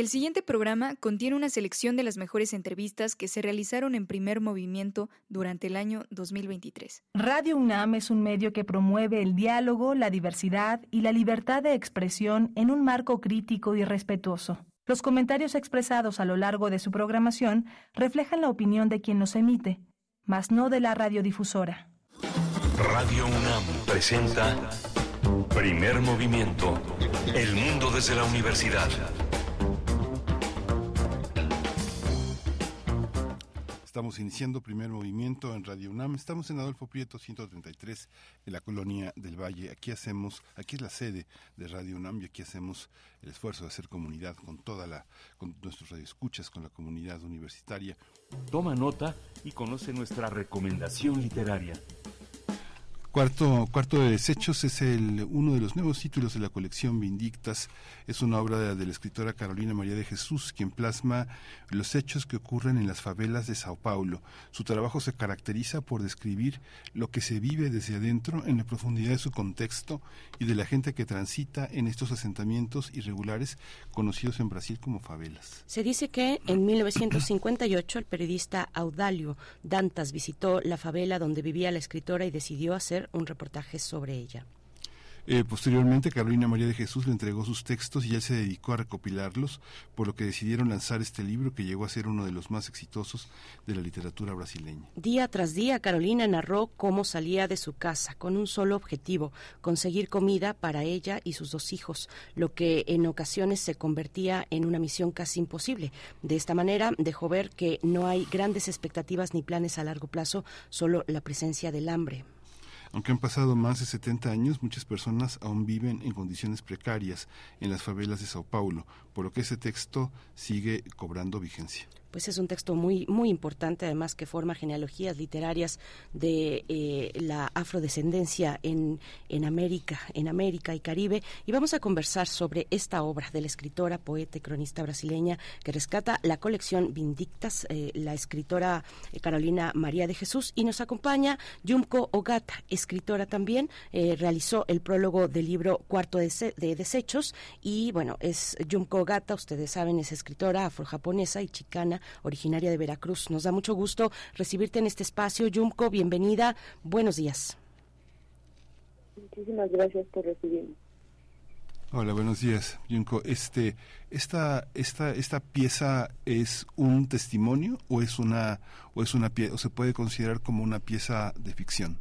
El siguiente programa contiene una selección de las mejores entrevistas que se realizaron en primer movimiento durante el año 2023. Radio UNAM es un medio que promueve el diálogo, la diversidad y la libertad de expresión en un marco crítico y respetuoso. Los comentarios expresados a lo largo de su programación reflejan la opinión de quien los emite, mas no de la radiodifusora. Radio UNAM presenta Primer Movimiento, El Mundo desde la Universidad. Estamos iniciando primer movimiento en Radio UNAM. Estamos en Adolfo Prieto 133 en la colonia del Valle. Aquí hacemos, aquí es la sede de Radio UNAM y aquí hacemos el esfuerzo de hacer comunidad con toda la, con nuestros radioescuchas, con la comunidad universitaria. Toma nota y conoce nuestra recomendación literaria. Cuarto, Cuarto de Desechos es el, uno de los nuevos títulos de la colección Vindictas. Es una obra de, de, la escritora Carolina María de Jesús, quien plasma los hechos que ocurren en las favelas de Sao Paulo. Su trabajo se caracteriza por describir lo que se vive desde adentro en la profundidad de su contexto y de la gente que transita en estos asentamientos irregulares conocidos en Brasil como favelas. Se dice que en 1958 el periodista Audalio Dantas visitó la favela donde vivía la escritora y decidió hacer un reportaje sobre ella. Eh, posteriormente, Carolina María de Jesús le entregó sus textos y él se dedicó a recopilarlos, por lo que decidieron lanzar este libro que llegó a ser uno de los más exitosos de la literatura brasileña. Día tras día, Carolina narró cómo salía de su casa con un solo objetivo, conseguir comida para ella y sus dos hijos, lo que en ocasiones se convertía en una misión casi imposible. De esta manera, dejó ver que no hay grandes expectativas ni planes a largo plazo, solo la presencia del hambre. Aunque han pasado más de 70 años, muchas personas aún viven en condiciones precarias en las favelas de Sao Paulo, por lo que ese texto sigue cobrando vigencia pues es un texto muy muy importante además que forma genealogías literarias de eh, la afrodescendencia en, en América en América y Caribe. Y vamos a conversar sobre esta obra de la escritora poeta y cronista brasileña que rescata la colección Vindictas eh, la escritora eh, Carolina María de Jesús. Y nos acompaña Yumko Ogata escritora también. Realizó el prólogo del libro Cuarto de, de Desechos. Y bueno es Yumko Ogata ustedes saben es escritora afrojaponesa y chicana originaria de Veracruz. Nos da mucho gusto recibirte en este espacio. Yumko, bienvenida. Buenos días. Muchísimas gracias por recibirme. Hola, buenos días, Yunko. Este, esta, esta, esta pieza es un testimonio o es una, o es una o se puede considerar como una pieza de ficción.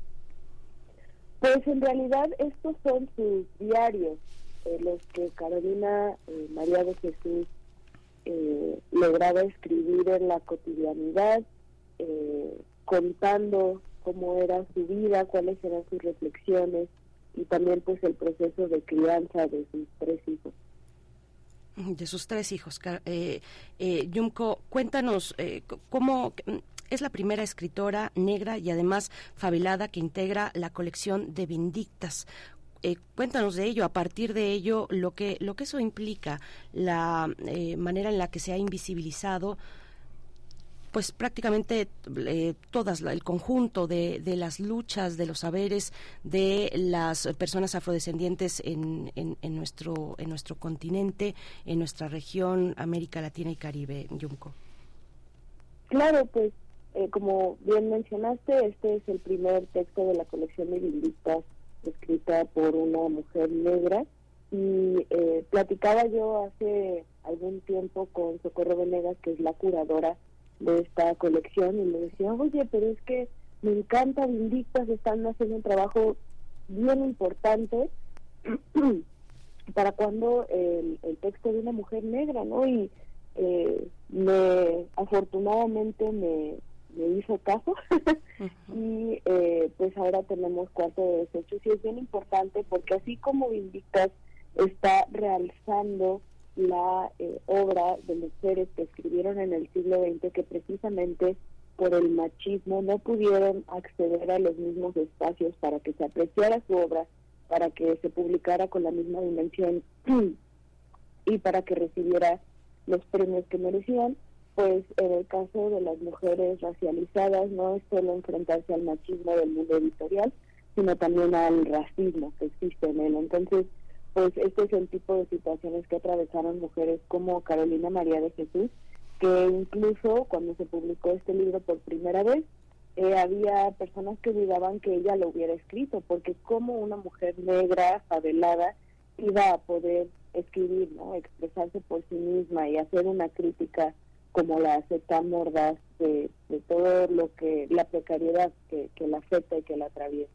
Pues en realidad estos son sus diarios, eh, los que Carolina eh, María de Jesús eh, lograba escribir en la cotidianidad, eh, contando cómo era su vida, cuáles eran sus reflexiones y también pues el proceso de crianza de sus tres hijos. De sus tres hijos. Eh, eh, cuéntanos eh, cómo es la primera escritora negra y además favelada que integra la colección de Vindictas. Eh, cuéntanos de ello, a partir de ello, lo que, lo que eso implica, la eh, manera en la que se ha invisibilizado pues prácticamente eh, todas el conjunto de, de, las luchas de los saberes de las personas afrodescendientes en, en, nuestro en nuestro continente en nuestra región América Latina y Caribe Yumko claro pues eh, como bien mencionaste este es el primer texto de la colección de biblitas escrita por una mujer negra y eh, platicaba yo hace algún tiempo con Socorro Venegas, que es la curadora de esta colección, y le decía, oye, pero es que me encanta Vindictas, están haciendo un trabajo bien importante para cuando el, el, texto de una mujer negra, ¿no? Y eh, me afortunadamente me, me hizo caso. Y eh, pues ahora tenemos cuarto de desechos y es bien importante porque así como Vindictas está realzando la eh, obra de mujeres que escribieron en el siglo XX que precisamente por el machismo no pudieron acceder a los mismos espacios para que se apreciara su obra, para que se publicara con la misma dimensión y para que recibiera los premios que merecían pues en el caso de las mujeres racializadas no es solo enfrentarse al machismo del mundo editorial, sino también al racismo que existe en él. Entonces, pues este es el tipo de situaciones que atravesaron mujeres como Carolina María de Jesús, que incluso cuando se publicó este libro por primera vez, eh, había personas que dudaban que ella lo hubiera escrito, porque como una mujer negra, favelada, iba a poder escribir, ¿no? expresarse por sí misma y hacer una crítica como la hace tan mordaz de, todo lo que, la precariedad que, que la afecta y que la atraviesa.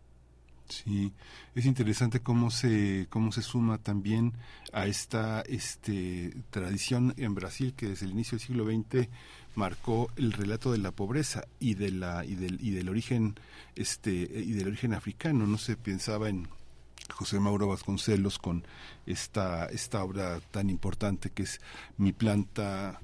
Sí, es interesante cómo se cómo se suma también a esta este tradición en Brasil que desde el inicio del siglo XX marcó el relato de la pobreza y de la y del y del origen este y del origen africano, no se pensaba en José Mauro Vasconcelos con esta esta obra tan importante que es Mi planta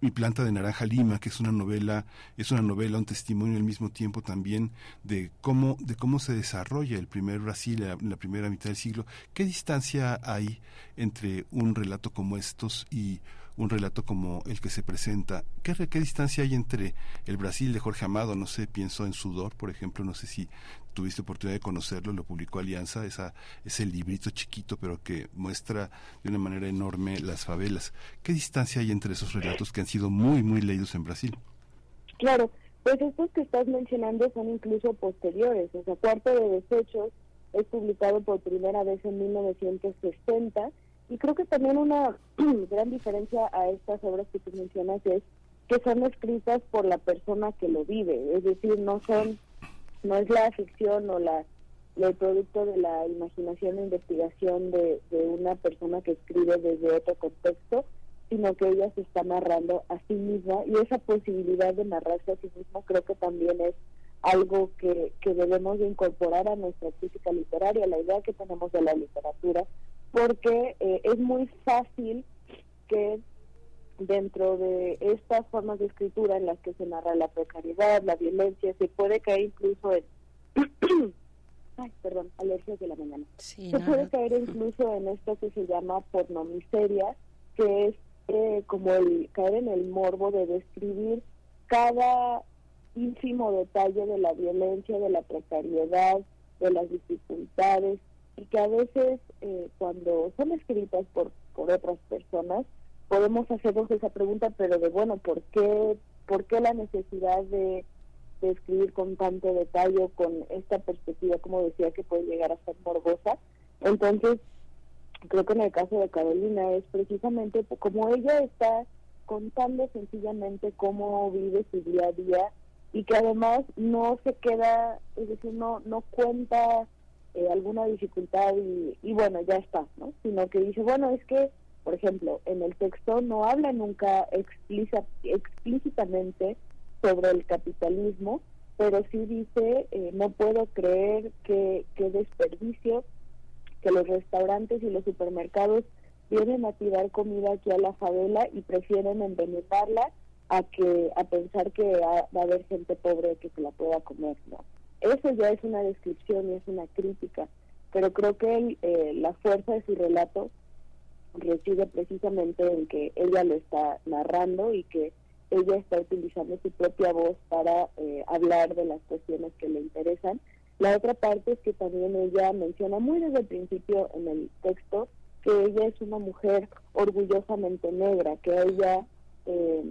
mi planta de naranja lima, que es una novela, es una novela, un testimonio al mismo tiempo también de cómo, de cómo se desarrolla el primer Brasil en la primera mitad del siglo. ¿Qué distancia hay entre un relato como estos y un relato como el que se presenta. ¿Qué, ¿Qué, distancia hay entre el Brasil de Jorge Amado? No sé, pienso en Sudor, por ejemplo, no sé si tuviste oportunidad de conocerlo, lo publicó Alianza, esa, ese librito chiquito, pero que muestra de una manera enorme las favelas. ¿Qué distancia hay entre esos relatos que han sido muy, muy leídos en Brasil? Claro, pues estos que estás mencionando son incluso posteriores. O sea, Cuarto de Desechos es publicado por primera vez en 1960 y creo que también una gran diferencia a estas obras que tú mencionas es que son escritas por la persona que lo vive, es decir, no son, no es la ficción o la el producto de la imaginación e investigación de, de una persona que escribe desde otro contexto, sino que ella se está narrando a sí misma y esa posibilidad de narrarse a sí misma creo que también es algo que, que debemos de incorporar a nuestra crítica literaria, la idea que tenemos de la literatura porque eh, es muy fácil que dentro de estas formas de escritura en las que se narra la precariedad, la violencia, se puede caer incluso en... Ay, perdón, alergias de la mañana. se puede caer incluso en esto que se llama pornomiseria, que es eh, como el caer en el morbo de describir cada ínfimo detalle de la violencia, de la precariedad, de las dificultades, y que a veces eh, cuando son escritas por, por otras personas podemos hacernos esa pregunta, pero de bueno, ¿por qué, por qué la necesidad de, escribir con tanto detalle, con esta perspectiva, como decía, que puede llegar a ser morbosa? Entonces, creo que en el caso de Carolina es precisamente como ella está contando sencillamente cómo vive su día a día y que además no se queda, es decir, no, no cuenta eh, alguna dificultad y, bueno, ya está, ¿no? Sino que dice, bueno, es que, por ejemplo, en el texto no habla nunca explícitamente sobre el capitalismo, pero sí dice, eh, no puedo creer que, que desperdicio, que los restaurantes y los supermercados vienen a tirar comida aquí a la favela y prefieren envenenarla a que a pensar que va a haber gente pobre que se la pueda comer, ¿no? Eso ya es una descripción y es una crítica, pero creo que eh, la fuerza de su relato reside precisamente en que ella lo está narrando y que ella está utilizando su propia voz para eh, hablar de las cuestiones que le interesan. La otra parte es que también ella menciona muy desde el principio en el texto que ella es una mujer orgullosamente negra, que ella, eh,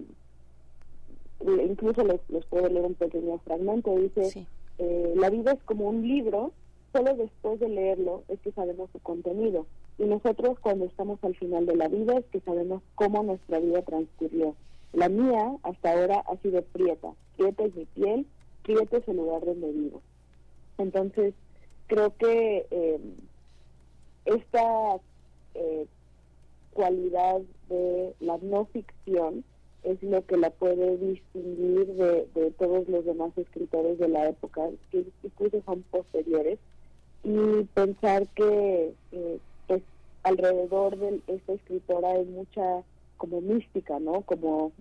incluso les, les, puedo leer un pequeño fragmento, dice, eh, la vida es como un libro, solo después de leerlo es que sabemos su contenido. Y nosotros cuando estamos al final de la vida es que sabemos cómo nuestra vida transcurrió. La mía hasta ahora ha sido prieta. Prieta es mi piel, prieta es el lugar donde vivo. Entonces, creo que eh, esta eh, cualidad de la no ficción es lo que la puede distinguir de, todos los demás escritores de la época, que incluso son posteriores, y pensar que eh, alrededor de esta escritora hay mucha como mística, ¿no? Como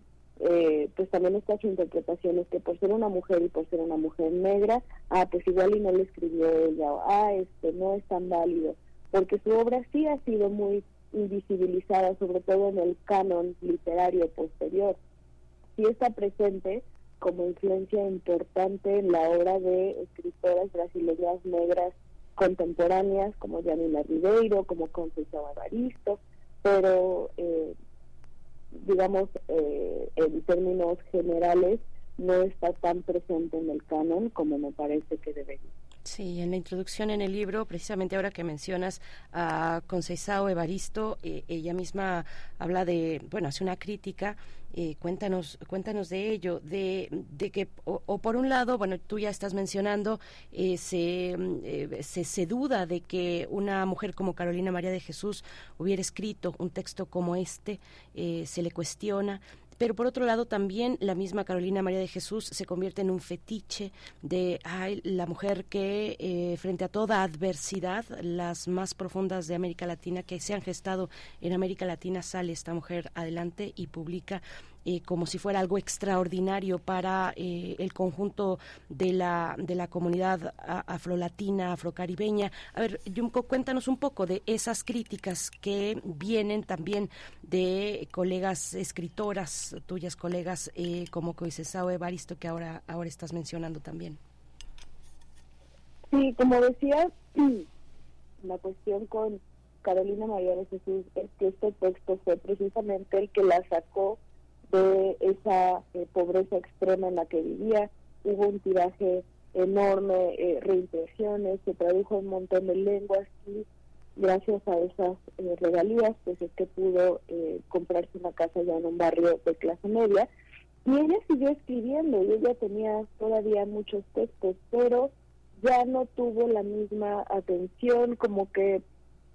eh, pues también está su interpretación es que por ser una mujer y por ser una mujer negra, ah, pues igual y no le escribió ella, o ah, este no es tan válido, porque su obra sí ha sido muy invisibilizada, sobre todo en el canon literario posterior. Sí está presente como influencia importante en la obra de escritoras brasileñas negras contemporáneas como Janina Ribeiro, como Conceição Evaristo, pero eh, digamos eh, en términos generales no está tan presente en el canon como me parece que debería. Sí, en la introducción en el libro, precisamente ahora que mencionas a Conceizao Evaristo, eh, ella misma habla de, bueno, hace una crítica eh, cuéntanos, cuéntanos de ello, de, de que, o, por un lado, bueno, tú ya estás mencionando, eh, se, se, se, duda de que una mujer como Carolina María de Jesús hubiera escrito un texto como este, se le cuestiona, pero por otro lado también la misma Carolina María de Jesús se convierte en un fetiche de ay, la mujer que eh, frente a toda adversidad, las más profundas de América Latina que se han gestado en América Latina, sale esta mujer adelante y publica eh, como si fuera algo extraordinario para eh, el conjunto de la, de la comunidad afrolatina, afrocaribeña. A ver, Yumko, cuéntanos un poco de esas críticas que vienen también de colegas escritoras, tuyas colegas eh, como Coisesao Evaristo, que ahora, ahora estás mencionando también. Sí, como decía, la cuestión con Carolina María es que este texto fue precisamente el que la sacó de esa eh, pobreza extrema en la que vivía. Hubo un tiraje enorme, eh, reimpresiones, se tradujo un montón de lenguas y gracias a esas eh, regalías, pues es que pudo eh, comprarse una casa ya en un barrio de clase media. Y ella siguió escribiendo y ella tenía todavía muchos textos, pero ya no tuvo la misma atención, como que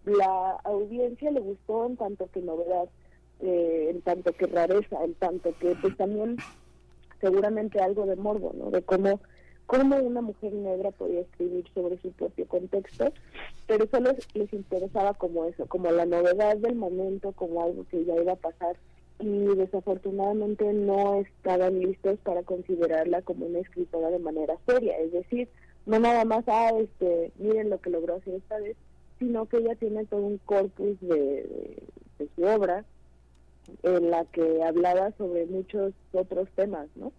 la audiencia le gustó en tanto que novedad eh, en tanto que rareza, en tanto que pues también seguramente algo de morbo, ¿no? De cómo, cómo una mujer negra podía escribir sobre su propio contexto, pero solo les interesaba como eso, como la novedad del momento, como algo que ya iba a pasar y desafortunadamente no estaban listos para considerarla como una escritora de manera seria, es decir, no nada más, ah, este, miren lo que logró hacer esta vez, sino que ella tiene todo un corpus de, de su obra, en la que hablaba sobre muchos otros temas, ¿no?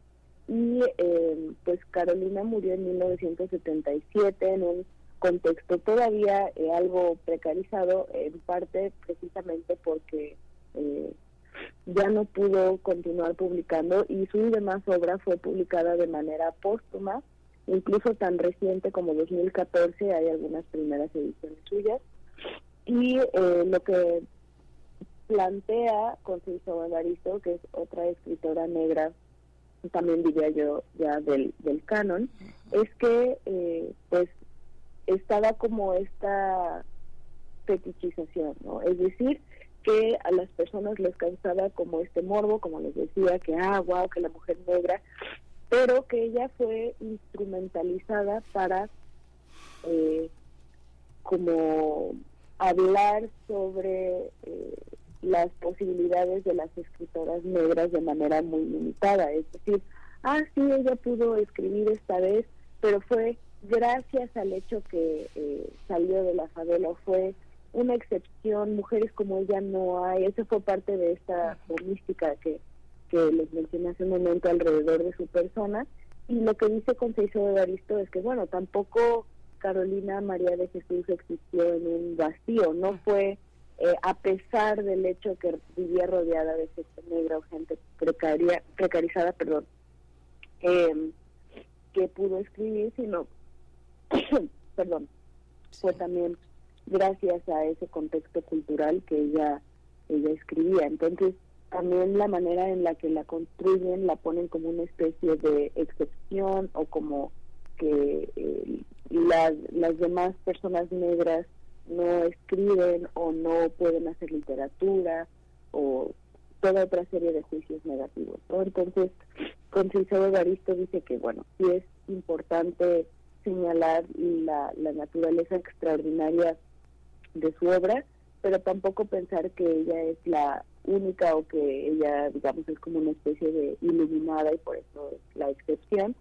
Y eh, pues Carolina murió en 1977 en un contexto todavía eh, algo precarizado, en parte precisamente porque eh, ya no pudo continuar publicando y su demás obra fue publicada de manera póstuma, incluso tan reciente como 2014 hay algunas primeras ediciones suyas. Y lo que plantea con Conceição Evaristo, que es otra escritora negra, también diría yo ya del, del canon, es que eh, pues estaba como esta fetichización, ¿no? Es decir, que a las personas les causaba como este morbo, como les decía, que ah, wow, que la mujer negra, pero que ella fue instrumentalizada para eh, como hablar sobre eh, las posibilidades de las escritoras negras de manera muy limitada. Es decir, ah, sí, ella pudo escribir esta vez, pero fue gracias al hecho que eh, salió de la favela, fue una excepción, mujeres como ella no hay, eso fue parte de esta mística que, que les mencioné hace un momento alrededor de su persona, y lo que dice Conceição de Baristo es que, bueno, tampoco Carolina María de Jesús existió en un vacío, no fue eh, a pesar del hecho que vivía rodeada de gente negra o gente precaria, precarizada, perdón, eh, que pudo escribir, sino, perdón, fue también gracias a ese contexto cultural que ella, ella escribía. Entonces, también la manera en la que la construyen la ponen como una especie de excepción o como que eh, las, las demás personas negras no escriben o no pueden hacer literatura o toda otra serie de juicios negativos. Entonces, Conceição Evaristo dice que, bueno, sí es importante señalar la, la naturaleza extraordinaria de su obra, pero tampoco pensar que ella es la única o que ella, digamos, es como una especie de iluminada y por eso es la excepción,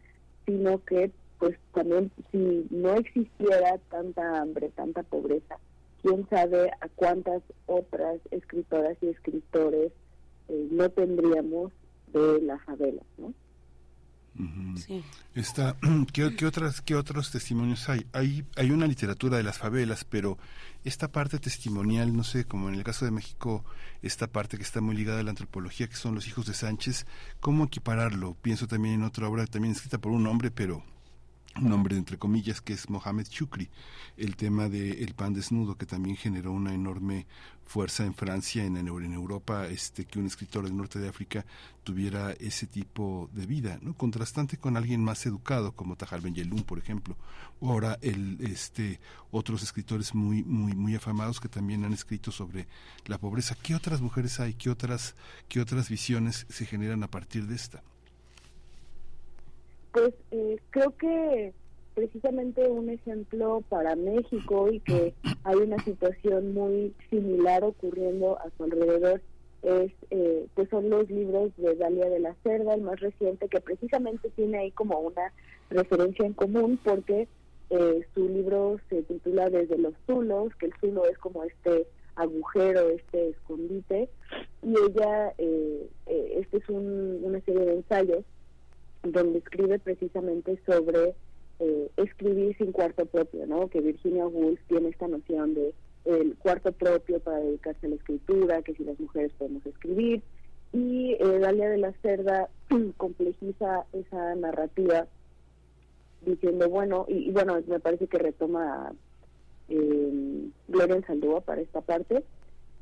sino que pues también si no existiera tanta hambre, tanta pobreza, quién sabe a cuántas otras escritoras y escritores eh, no tendríamos de la favela, ¿no? sí. ¿qué, otras, ¿Qué otros testimonios hay? hay? Hay una literatura de las favelas, pero esta parte testimonial, no sé, como en el caso de México, esta parte que está muy ligada a la antropología, que son los hijos de Sánchez, ¿cómo equipararlo? Pienso también en otra obra, también escrita por un hombre, pero un hombre entre comillas que es Mohamed Chukri, el tema de el pan desnudo que también generó una enorme fuerza en Francia, en, en Europa, este que un escritor del norte de África tuviera ese tipo de vida, ¿no? Contrastante con alguien más educado como Tahar Ben Yelun, por ejemplo, o ahora el este otros escritores muy muy muy afamados que también han escrito sobre la pobreza. ¿Qué otras mujeres hay? ¿Qué otras qué otras visiones se generan a partir de esta? Pues eh, creo que precisamente un ejemplo para México y que hay una situación muy similar ocurriendo a su alrededor es eh, pues son los libros de Dalia de la Cerda, el más reciente, que precisamente tiene ahí como una referencia en común porque eh, su libro se titula Desde los Zulos, que el Zulo es como este agujero, este escondite, y ella, este es una serie de ensayos donde escribe precisamente sobre eh, escribir sin cuarto propio, ¿no? Que Virginia Woolf tiene esta noción de el cuarto propio para dedicarse a la escritura, que si las mujeres podemos escribir, y eh, Dalia de la Cerda complejiza esa narrativa diciendo, bueno, y, bueno, me parece que retoma eh, Gloria Saldúa para esta parte,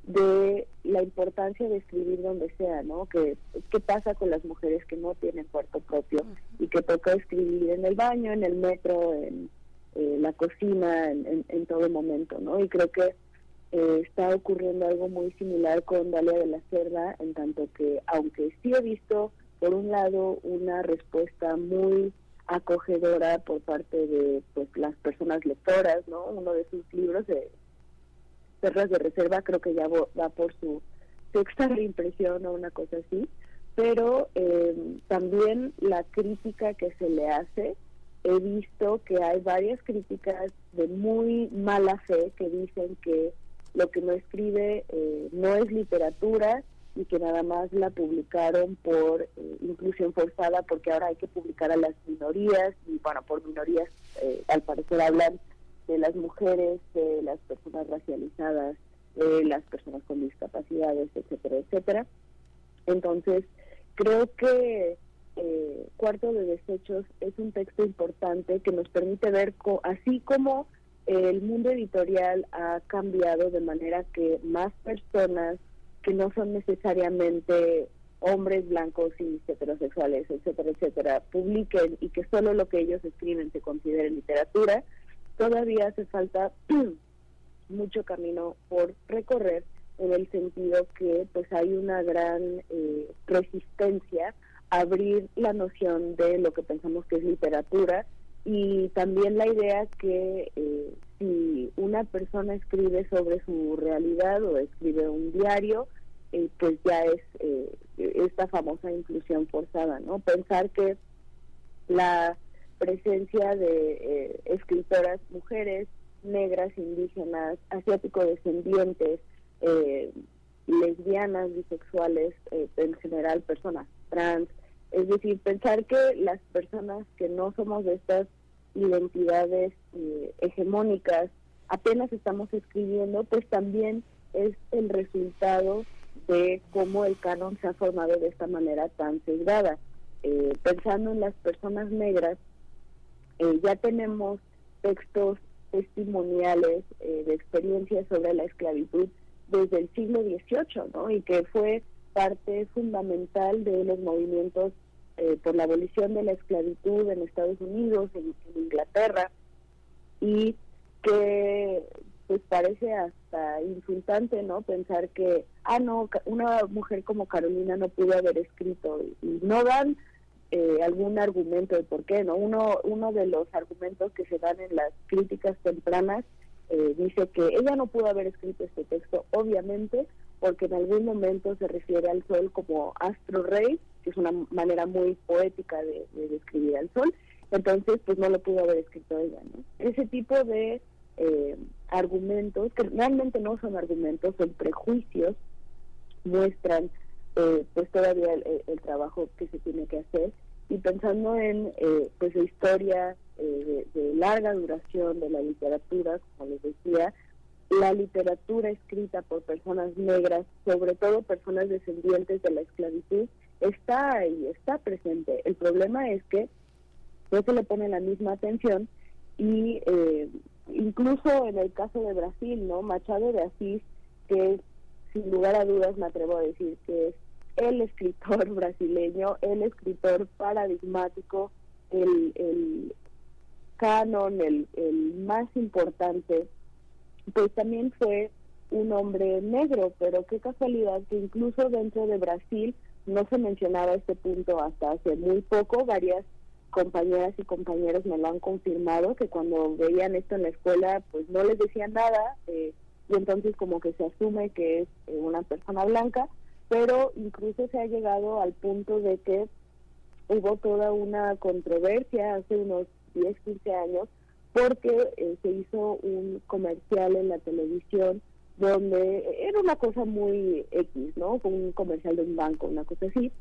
de la importancia de escribir donde sea, ¿no? Que, ¿Qué pasa con las mujeres que no tienen cuarto propio y que toca escribir en el baño, en el metro, en eh, la cocina, en, en, todo momento, ¿no? Y creo que eh, está ocurriendo algo muy similar con Dalia de la Cerda, en tanto que, aunque sí he visto, por un lado, una respuesta muy acogedora por parte de pues las personas lectoras, ¿no? Uno de sus libros, de Perras de Reserva creo que ya va por su sexta impresión o una cosa así, pero eh, también la crítica que se le hace, he visto que hay varias críticas de muy mala fe que dicen que lo que no escribe eh, no es literatura y que nada más la publicaron por eh, inclusión forzada porque ahora hay que publicar a las minorías y bueno, por minorías al parecer hablan de las mujeres, de las personas racializadas, de las personas con discapacidades, etcétera, etcétera. Entonces, creo que eh, Cuarto de Desechos es un texto importante que nos permite ver, así como el mundo editorial ha cambiado de manera que más personas que no son necesariamente hombres blancos y heterosexuales, etcétera, etcétera, publiquen y que solo lo que ellos escriben se considere literatura, todavía hace falta mucho camino por recorrer en el sentido que pues hay una gran eh, resistencia a abrir la noción de lo que pensamos que es literatura y también la idea que eh, si una persona escribe sobre su realidad o escribe un diario eh, pues ya es esta famosa inclusión forzada no pensar que la presencia de eh, escritoras mujeres, negras, indígenas, asiático-descendientes, eh, lesbianas, bisexuales, eh, en general personas trans. Es decir, pensar que las personas que no somos de estas identidades hegemónicas apenas estamos escribiendo, pues también es el resultado de cómo el canon se ha formado de esta manera tan sesgada. pensando en las personas negras, eh, ya tenemos textos testimoniales eh, de experiencias sobre la esclavitud desde el siglo XVIII, ¿no? Y que fue parte fundamental de los movimientos eh, por la abolición de la esclavitud en Estados Unidos, en, Inglaterra, y que pues parece hasta insultante, ¿no? Pensar que, ah, no, una mujer como Carolina no pudo haber escrito, y no dan eh, algún argumento de por qué, ¿no? Uno, uno de los argumentos que se dan en las críticas tempranas eh, dice que ella no pudo haber escrito este texto, obviamente, porque en algún momento se refiere al sol como astro rey, que es una manera muy poética de, describir al sol, entonces pues no lo pudo haber escrito ella, ¿no? Ese tipo de eh, argumentos, que realmente no son argumentos, son prejuicios, muestran eh, pues todavía el, trabajo que se tiene que hacer y pensando en eh, pues la historia eh, de, larga duración de la literatura, como les decía, la literatura escrita por personas negras, sobre todo personas descendientes de la esclavitud, está ahí, está presente. El problema es que no se le pone la misma atención y incluso en el caso de Brasil, ¿no? Machado de Asís, que sin lugar a dudas me atrevo a decir que es el escritor brasileño, el escritor paradigmático, el, el canon, el, el más importante, pues también fue un hombre negro, pero qué casualidad que incluso dentro de Brasil no se mencionaba este punto hasta hace muy poco, varias compañeras y compañeros me lo han confirmado, que cuando veían esto en la escuela pues no les decían nada eh, y entonces como que se asume que es eh, una persona blanca, pero incluso se ha llegado al punto de que hubo toda una controversia hace unos 10, 15 años porque eh, se hizo un comercial en la televisión donde era una cosa muy X, ¿no? un comercial de un banco, una cosa así.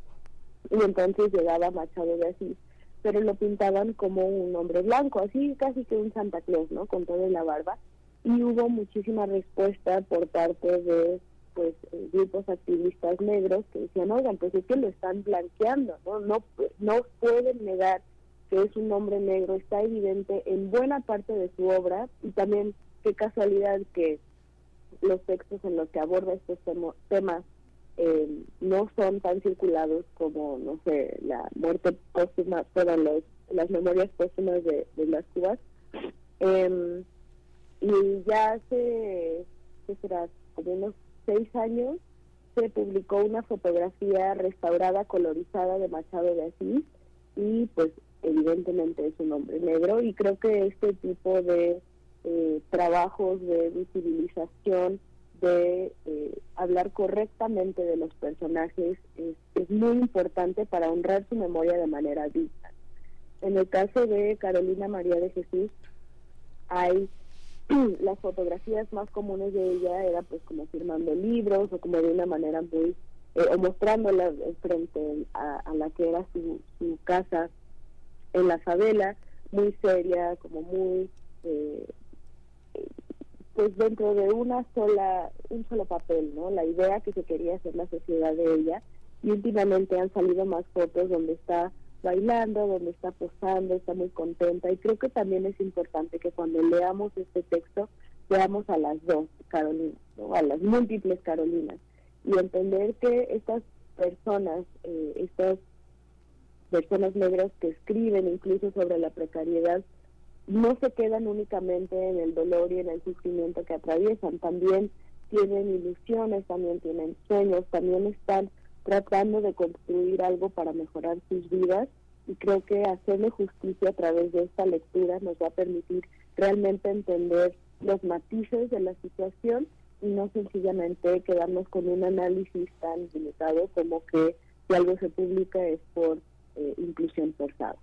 Y entonces llegaba Machado de Asís, pero lo pintaban como un hombre blanco, así casi que un Santa Claus, ¿no? Con toda la barba. Y hubo muchísima respuesta por parte de pues eh, grupos activistas negros que decían, oigan, pues es que lo están blanqueando, ¿no? No, no pueden negar que es un hombre negro, está evidente en buena parte de su obra y también qué casualidad que los textos en los que aborda estos temas eh, no son tan circulados como, no sé, la muerte póstuma, todas las memorias póstumas de, las Cubas. Em, y ya hace, ¿qué será? Como unos seis años se publicó una fotografía restaurada, colorizada de Machado de Asís y pues evidentemente es un hombre negro y creo que este tipo de eh, trabajos de visibilización, de eh, hablar correctamente de los personajes es, muy importante para honrar su memoria de manera digna. En el caso de Carolina María de Jesús, hay las fotografías más comunes de ella era pues como firmando libros o como de una manera muy eh, o mostrándola frente a, a, la que era su, su casa en la favela muy seria como muy eh, pues dentro de una sola un solo papel no la idea que se quería hacer la sociedad de ella. Y últimamente han salido más fotos donde está bailando, donde está posando, está muy contenta. Y creo que también es importante que cuando leamos este texto veamos a las dos Carolinas, a las múltiples Carolinas. Y entender que estas personas, eh, estas personas negras que escriben incluso sobre la precariedad, no se quedan únicamente en el dolor y en el sufrimiento que atraviesan, también tienen ilusiones, también tienen sueños, también están tratando de construir algo para mejorar sus vidas y creo que hacerle justicia a través de esta lectura nos va a permitir realmente entender los matices de la situación y no sencillamente quedarnos con un análisis tan limitado como que si algo se publica es por eh, inclusión forzada.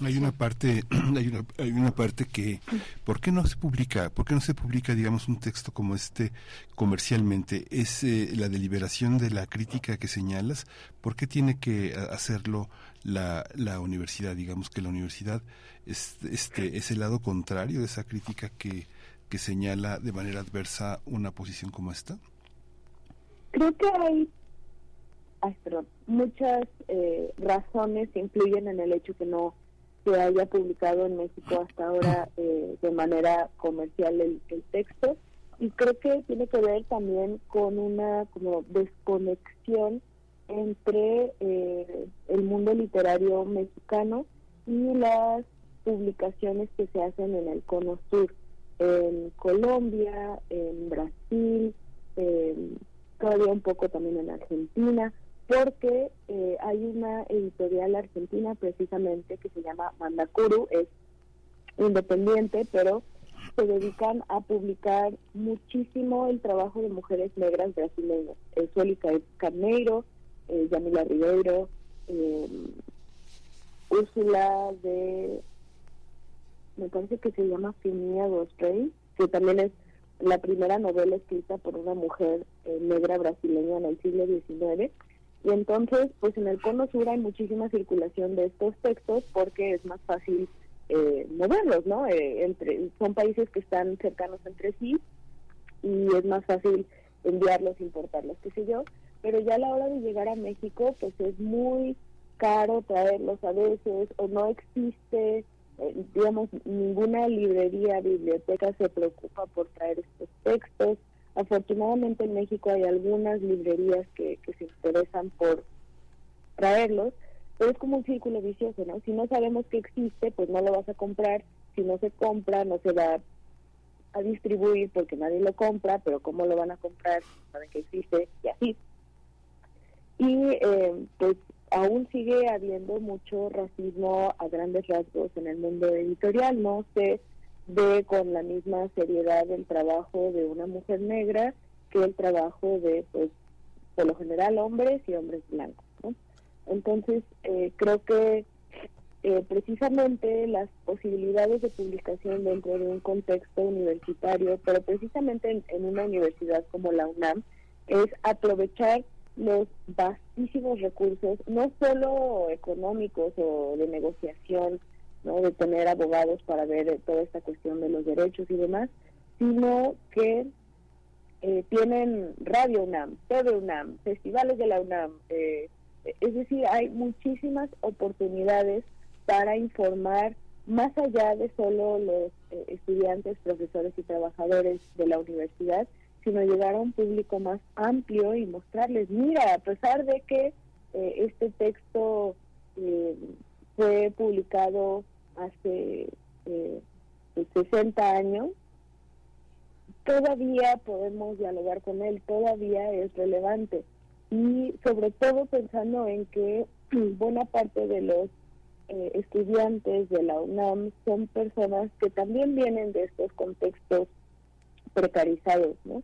Hay una parte, hay una, hay una parte que, ¿por qué no se publica? ¿Por qué no se publica, digamos, un texto como este comercialmente? Es eh, la deliberación de la crítica que señalas. ¿Por qué tiene que hacerlo la, la universidad? Digamos que la universidad es, este, es el lado contrario de esa crítica que, que señala de manera adversa una posición como esta. Creo que hay muchas eh, razones influyen en el hecho que no se haya publicado en México hasta ahora eh, de manera comercial el, texto. Y creo que tiene que ver también con una como desconexión entre eh, el mundo literario mexicano y las publicaciones que se hacen en el cono sur en Colombia en Brasil todavía un poco también en Argentina porque eh, hay una editorial argentina precisamente que se llama Mandacuru, es independiente, pero se dedican a publicar muchísimo el trabajo de mujeres negras brasileñas. Eh, Sueli Carneiro, eh, Yamila Ribeiro, eh, Úrsula de, me parece que se llama Finia Rey, que también es la primera novela escrita por una mujer negra brasileña en el siglo XIX Y entonces, pues en el cono sur hay muchísima circulación de estos textos porque es más fácil eh, moverlos, ¿no? Eh, entre, son países que están cercanos entre sí y es más fácil enviarlos, importarlos, qué sé yo. Pero ya a la hora de llegar a México, pues es muy caro traerlos a veces o no existe, eh, digamos, ninguna librería, biblioteca se preocupa por traer estos textos. Afortunadamente en México hay algunas librerías que, se interesan por traerlos, pero es como un círculo vicioso, ¿no? Si no sabemos que existe, pues no lo vas a comprar. Si no se compra, no se va a distribuir porque nadie lo compra, pero ¿cómo lo van a comprar? Saben que existe y así. Y eh, pues aún sigue habiendo mucho racismo a grandes rasgos en el mundo editorial. No se ve con la misma seriedad el trabajo de una mujer negra que el trabajo de, pues, por lo general, hombres y hombres blancos. Entonces, eh, creo que eh, precisamente las posibilidades de publicación dentro de un contexto universitario, pero precisamente en una universidad como la UNAM, es aprovechar los vastísimos recursos, no solo económicos o de negociación, ¿no? de tener abogados para ver toda esta cuestión de los derechos y demás, sino que eh, tienen Radio UNAM, TV UNAM, festivales de la UNAM, eh, es decir, hay muchísimas oportunidades para informar más allá de solo los eh, estudiantes, profesores y trabajadores de la universidad, sino llegar a un público más amplio y mostrarles, mira, a pesar de que eh, este texto eh, fue publicado hace 60 eh, años, todavía podemos dialogar con él, todavía es relevante. Y sobre todo pensando en que buena parte de los estudiantes de la UNAM son personas que también vienen de estos contextos precarizados, ¿no?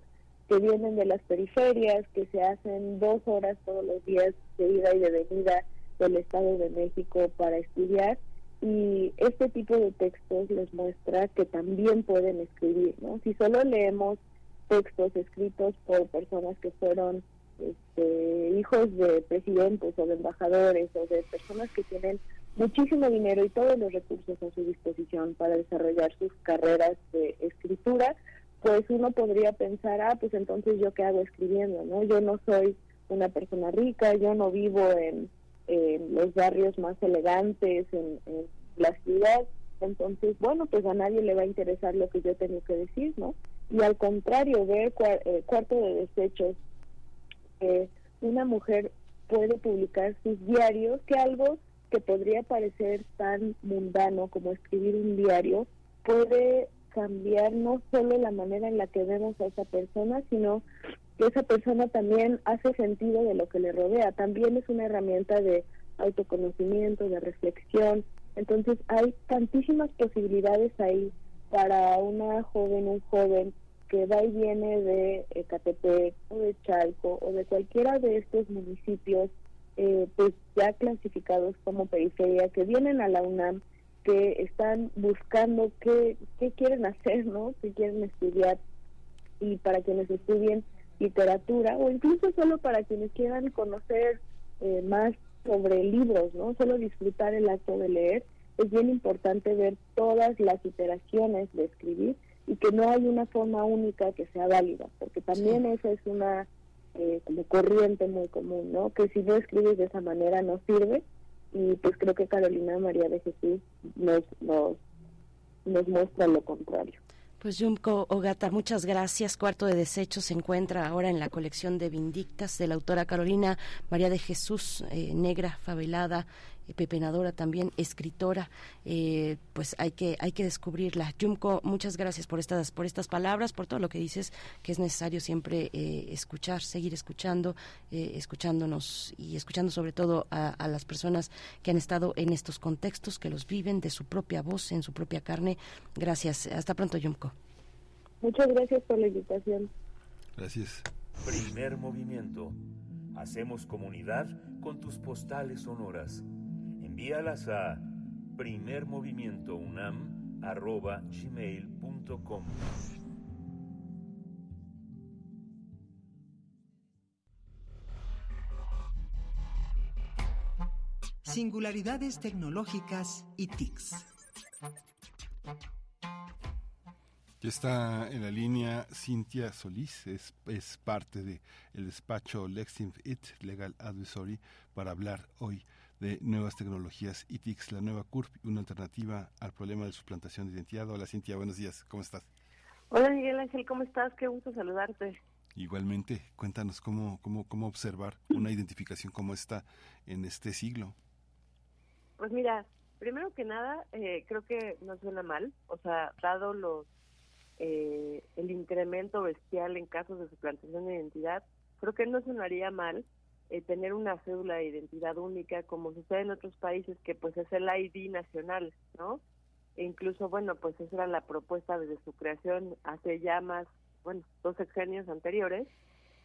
que vienen de las periferias, que se hacen dos horas todos los días de ida y de venida del Estado de México para estudiar y este tipo de textos les muestra que también pueden escribir, ¿no? Si solo leemos textos escritos por personas que fueron este, hijos de presidentes o de embajadores o de personas que tienen muchísimo dinero y todos los recursos a su disposición para desarrollar sus carreras de escritura, pues uno podría pensar, ah, pues entonces yo qué hago escribiendo, ¿no? Yo no soy una persona rica, yo no vivo en, los barrios más elegantes, en, la ciudad, entonces, bueno, pues a nadie le va a interesar lo que yo tengo que decir, ¿no? Y al contrario, ver eh, cuarto de desechos, eh, una mujer puede publicar sus diarios, que algo que podría parecer tan mundano como escribir un diario, puede cambiar no solo la manera en la que vemos a esa persona, sino que esa persona también hace sentido de lo que le rodea. También es una herramienta de autoconocimiento, de reflexión. Entonces hay tantísimas posibilidades ahí para una joven, un joven que va y viene de Ecatepec o de Chalco o de cualquiera de estos municipios eh, pues ya clasificados como periferia que vienen a la UNAM que están buscando qué, qué quieren hacer, ¿no? qué quieren estudiar y para quienes estudien literatura o incluso solo para quienes quieran conocer eh, más sobre libros, ¿no? Solo disfrutar el acto de leer. Es bien importante ver todas las iteraciones de escribir y que no hay una forma única que sea válida, porque también esa es una eh, como corriente muy común, ¿no? Que si no escribes de esa manera no sirve y pues creo que Carolina María de Jesús nos, nos, nos muestra lo contrario. Pues Yumko Ogata, muchas gracias. Cuarto de Desechos se encuentra ahora en la colección de Vindictas de la autora Carolina María de Jesús, eh, negra, favelada, pepenadora también, escritora. Eh, pues hay que hay que descubrirla. Yumko, muchas gracias por estas por estas palabras, por todo lo que dices, que es necesario siempre escuchar, seguir escuchando, escuchándonos y escuchando sobre todo a, a las personas que han estado en estos contextos, que los viven de su propia voz, en su propia carne. Gracias. Hasta pronto, Yumko. Muchas gracias por la invitación. Gracias. Primer movimiento. Hacemos comunidad con tus postales sonoras. Envíalas a primermovimientounam.gmail.com Singularidades tecnológicas y TICs. Ya está en la línea Cintia Solís, es, es parte del el despacho Lexing It Legal Advisory para hablar hoy de nuevas tecnologías ITIX, la nueva CURP, una alternativa al problema de suplantación de identidad. Hola Cintia, buenos días, ¿cómo estás? Hola Miguel Ángel, ¿cómo estás? Qué gusto saludarte. Igualmente, cuéntanos cómo, cómo, cómo observar una identificación como esta en este siglo. Pues mira, primero que nada, eh, creo que no suena mal, o sea, dado los eh, el incremento bestial en casos de suplantación de identidad, creo que no sonaría mal eh, tener una cédula de identidad única como sucede en otros países que pues es el ID nacional, ¿no? E incluso, bueno, pues esa era la propuesta desde su creación hace ya más, bueno, dos sexenios anteriores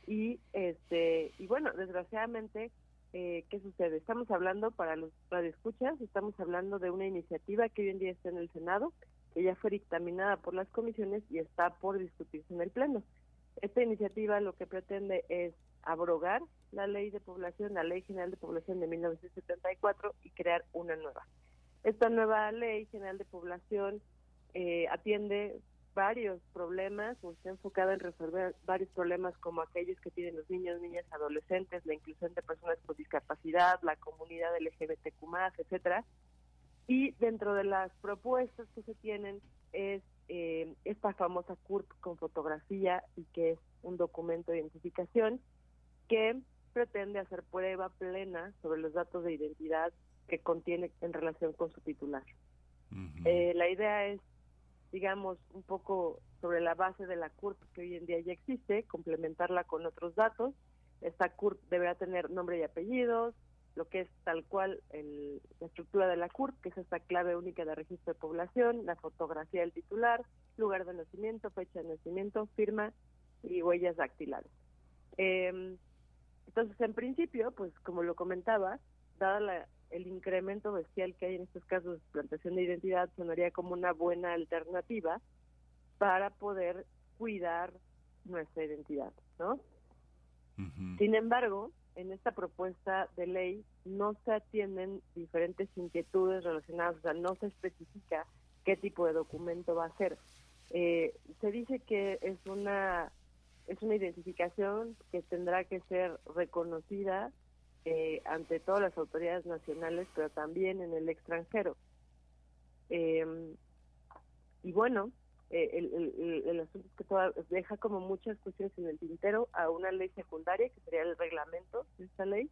y este y bueno, desgraciadamente eh, ¿qué sucede? Estamos hablando, para los radioescuchas, estamos hablando de una iniciativa que hoy en día está en el Senado, que ya fue dictaminada por las comisiones y está por discutirse en el Pleno. Esta iniciativa lo que pretende es abrogar la ley de población, la ley general de población de 1974 y crear una nueva. Esta nueva ley general de población eh, atiende varios problemas o está enfocada en resolver varios problemas como aquellos que tienen los niños, niñas, adolescentes, la inclusión de personas con discapacidad, la comunidad LGBTQ+, etcétera, y dentro de las propuestas que se tienen es eh, esta famosa CURP con fotografía y que es un documento de identificación que pretende hacer prueba plena sobre los datos de identidad que contiene en relación con su titular. Eh, la idea es, digamos, un poco sobre la base de la CURP que hoy en día ya existe, complementarla con otros datos. Esta CURP deberá tener nombre y apellidos, lo que es tal cual el, la estructura de la CURP, que es esta clave única de registro de población, la fotografía del titular, lugar de nacimiento, fecha de nacimiento, firma y huellas dactilares. Eh, entonces, en principio, pues como lo comentaba, dada el incremento bestial que hay en estos casos de plantación de identidad, sonaría como una buena alternativa para poder cuidar nuestra identidad, ¿no? Sin embargo, en esta propuesta de ley no se atienden diferentes inquietudes relacionadas, o sea, no se especifica qué tipo de documento va a ser. Eh, se dice que es una es una identificación que tendrá que ser reconocida eh, ante todas las autoridades nacionales, pero también en el extranjero. Em, y bueno, eh, el, el, asunto es que deja como muchas cuestiones en el tintero a una ley secundaria, que sería el reglamento de esta ley,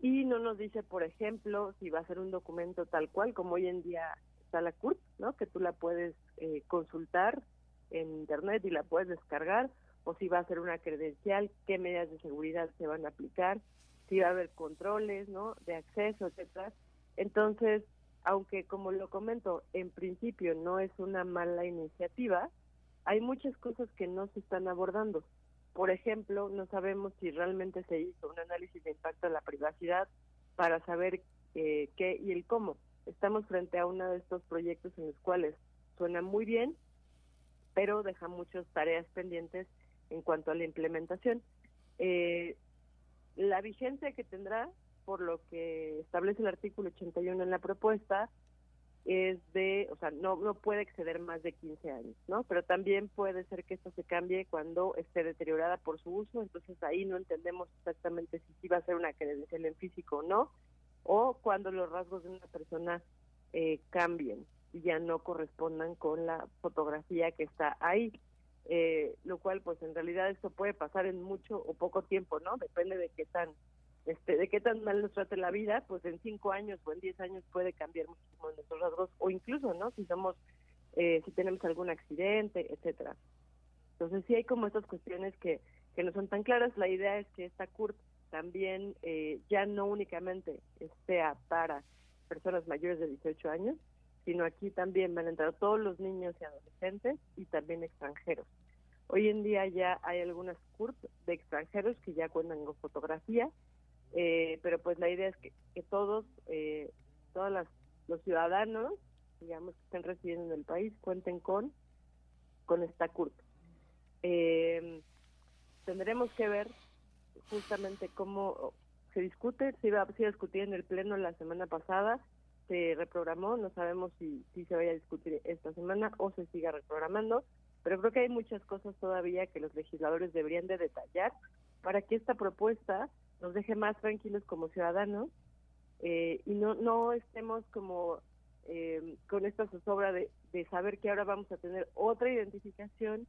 y no nos dice, por ejemplo, si va a ser un documento tal cual, como hoy en día está la CURP, ¿no? que tú la puedes eh, consultar en internet y la puedes descargar, o si va a ser una credencial, qué medidas de seguridad se van a aplicar, si va a haber controles, ¿no? De acceso, etcétera. Entonces, aunque como lo comento, en principio no es una mala iniciativa, hay muchas cosas que no se están abordando. Por ejemplo, no sabemos si realmente se hizo un análisis de impacto a la privacidad para saber eh, qué y el cómo. Estamos frente a uno de estos proyectos en los cuales suena muy bien, pero deja muchas tareas pendientes en cuanto a la implementación. Eh, la vigencia que tendrá, por lo que establece el artículo 81 en la propuesta, es de, o sea, no, no puede exceder más de 15 años, ¿no? Pero también puede ser que esto se cambie cuando esté deteriorada por su uso, entonces ahí no entendemos exactamente si va a ser una credencial en físico o no, o cuando los rasgos de una persona eh, cambien y ya no correspondan con la fotografía que está ahí. Eh, lo cual pues en realidad esto puede pasar en mucho o poco tiempo, ¿no? Depende de qué tan este, de qué tan mal nos trate la vida, pues en cinco años o en diez años puede cambiar muchísimo nuestros rasgos, o incluso, ¿no? Si somos, eh, si tenemos algún accidente, etcétera. Entonces sí hay como estas cuestiones que, que no son tan claras. La idea es que esta CURP también eh, ya no únicamente sea para personas mayores de 18 años, sino aquí también van a entrar todos los niños y adolescentes y también extranjeros. Hoy en día ya hay algunas CURP de extranjeros que ya cuentan con fotografía, eh, pero pues la idea es que, todos, eh, todos los ciudadanos, digamos, que estén residiendo en el país, cuenten con, con esta CURP. Eh, tendremos que ver justamente cómo se discute, se iba, a discutir en el Pleno la semana pasada, se reprogramó, no sabemos si, si se vaya a discutir esta semana o se siga reprogramando, pero creo que hay muchas cosas todavía que los legisladores deberían de detallar para que esta propuesta nos deje más tranquilos como ciudadanos eh, y no, no estemos como eh, con esta zozobra de, de saber que ahora vamos a tener otra identificación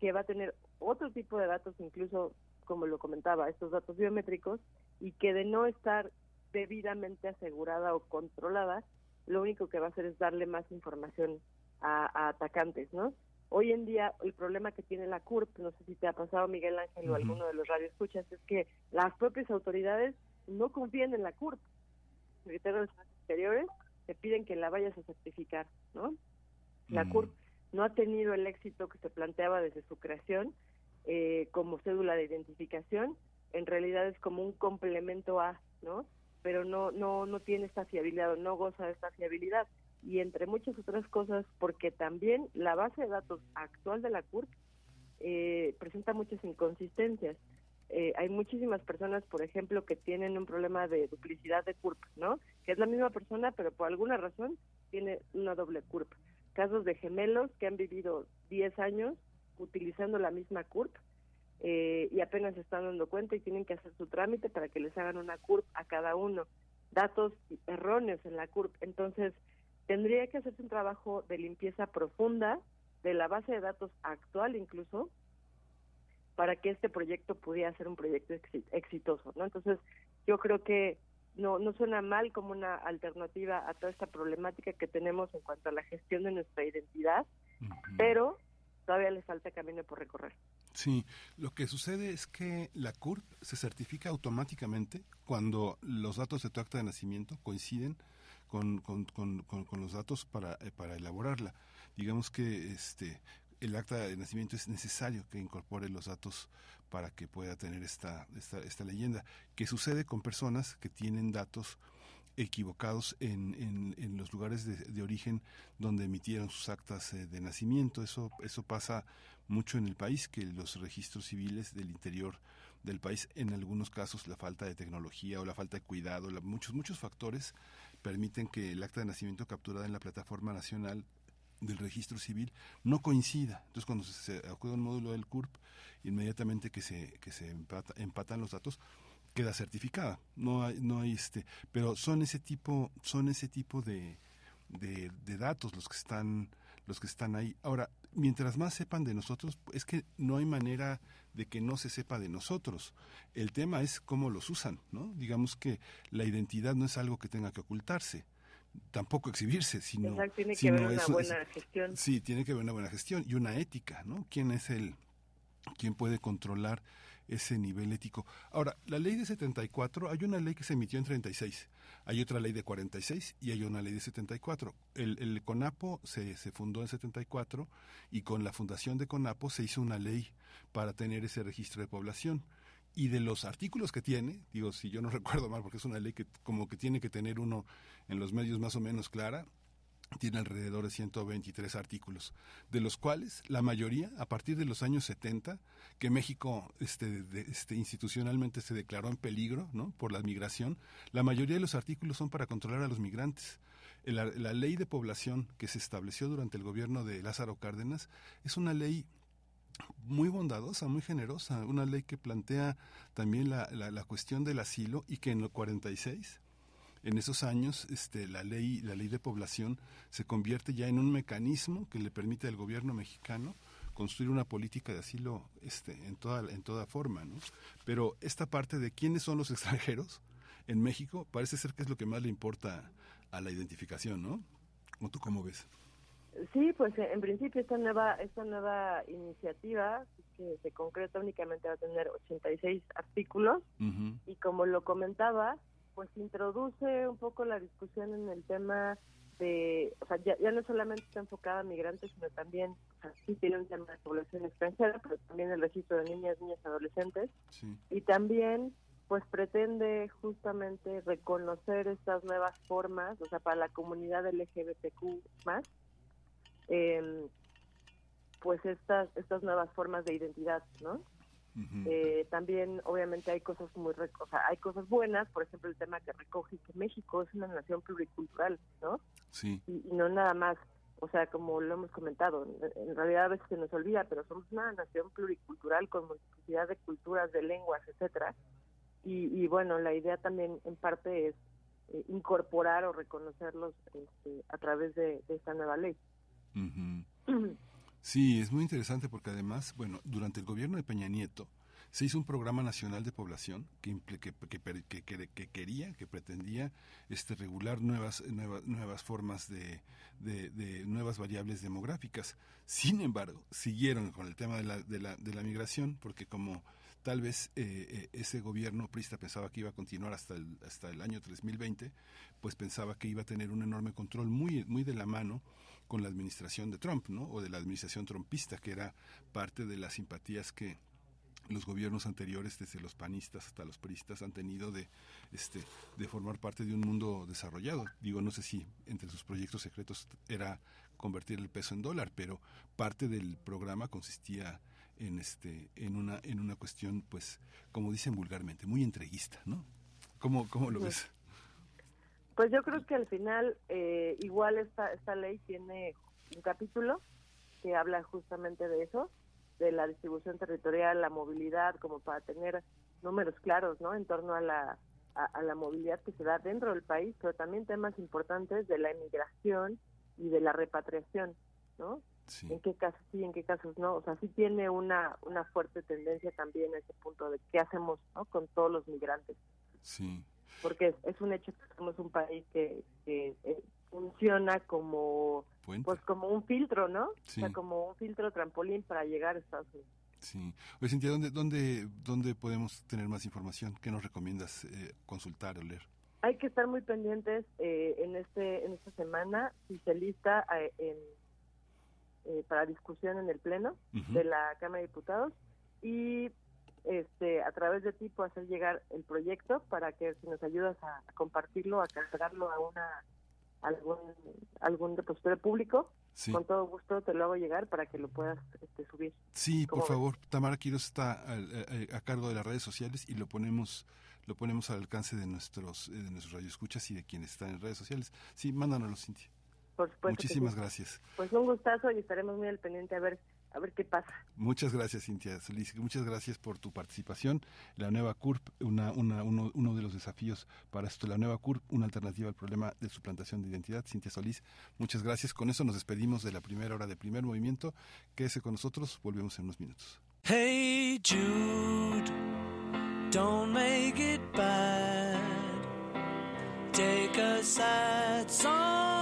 que va a tener otro tipo de datos, incluso como lo comentaba, estos datos biométricos, y que de no estar debidamente asegurada o controlada, lo único que va a hacer es darle más información a, atacantes, ¿no? Hoy en día el problema que tiene la CURP, no sé si te ha pasado Miguel Ángel o alguno de los radioescuchas, es que las propias autoridades no confían en la CURP. Secretarios Exteriores te piden que la vayas a certificar, ¿no? La CURP no ha tenido el éxito que se planteaba desde su creación eh, como cédula de identificación, en realidad es como un complemento a, ¿no? Pero no, no, no tiene esta fiabilidad, no goza de esta fiabilidad. Y entre muchas otras cosas, porque también la base de datos actual de la CURP eh, presenta muchas inconsistencias. Eh, hay muchísimas personas, por ejemplo, que tienen un problema de duplicidad de CURP, ¿no? Que es la misma persona, pero por alguna razón tiene una doble CURP. Casos de gemelos que han vivido 10 años utilizando la misma CURP eh, y apenas se están dando cuenta y tienen que hacer su trámite para que les hagan una CURP a cada uno. Datos erróneos en la CURP. Entonces, tendría que hacerse un trabajo de limpieza profunda de la base de datos actual incluso para que este proyecto pudiera ser un proyecto exitoso, ¿no? Entonces, yo creo que no no suena mal como una alternativa a toda esta problemática que tenemos en cuanto a la gestión de nuestra identidad, pero todavía le falta camino por recorrer. Sí, lo que sucede es que la CURP se certifica automáticamente cuando los datos de tu acta de nacimiento coinciden con, con, con, con los datos para, eh, para elaborarla. Digamos que este el acta de nacimiento es necesario que incorpore los datos para que pueda tener esta, esta, esta leyenda. ¿Qué sucede con personas que tienen datos equivocados en, en, los lugares de, origen donde emitieron sus actas eh, de nacimiento. Eso, eso pasa mucho en el país, que los registros civiles del interior del país, en algunos casos la falta de tecnología o la falta de cuidado, muchos, muchos factores permiten que el acta de nacimiento capturada en la plataforma nacional del registro civil no coincida. Entonces, cuando se, acude a un módulo del CURP, inmediatamente que se, que se empatan los datos, queda certificada. No hay, no hay este, pero son ese tipo, son ese tipo de, de, datos los que están, los que están ahí. Ahora, mientras más sepan de nosotros, es que no hay manera de que no se sepa de nosotros. El tema es cómo los usan, ¿no? Digamos que la identidad no es algo que tenga que ocultarse tampoco exhibirse, sino, tiene que haber una buena gestión. Sí, tiene que haber una buena gestión y una ética, ¿no? ¿Quién es el quién puede controlar ese nivel ético. Ahora, la ley de 74, hay una ley que se emitió en 36, hay otra ley de 46 y hay una ley de 74. El, el CONAPO se, se fundó en 74 y con la fundación de CONAPO se hizo una ley para tener ese registro de población. Y de los artículos que tiene, digo, si yo no recuerdo mal, porque es una ley que como que tiene que tener uno en los medios más o menos clara, tiene alrededor de 123 artículos, de los cuales la mayoría, a partir de los años 70, que México este, este, institucionalmente se declaró en peligro ¿no? por la migración, la mayoría de los artículos son para controlar a los migrantes. La, la ley de población que se estableció durante el gobierno de Lázaro Cárdenas es una ley muy bondadosa, muy generosa, una ley que plantea también la, la, la cuestión del asilo y que en el 46 en esos años este, la ley la ley de población se convierte ya en un mecanismo que le permite al gobierno mexicano construir una política de asilo este, en toda en toda forma ¿no? pero esta parte de quiénes son los extranjeros en México parece ser que es lo que más le importa a la identificación ¿no? ¿O tú cómo ves? Sí, pues en principio esta nueva esta nueva iniciativa que se concreta únicamente va a tener 86 artículos y como lo comentaba, pues introduce un poco la discusión en el tema de, o sea, ya, no solamente está enfocada a migrantes, sino también, o sea, sí tiene un tema de población extranjera, pero también el registro de niñas, niñas, adolescentes, y también pues pretende justamente reconocer estas nuevas formas, o sea, para la comunidad LGBTQ más, eh, pues estas estas nuevas formas de identidad, ¿no? Eh, también, obviamente, hay cosas muy, o sea, hay cosas buenas, por ejemplo, el tema que recoge que México es una nación pluricultural, ¿no? Sí. Y, no nada más, o sea, como lo hemos comentado, en realidad a veces se nos olvida, pero somos una nación pluricultural con multiplicidad de culturas, de lenguas, etcétera. Y, bueno, la idea también en parte es eh, incorporar o reconocerlos este, a través de, esta nueva ley. Sí, es muy interesante porque además, bueno, durante el gobierno de Peña Nieto se hizo un programa nacional de población que, que, que, que quería, que pretendía este, regular nuevas, nuevas, formas de, nuevas variables demográficas. Sin embargo, siguieron con el tema de la, de la, la migración porque como tal vez eh, eh, ese gobierno prista pensaba que iba a continuar hasta el, hasta el año 2020, pues pensaba que iba a tener un enorme control muy, muy de la mano con la administración de Trump, ¿no? O de la administración trumpista, que era parte de las simpatías que los gobiernos anteriores, desde los panistas hasta los priistas, han tenido de, este, de formar parte de un mundo desarrollado. Digo, no sé si entre sus proyectos secretos era convertir el peso en dólar, pero parte del programa consistía en este en una en una cuestión pues como dicen vulgarmente muy entreguista no cómo cómo lo ves pues yo creo que al final eh, igual esta esta ley tiene un capítulo que habla justamente de eso de la distribución territorial la movilidad como para tener números claros no en torno a la a la movilidad que se da dentro del país pero también temas importantes de la emigración y de la repatriación no en qué casos sí, en qué casos no. O sea, sí tiene una, una fuerte tendencia también a ese punto de qué hacemos ¿no? con todos los migrantes. Sí. Porque es, un hecho que somos un país que, que eh, funciona como pues como un filtro, ¿no? O sea, como un filtro trampolín para llegar a Estados Unidos. Sí. Oye, Cintia, ¿dónde, dónde, ¿dónde podemos tener más información? ¿Qué nos recomiendas eh, consultar o leer? Hay que estar muy pendientes eh, en este en esta semana, si se lista en eh, para discusión en el Pleno de la Cámara de Diputados y este a través de ti puedo hacer llegar el proyecto para que si nos ayudas a, compartirlo, a cargarlo a una algún algún depositorio público, con todo gusto te lo hago llegar para que lo puedas este, subir. Sí, por favor. Tamara Quiroz está a, cargo de las redes sociales y lo ponemos lo ponemos al alcance de nuestros de nuestros radioescuchas y de quienes están en redes sociales. Sí, mándanoslo, Cintia. Muchísimas gracias. Pues un gustazo y estaremos muy al pendiente a ver a ver qué pasa. Muchas gracias, Cintia Muchas gracias por tu participación. La nueva CURP, una, una, uno, uno, de los desafíos para esto, la nueva CURP, una alternativa al problema de suplantación de identidad. Cintia Solís, muchas gracias. Con eso nos despedimos de la primera hora de primer movimiento. Quédese con nosotros, volvemos en unos minutos. Hey Jude, don't make it bad. Take a sad song.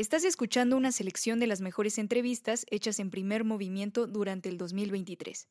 Estás escuchando una selección de las mejores entrevistas hechas en primer movimiento durante el 2023.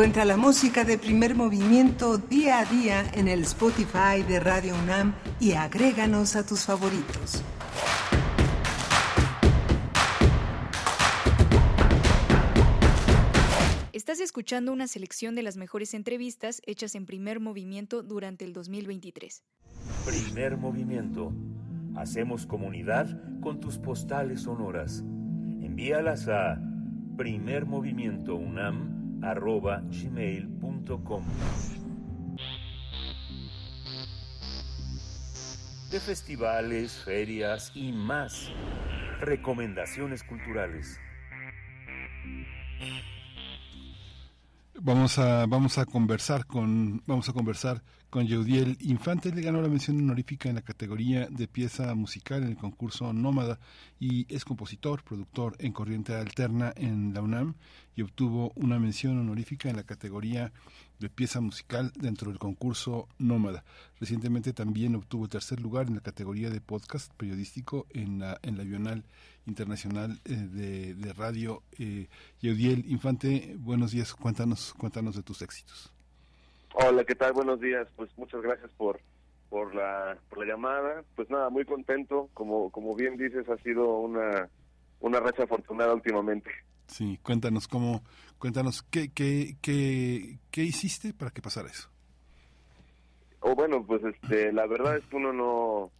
Encuentra la música de primer movimiento día a día en el Spotify de Radio UNAM y agréganos a tus favoritos. Estás escuchando una selección de las mejores entrevistas hechas en primer movimiento durante el 2023. Primer movimiento. Hacemos comunidad con tus postales sonoras. Envíalas a primermovimientounam.gmail.com De festivales, ferias y más. Recomendaciones culturales. Vamos a, vamos a conversar con, vamos a conversar con Yeudiel Infante. Le ganó la mención honorífica en la categoría de pieza musical en el concurso Nómada y es compositor, productor en corriente alterna en la UNAM y obtuvo una mención honorífica en la categoría de pieza musical dentro del concurso Nómada. Recientemente también obtuvo tercer lugar en la categoría de podcast periodístico en la, en la Bienal Internacional eh, de, de, Radio. Eh, Yeudiel Infante, buenos días, cuéntanos, cuéntanos de tus éxitos. Hola, ¿qué tal? Buenos días. Pues muchas gracias por por la por la llamada. Pues nada, muy contento. Como como bien dices, ha sido una una racha afortunada últimamente. Sí, cuéntanos cómo cuéntanos qué qué qué qué hiciste para que pasara eso. O bueno, pues este la verdad es que uno no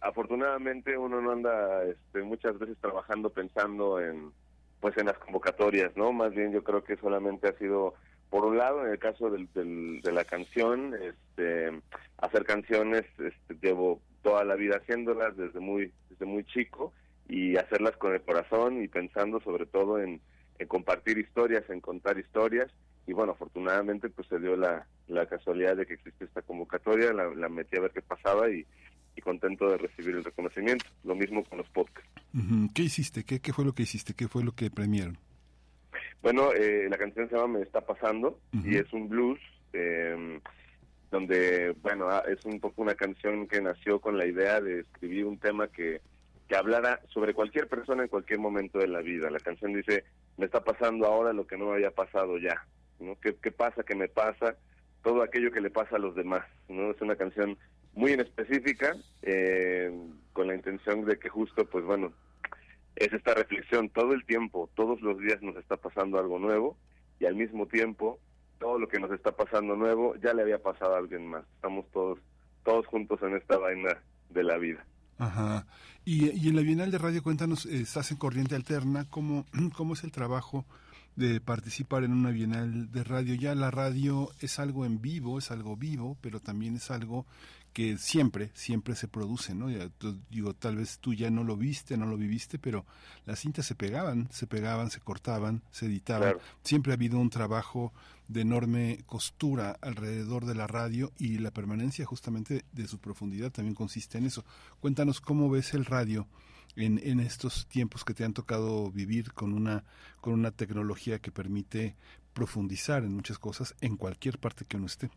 afortunadamente uno no anda este muchas veces trabajando pensando en pues en las convocatorias, ¿no? Más bien yo creo que solamente ha sido por un lado, en el caso del, de la canción, este, hacer canciones, este, llevo toda la vida haciéndolas desde muy, desde muy chico y hacerlas con el corazón y pensando sobre todo en, compartir historias, en contar historias. Y bueno, afortunadamente pues se dio la, la casualidad de que existe esta convocatoria, la, metí a ver qué pasaba y, contento de recibir el reconocimiento. Lo mismo con los podcasts. ¿Qué hiciste? ¿Qué, ¿Qué fue lo que hiciste? ¿Qué fue lo que premiaron? Bueno, eh, la canción se llama Me está pasando uh -huh. y es un blues eh, donde, bueno, ah, es un poco una canción que nació con la idea de escribir un tema que, que hablara sobre cualquier persona en cualquier momento de la vida. La canción dice, me está pasando ahora lo que no me había pasado ya. ¿no? ¿Qué, ¿Qué pasa? ¿Qué me pasa? Todo aquello que le pasa a los demás. ¿no? Es una canción muy en específica, eh, con la intención de que justo, pues bueno, es esta reflexión todo el tiempo, todos los días nos está pasando algo nuevo y al mismo tiempo todo lo que nos está pasando nuevo ya le había pasado a alguien más. Estamos todos todos juntos en esta vaina de la vida. Ajá. Y, y en la Bienal de Radio, cuéntanos, eh, estás en Corriente Alterna, ¿cómo, ¿cómo es el trabajo de participar en una Bienal de Radio? Ya la radio es algo en vivo, es algo vivo, pero también es algo que siempre, siempre se produce, ¿no? Ya, digo, tal vez tú ya no lo viste, no lo viviste, pero las cintas se pegaban, se pegaban, se cortaban, se editaban. Claro. Siempre ha habido un trabajo de enorme costura alrededor de la radio y la permanencia justamente de su profundidad también consiste en eso. Cuéntanos cómo ves el radio en, estos tiempos que te han tocado vivir con una, con una tecnología que permite profundizar en muchas cosas en cualquier parte que uno esté.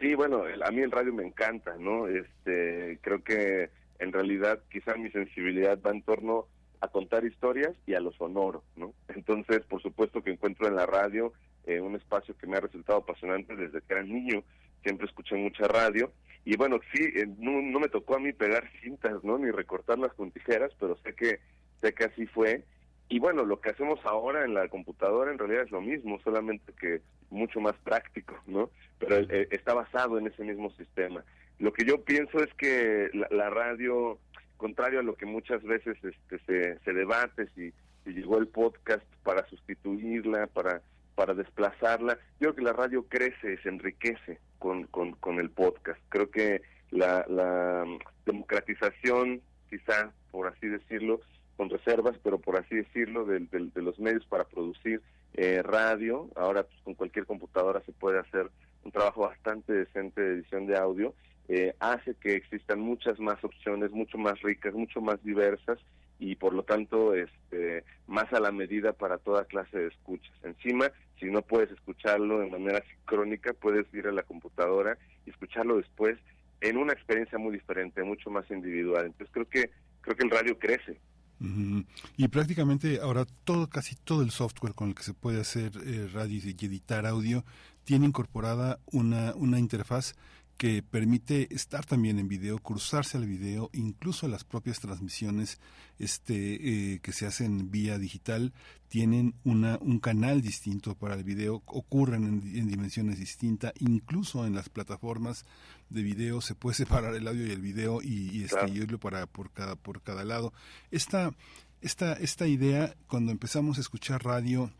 Sí, bueno, a mí el radio me encanta, ¿no? Este, creo que en realidad quizá mi sensibilidad va en torno a contar historias y a lo sonoro, ¿no? Entonces, por supuesto que encuentro en la radio eh, un espacio que me ha resultado apasionante desde que era niño, siempre escuché mucha radio y bueno, sí, eh, no, no me tocó a mí pegar cintas, ¿no? Ni recortarlas con tijeras, pero sé que sé que así fue y bueno, lo que hacemos ahora en la computadora en realidad es lo mismo, solamente que mucho más práctico, ¿no? Pero eh, está basado en ese mismo sistema. Lo que yo pienso es que la, la radio, contrario a lo que muchas veces este, se, se debate, si, si llegó el podcast para sustituirla, para para desplazarla. Yo creo que la radio crece, se enriquece con, con, el podcast. Creo que la, la democratización, quizá por así decirlo, con reservas, pero por así decirlo, de, de, de los medios para producir eh, radio. Ahora pues, con cualquier computadora se puede hacer un trabajo bastante decente de edición de audio. Eh, hace que existan muchas más opciones, mucho más ricas, mucho más diversas y por lo tanto este, más a la medida para toda clase de escuchas. Encima, si no puedes escucharlo de manera sincrónica, puedes ir a la computadora y escucharlo después en una experiencia muy diferente, mucho más individual. Entonces creo que creo que el radio crece Ujú. Y prácticamente ahora todo, casi todo el software con el que se puede hacer eh, radio y editar audio tiene incorporada una, una interfaz que permite estar también en video, cruzarse al video, incluso las propias transmisiones este, eh, que se hacen vía digital tienen una, un canal distinto para el video, ocurren en, en dimensiones distintas, incluso en las plataformas de video se puede separar el audio y el video y, y este, Claro. y oírlo para, por, cada, por cada lado. Esta, esta, esta idea, cuando empezamos a escuchar radio,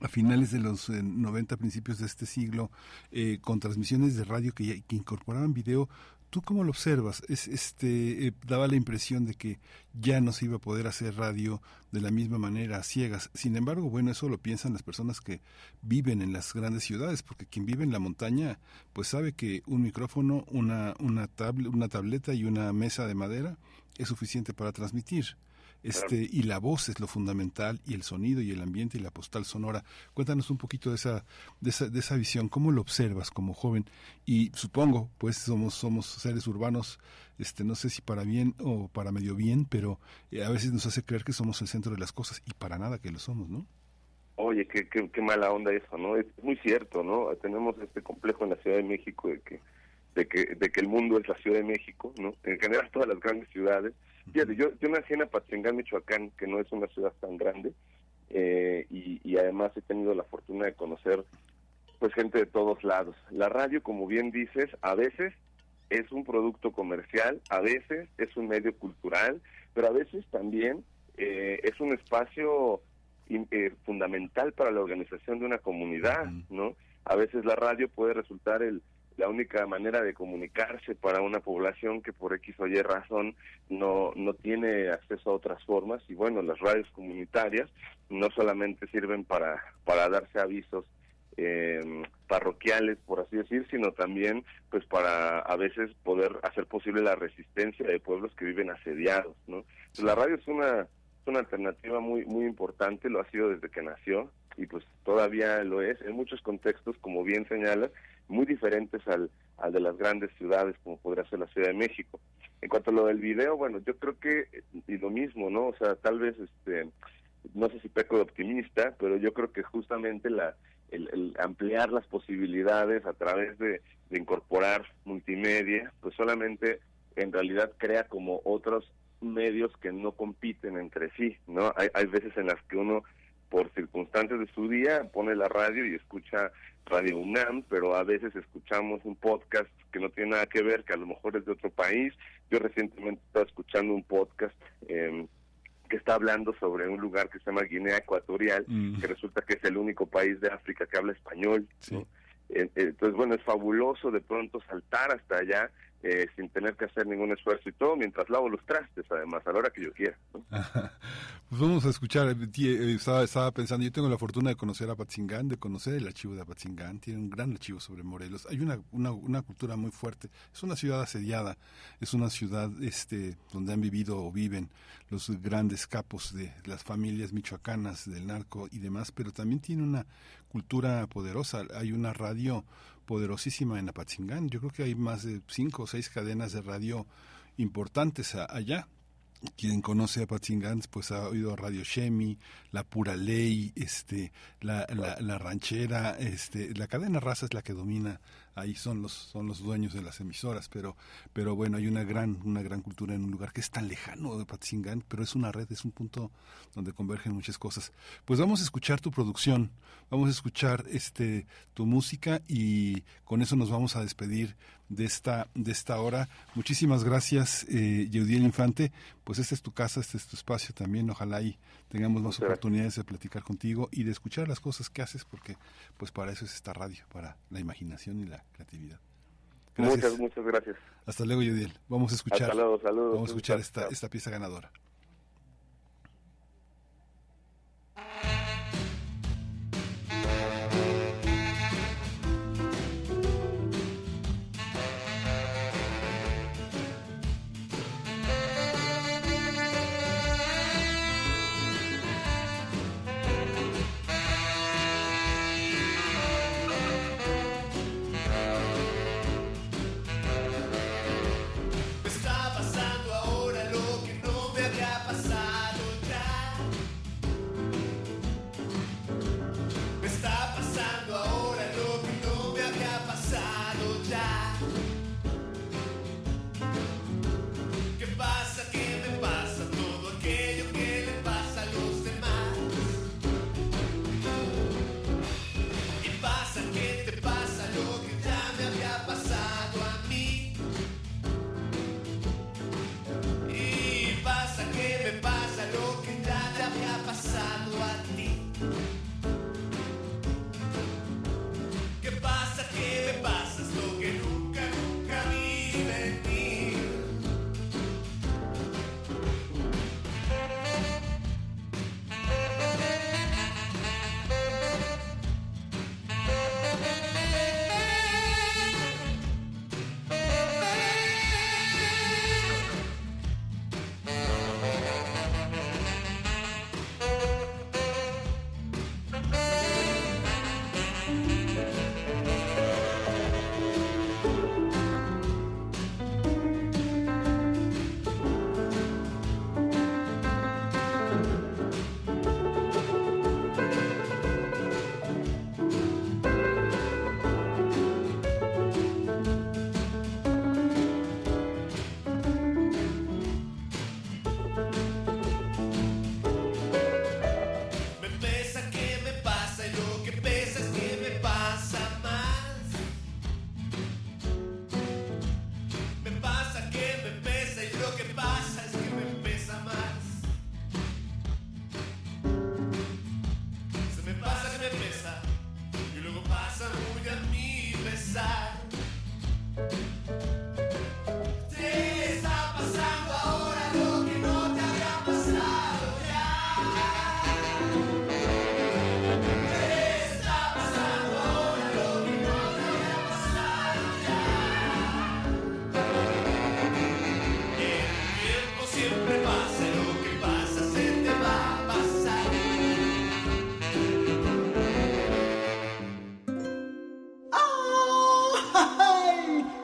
a finales de los eh, 90, principios de este siglo, eh, con transmisiones de radio que incorporaban video, ¿tú cómo lo observas? Es, este, eh, daba la impresión de que ya no se iba a poder hacer radio de la misma manera, a ciegas. Sin embargo, bueno, eso lo piensan las personas que viven en las grandes ciudades, porque quien vive en la montaña, pues sabe que un micrófono, una, una, tablet, una tableta y una mesa de madera es suficiente para transmitir. Este, y la voz es lo fundamental y el sonido y el ambiente y la postal sonora. Cuéntanos un poquito de esa, de esa, de esa visión, cómo lo observas como joven y supongo, pues somos, somos seres urbanos, este, no sé si para bien o para medio bien, pero eh, a veces nos hace creer que somos el centro de las cosas y para nada que lo somos, ¿no? Oye, qué, qué, qué mala onda eso, ¿no? Es muy cierto, ¿no? Tenemos este complejo en la Ciudad de México de que de que de que el mundo es la Ciudad de México, ¿no? En general todas las grandes ciudades. Fíjate, yo, yo nací en Apatzingán, Michoacán, que no es una ciudad tan grande, eh, y, y además he tenido la fortuna de conocer pues gente de todos lados. La radio, como bien dices, a veces es un producto comercial, a veces es un medio cultural, pero a veces también eh, es un espacio in- eh, fundamental para la organización de una comunidad, ¿no? A veces la radio puede resultar el, la única manera de comunicarse para una población que por X o Y razón no, no tiene acceso a otras formas y bueno, las radios comunitarias no solamente sirven para, para darse avisos eh, parroquiales, por así decir, sino también pues para a veces poder hacer posible la resistencia de pueblos que viven asediados, ¿no? Pues, la radio es una es una alternativa muy muy importante, lo ha sido desde que nació y pues todavía lo es en muchos contextos, como bien señalas, muy diferentes al, al de las grandes ciudades, como podría ser la Ciudad de México. En cuanto a lo del video, bueno, yo creo que y lo mismo, ¿no? O sea, tal vez este no sé si peco de optimista, pero yo creo que justamente la el, el ampliar las posibilidades a través de, de incorporar multimedia, pues solamente en realidad crea como otros medios que no compiten entre sí, ¿no? Hay, hay veces en las que uno por circunstancias de su día pone la radio y escucha Radio UNAM, pero a veces escuchamos un podcast que no tiene nada que ver, que a lo mejor es de otro país. Yo recientemente estaba escuchando un podcast eh, que está hablando sobre un lugar que se llama Guinea Ecuatorial, Mm. que resulta que es el único país de África que habla español. ¿no? Eh, Entonces, bueno, es fabuloso de pronto saltar hasta allá eh, sin tener que hacer ningún esfuerzo y todo, mientras lavo los trastes, además, a la hora que yo quiera. ¿no? Pues vamos a escuchar, eh, eh, estaba, pensando, yo tengo la fortuna de conocer a Apatzingán, de conocer el archivo de Apatzingán, tiene un gran archivo sobre Morelos, hay una, una, una cultura muy fuerte, es una ciudad asediada, es una ciudad este, donde han vivido o viven los grandes capos de las familias michoacanas, del narco y demás, pero también tiene una cultura poderosa, hay una radio poderosísima en Apatzingán, yo creo que hay más de cinco o seis cadenas de radio importantes allá, quien conoce a Patzingán pues ha oído Radio Shemi, La Pura Ley, este, la, la, la ranchera, este, la cadena raza es la que domina, ahí son los, son los dueños de las emisoras, pero, pero bueno, hay una gran, una gran cultura en un lugar que es tan lejano de Patzingán, pero es una red, es un punto donde convergen muchas cosas. Pues vamos a escuchar tu producción, vamos a escuchar este tu música y con eso nos vamos a despedir de esta, de esta hora. Muchísimas gracias, eh, Yeudiel Infante. Pues esta es tu casa, este es tu espacio también. Ojalá y tengamos más oportunidades de platicar contigo y de escuchar las cosas que haces, porque pues para eso es esta radio, para la imaginación y la creatividad. Gracias. Muchas, muchas gracias. Hasta luego, Yeudiel. Vamos a escuchar. Hasta luego, saludos. Vamos a escuchar esta, esta pieza ganadora.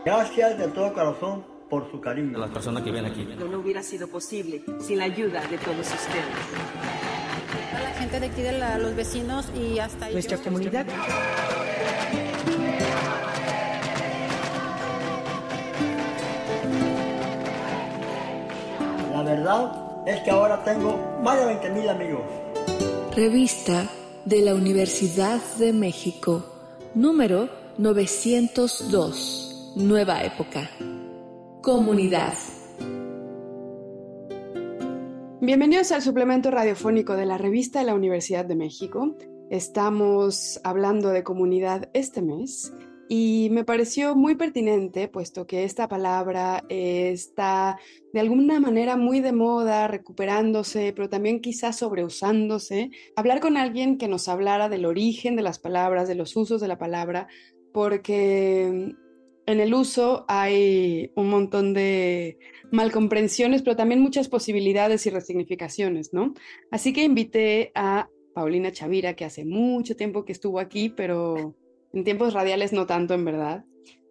Gracias de todo corazón por su cariño. las personas que ven aquí. No hubiera sido posible sin la ayuda de todos ustedes. A la gente de aquí, de la- los vecinos y hasta Nuestra comunidad. La verdad es que ahora tengo más de 20 mil amigos. Revista de la Universidad de México, número 902, Nueva Época. Comunidad. Bienvenidos al suplemento radiofónico de la revista de la Universidad de México. Estamos hablando de comunidad este mes y me pareció muy pertinente, puesto que esta palabra está de alguna manera muy de moda, recuperándose, pero también quizás sobreusándose. Hablar con alguien que nos hablara del origen de las palabras, de los usos de la palabra, porque en el uso hay un montón de malcomprensiones, pero también muchas posibilidades y resignificaciones, ¿no? Así que invité a Paulina Chavira, que hace mucho tiempo que estuvo aquí, pero en tiempos radiales no tanto, en verdad,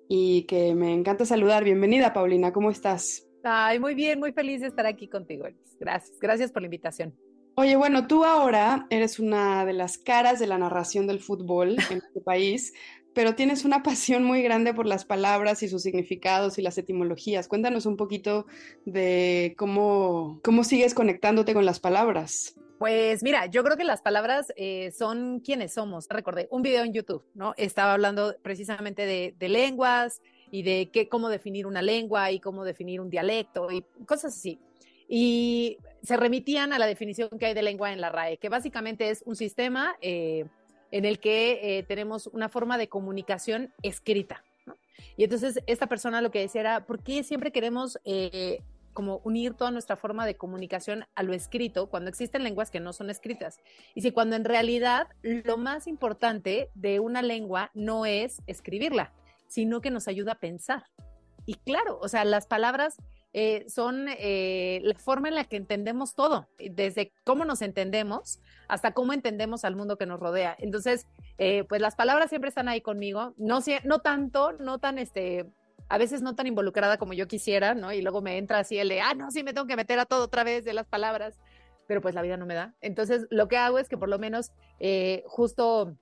y que me encanta saludar. Bienvenida, Paulina, ¿cómo estás? Ay, muy bien, muy feliz de estar aquí contigo. Gracias, gracias por la invitación. Oye, bueno, tú ahora eres una de las caras de la narración del fútbol en este país, pero tienes una pasión muy grande por las palabras y sus significados y las etimologías. Cuéntanos un poquito de cómo, cómo sigues conectándote con las palabras. Pues mira, yo creo que las palabras eh, son quienes somos. Recordé un video en YouTube, ¿no? Estaba hablando precisamente de, lenguas y de qué, cómo definir una lengua y cómo definir un dialecto y cosas así. Y se remitían a la definición que hay de lengua en la RAE, que básicamente es un sistema eh, en el que eh, tenemos una forma de comunicación escrita. Y entonces esta persona lo que decía era, ¿por qué siempre queremos eh, como unir toda nuestra forma de comunicación a lo escrito cuando existen lenguas que no son escritas? Y si cuando en realidad lo más importante de una lengua no es escribirla, sino que nos ayuda a pensar. Y claro, o sea, las palabras eh, son eh, la forma en la que entendemos todo, desde cómo nos entendemos hasta cómo entendemos al mundo que nos rodea. Entonces, eh, pues las palabras siempre están ahí conmigo, no, no tanto, no tan, este, a veces no tan involucrada como yo quisiera, ¿no? Y luego me entra así el de, ah, no, sí, me tengo que meter a todo otra vez de las palabras, pero pues la vida no me da. Entonces, lo que hago es que por lo menos eh, justo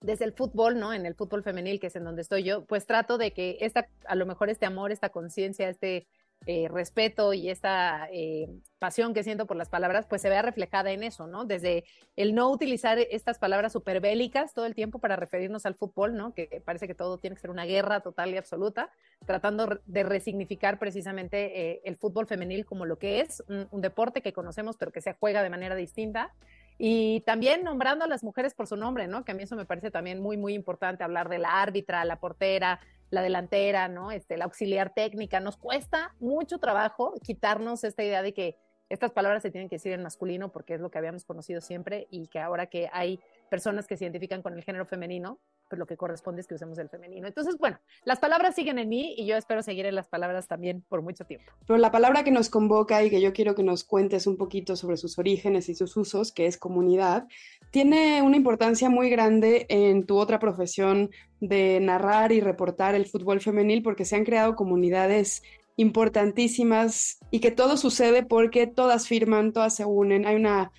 desde el fútbol, ¿no? En el fútbol femenil, que es en donde estoy yo, pues trato de que esta, a lo mejor este amor, esta conciencia, este eh, respeto y esta eh, pasión que siento por las palabras, pues se vea reflejada en eso, ¿no? Desde el no utilizar estas palabras superbélicas todo el tiempo para referirnos al fútbol, ¿no? Que parece que todo tiene que ser una guerra total y absoluta, tratando de resignificar precisamente eh, el fútbol femenil como lo que es, un, un deporte que conocemos pero que se juega de manera distinta y también nombrando a las mujeres por su nombre, ¿no? Que a mí eso me parece también muy, muy importante, hablar de la árbitra, la portera, la delantera, ¿no? Este, la auxiliar técnica. Nos cuesta mucho trabajo quitarnos esta idea de que estas palabras se tienen que decir en masculino porque es lo que habíamos conocido siempre y que ahora que hay personas que se identifican con el género femenino, pues lo que corresponde es que usemos el femenino. Entonces, bueno, las palabras siguen en mí y yo espero seguir en las palabras también por mucho tiempo. Pero la palabra que nos convoca y que yo quiero que nos cuentes un poquito sobre sus orígenes y sus usos, que es comunidad, tiene una importancia muy grande en tu otra profesión de narrar y reportar el fútbol femenil porque se han creado comunidades importantísimas y que todo sucede porque todas firman, todas se unen, hay una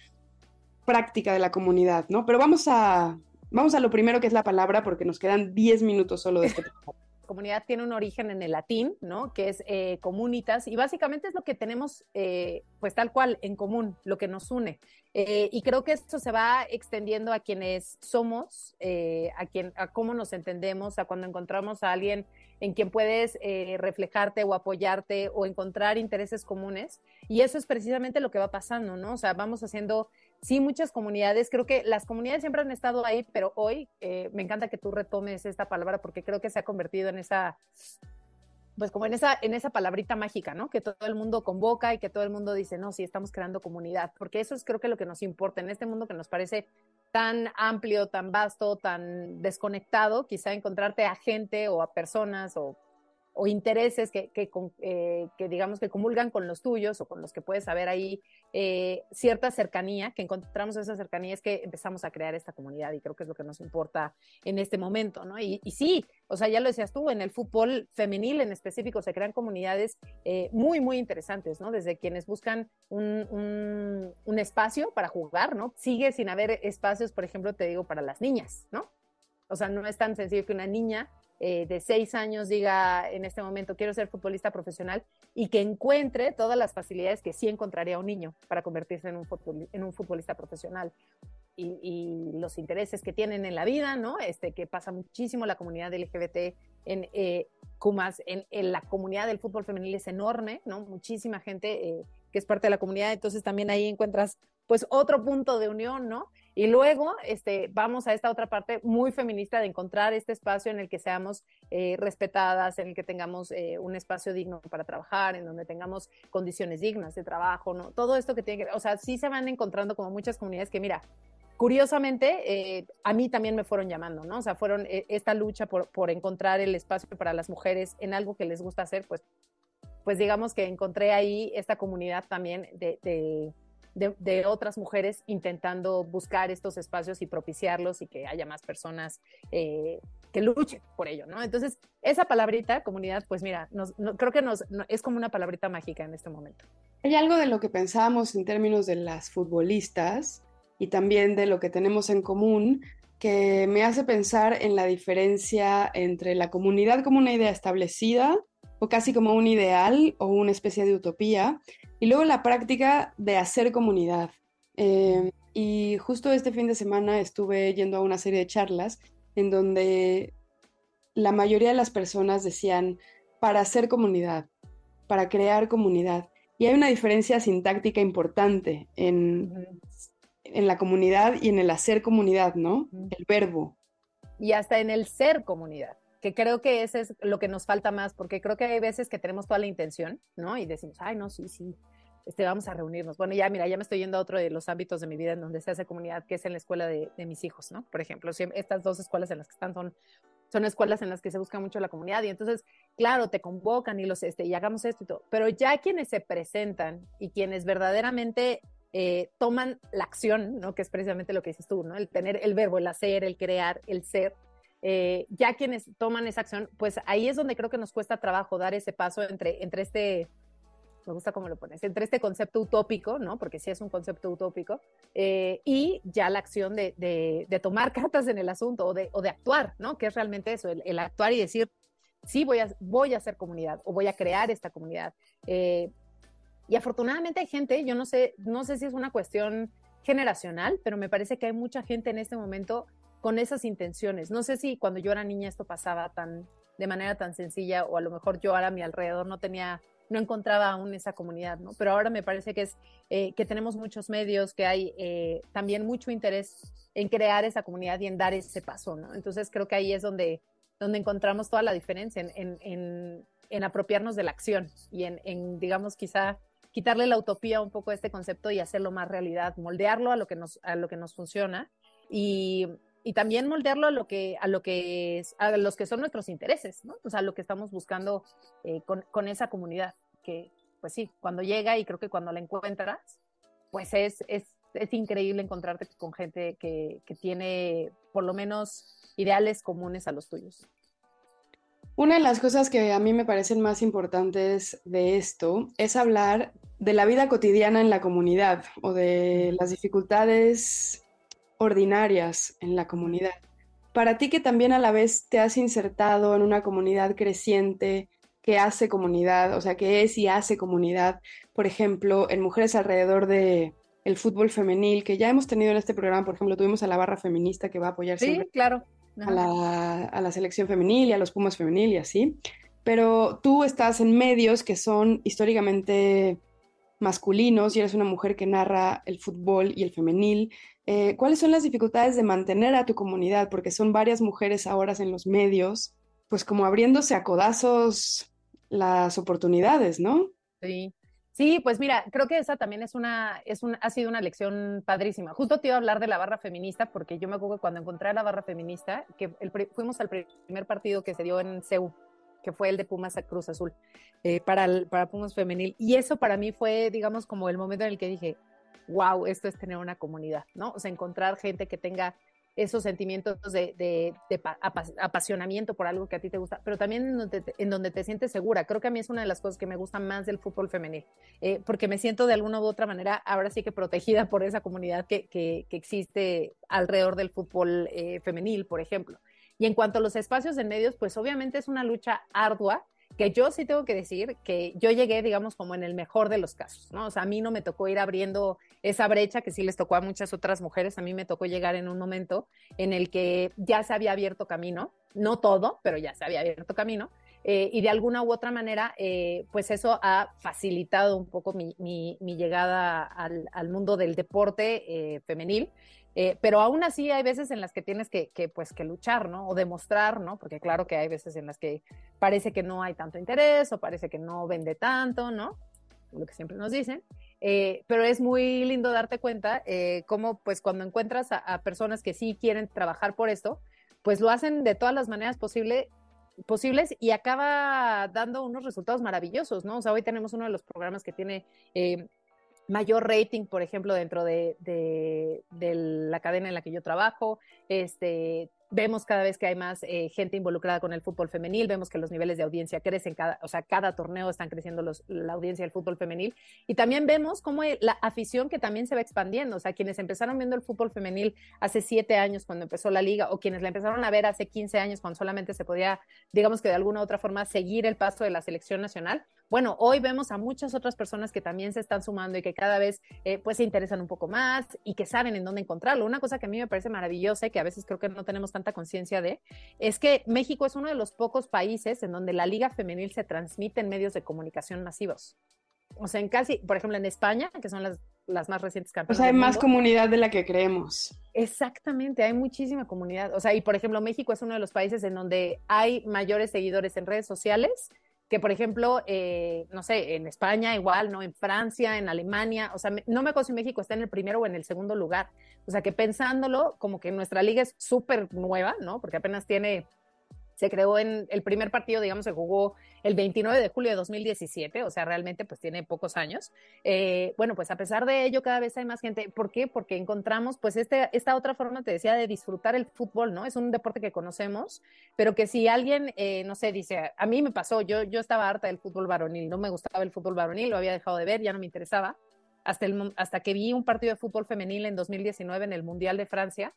práctica de la comunidad, ¿no? Pero vamos a, vamos a lo primero que es la palabra porque nos quedan 10 minutos solo de este comunidad tiene un origen en el latín, ¿no? Que es eh, comunitas y básicamente es lo que tenemos, eh, pues tal cual, en común, lo que nos une. Eh, y creo que esto se va extendiendo a quienes somos, a, quien, a cómo nos entendemos, a cuando encontramos a alguien en quien puedes reflejarte o apoyarte o encontrar intereses comunes. Y eso es precisamente lo que va pasando, ¿no? O sea, vamos haciendo sí, muchas comunidades, creo que las comunidades siempre han estado ahí, pero hoy eh, me encanta que tú retomes esta palabra porque creo que se ha convertido en esa, pues como en esa, en esa palabrita mágica, ¿no? Que todo el mundo convoca y que todo el mundo dice, no, sí, estamos creando comunidad, porque eso es creo que lo que nos importa en este mundo que nos parece tan amplio, tan vasto, tan desconectado, quizá encontrarte a gente o a personas o o intereses que, eh, que, digamos que comulgan con los tuyos o con los que puedes saber ahí eh, cierta cercanía, que encontramos esa cercanía es que empezamos a crear esta comunidad y creo que es lo que nos importa en este momento, ¿no? Y, y sí, o sea, ya lo decías tú, en el fútbol femenil en específico se crean comunidades eh, muy, muy interesantes, ¿no? Desde quienes buscan un, un, un espacio para jugar, ¿no? Sigue sin haber espacios, por ejemplo, te digo, para las niñas, ¿no? O sea, no es tan sencillo que una niña eh, de seis años diga en este momento quiero ser futbolista profesional y que encuentre todas las facilidades que sí encontraría un niño para convertirse en un, en futbolista profesional. Y, los intereses que tienen en la vida, ¿no? Este, que pasa muchísimo la comunidad LGBT en eh, Cumas, en, la comunidad del fútbol femenil es enorme, ¿no? Muchísima gente eh, que es parte de la comunidad, entonces también ahí encuentras pues otro punto de unión, ¿no? Y luego este, vamos a esta otra parte muy feminista de encontrar este espacio en el que seamos eh, respetadas, en el que tengamos eh, un espacio digno para trabajar, en donde tengamos condiciones dignas de trabajo, ¿no? Todo esto que tiene que, o sea, sí se van encontrando como muchas comunidades que, mira, curiosamente, eh, a mí también me fueron llamando, ¿no? O sea, fueron esta lucha por, por encontrar el espacio para las mujeres en algo que les gusta hacer, pues, pues digamos que encontré ahí esta comunidad también de de, otras mujeres intentando buscar estos espacios y propiciarlos y que haya más personas eh, que luchen por ello, ¿no? Entonces, esa palabrita, comunidad, pues mira, creo que es como una palabrita mágica en este momento. Hay algo de lo que pensamos en términos de las futbolistas y también de lo que tenemos en común que me hace pensar en la diferencia entre la comunidad como una idea establecida o casi como un ideal o una especie de utopía y luego la práctica de hacer comunidad. Em, y justo este fin de semana estuve yendo a una serie de charlas en donde la mayoría de las personas decían para hacer comunidad, para crear comunidad. Y hay una diferencia sintáctica importante en, en la comunidad y en el hacer comunidad, ¿no? El verbo. Y hasta en el ser comunidad que creo que ese es lo que nos falta más, porque creo que hay veces que tenemos toda la intención, ¿no? Y decimos, ay, no, sí, sí, este, vamos a reunirnos. Bueno, ya, mira, ya me estoy yendo a otro de los ámbitos de mi vida en donde se hace comunidad, que es en la escuela de, mis hijos, ¿no? Por ejemplo, estas dos escuelas en las que están son, son escuelas en las que se busca mucho la comunidad y entonces, claro, te convocan y los, este, y hagamos esto y todo, pero ya quienes se presentan y quienes verdaderamente eh, toman la acción, ¿no? Que es precisamente lo que dices tú, ¿no? El tener el verbo, el hacer, el crear, el ser, eh, ya quienes toman esa acción, pues ahí es donde creo que nos cuesta trabajo dar ese paso entre, entre este, me gusta cómo lo pones, entre este concepto utópico, ¿no? Porque sí es un concepto utópico, eh, y ya la acción de, de, tomar cartas en el asunto o de, o de actuar, ¿no? Que es realmente eso, el, el, actuar y decir, sí, voy a, voy a hacer comunidad o voy a crear esta comunidad. Eh, y afortunadamente hay gente, yo no sé, no sé si es una cuestión generacional, pero me parece que hay mucha gente en este momento con esas intenciones. No sé si cuando yo era niña esto pasaba tan de manera tan sencilla o a lo mejor yo ahora a mi alrededor no tenía no encontraba aún esa comunidad, ¿no? Pero ahora me parece que es eh, que tenemos muchos medios, que hay eh, también mucho interés en crear esa comunidad y en dar ese paso, ¿no? Entonces creo que ahí es donde, donde encontramos toda la diferencia, en, en, apropiarnos de la acción y en, digamos, quizá quitarle la utopía un poco a este concepto y hacerlo más realidad, moldearlo a lo que nos, a lo que nos funciona y, y también moldearlo a lo que a lo que es, a los que son nuestros intereses, ¿no? O sea, lo que estamos buscando eh, con, con, esa comunidad, que pues sí, cuando llega y creo que cuando la encuentras, pues es, es, es increíble encontrarte con gente que, que tiene por lo menos ideales comunes a los tuyos. Una de las cosas que a mí me parecen más importantes de esto es hablar de la vida cotidiana en la comunidad o de las dificultades ordinarias en la comunidad. Para ti que también a la vez te has insertado en una comunidad creciente que hace comunidad, o sea, que es y hace comunidad, por ejemplo, en mujeres alrededor de el fútbol femenil, que ya hemos tenido en este programa, por ejemplo, tuvimos a la barra feminista que va a apoyar sí, claro. a, la, a la selección femenil y a los Pumas femenil y así, pero tú estás en medios que son históricamente masculinos y eres una mujer que narra el fútbol y el femenil. Eh, ¿Cuáles son las dificultades de mantener a tu comunidad? Porque son varias mujeres ahora en los medios, pues como abriéndose a codazos las oportunidades, ¿no? Sí. Sí, pues mira, creo que esa también es una, es un, ha sido una lección padrísima. Justo te iba a hablar de la barra feminista, porque yo me acuerdo que cuando encontré a la barra feminista, que fuimos al primer partido que se dio en CEU, que fue el de Pumas a Cruz Azul, eh, para, el, para Pumas Femenil. Y eso para mí fue, digamos, como el momento en el que dije, wow, esto es tener una comunidad, ¿no? O sea, encontrar gente que tenga esos sentimientos de, apasionamiento por algo que a ti te gusta, pero también en donde, te, sientes segura. Creo que a mí es una de las cosas que me gusta más del fútbol femenil, eh, porque me siento de alguna u otra manera ahora sí que protegida por esa comunidad que, que, que existe alrededor del fútbol eh, femenil, por ejemplo. Y en cuanto a los espacios en medios, pues obviamente es una lucha ardua, que yo sí tengo que decir que yo llegué, digamos, como en el mejor de los casos, ¿no? O sea, a mí no me tocó ir abriendo esa brecha que sí les tocó a muchas otras mujeres, a mí me tocó llegar en un momento en el que ya se había abierto camino, no todo, pero ya se había abierto camino, eh, y de alguna u otra manera, eh, pues eso ha facilitado un poco mi, llegada al, al, mundo del deporte eh, femenil. Eh, pero aún así hay veces en las que tienes que, pues, que luchar, ¿no? O demostrar, ¿no? Porque claro que hay veces en las que parece que no hay tanto interés o parece que no vende tanto, ¿no? Lo que siempre nos dicen. Eh, pero es muy lindo darte cuenta eh, cómo, pues, cuando encuentras a, personas que sí quieren trabajar por esto, pues lo hacen de todas las maneras posible, posibles y acaba dando unos resultados maravillosos, ¿no? O sea, hoy tenemos uno de los programas que tiene mayor rating, por ejemplo, dentro de, de, la cadena en la que yo trabajo. Este, vemos cada vez que hay más eh, gente involucrada con el fútbol femenil, vemos que los niveles de audiencia crecen, cada, o sea, cada torneo están creciendo la audiencia del fútbol femenil. Y también vemos cómo la afición que también se va expandiendo, o sea, quienes empezaron viendo el fútbol femenil hace siete años cuando empezó la liga, o quienes la empezaron a ver hace 15 años cuando solamente se podía, digamos que de alguna u otra forma, seguir el paso de la selección nacional. Bueno, hoy vemos a muchas otras personas que también se están sumando y que cada vez eh, pues se interesan un poco más y que saben en dónde encontrarlo. Una cosa que a mí me parece maravillosa y que a veces creo que no tenemos tanta conciencia de, es que México es uno de los pocos países en donde la liga femenil se transmite en medios de comunicación masivos. O sea, en casi, por ejemplo, en España, que son las, las más recientes campeonas. O sea, hay más comunidad de la que creemos. Exactamente, hay muchísima comunidad. O sea, y por ejemplo, México es uno de los países en donde hay mayores seguidores en redes sociales que por ejemplo, eh, no sé, en España igual, ¿no? En Francia, en Alemania, o sea, no me acuerdo si México está en el primero o en el segundo lugar. O sea, que pensándolo, como que nuestra liga es súper nueva, ¿no? Porque apenas tiene se creó en el primer partido, digamos, se jugó el 29 de julio de 2017, o sea, realmente pues tiene pocos años. Eh, bueno, pues a pesar de ello, cada vez hay más gente. ¿Por qué? Porque encontramos pues este, esta otra forma, te decía, de disfrutar el fútbol, ¿no? Es un deporte que conocemos, pero que si alguien, eh, no sé, dice, a mí me pasó, yo, yo estaba harta del fútbol varonil, no me gustaba el fútbol varonil, lo había dejado de ver, ya no me interesaba. Hasta, el, hasta que vi un partido de fútbol femenil en 2019 en el Mundial de Francia,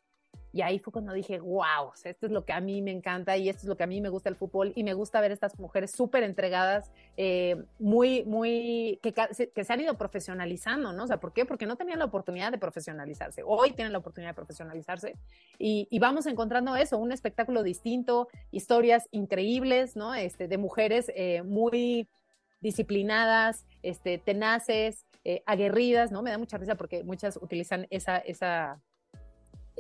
y ahí fue cuando dije, wow, esto es lo que a mí me encanta y esto es lo que a mí me gusta el fútbol y me gusta ver estas mujeres súper entregadas, eh, muy, muy, que, se han ido profesionalizando, ¿no? O sea, ¿por qué? Porque no tenían la oportunidad de profesionalizarse. Hoy tienen la oportunidad de profesionalizarse y, y vamos encontrando eso, un espectáculo distinto, historias increíbles, ¿no? Este, de mujeres eh, muy disciplinadas, este, tenaces, eh, aguerridas, ¿no? Me da mucha risa porque muchas utilizan esa, esa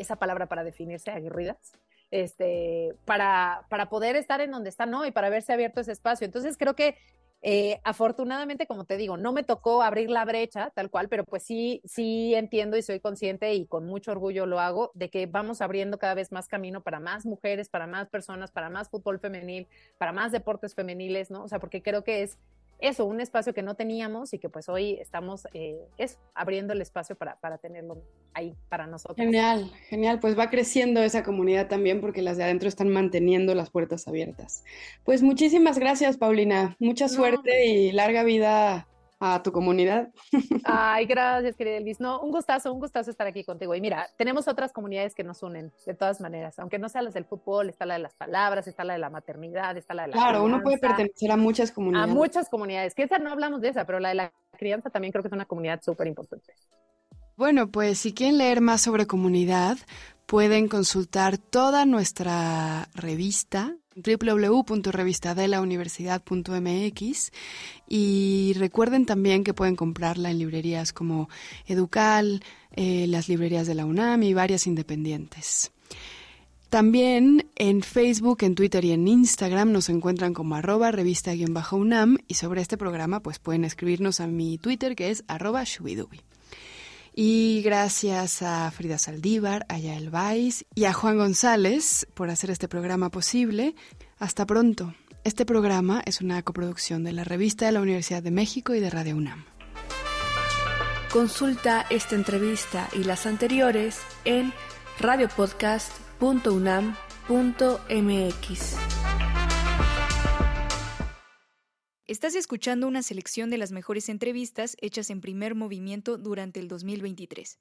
esa palabra para definirse, aguerridas, este, para, para poder estar en donde están, ¿no? Y para verse abierto ese espacio. Entonces creo que eh, afortunadamente, como te digo, no me tocó abrir la brecha tal cual, pero pues sí, sí entiendo y soy consciente y con mucho orgullo lo hago de que vamos abriendo cada vez más camino para más mujeres, para más personas, para más fútbol femenil, para más deportes femeniles, ¿no? O sea, porque creo que es eso, un espacio que no teníamos y que pues hoy estamos eh, abriendo el espacio para, para, tenerlo ahí para nosotros. Genial, genial, pues va creciendo esa comunidad también porque las de adentro están manteniendo las puertas abiertas. Pues muchísimas gracias, Paulina, mucha suerte y larga vida a tu comunidad. Ay, gracias, querida Elvis. No, un gustazo, un gustazo estar aquí contigo. Y mira, tenemos otras comunidades que nos unen, de todas maneras. Aunque no sea las del fútbol, está la de las palabras, está la de la maternidad, está la de la Claro, uno puede pertenecer a muchas comunidades. A muchas comunidades. Que esa no hablamos de esa, pero la de la crianza también creo que es una comunidad súper importante. Bueno, pues si quieren leer más sobre comunidad, pueden consultar toda nuestra revista www.revistadelauniversidad.mx y recuerden también que pueden comprarla en librerías como Educal, eh, las librerías de la UNAM y varias independientes. También en Facebook, en Twitter y en Instagram nos encuentran como arroba revista-unam y sobre este programa pues pueden escribirnos a mi Twitter que es arroba shubidubi. Y gracias a Frida Saldívar, a Yael Vais y a Juan González por hacer este programa posible. Hasta pronto. Este programa es una coproducción de la revista de la Universidad de México y de Radio UNAM. Consulta esta entrevista y las anteriores en radiopodcast.unam.mx. Estás escuchando una selección de las mejores entrevistas hechas en primer movimiento durante el 2023.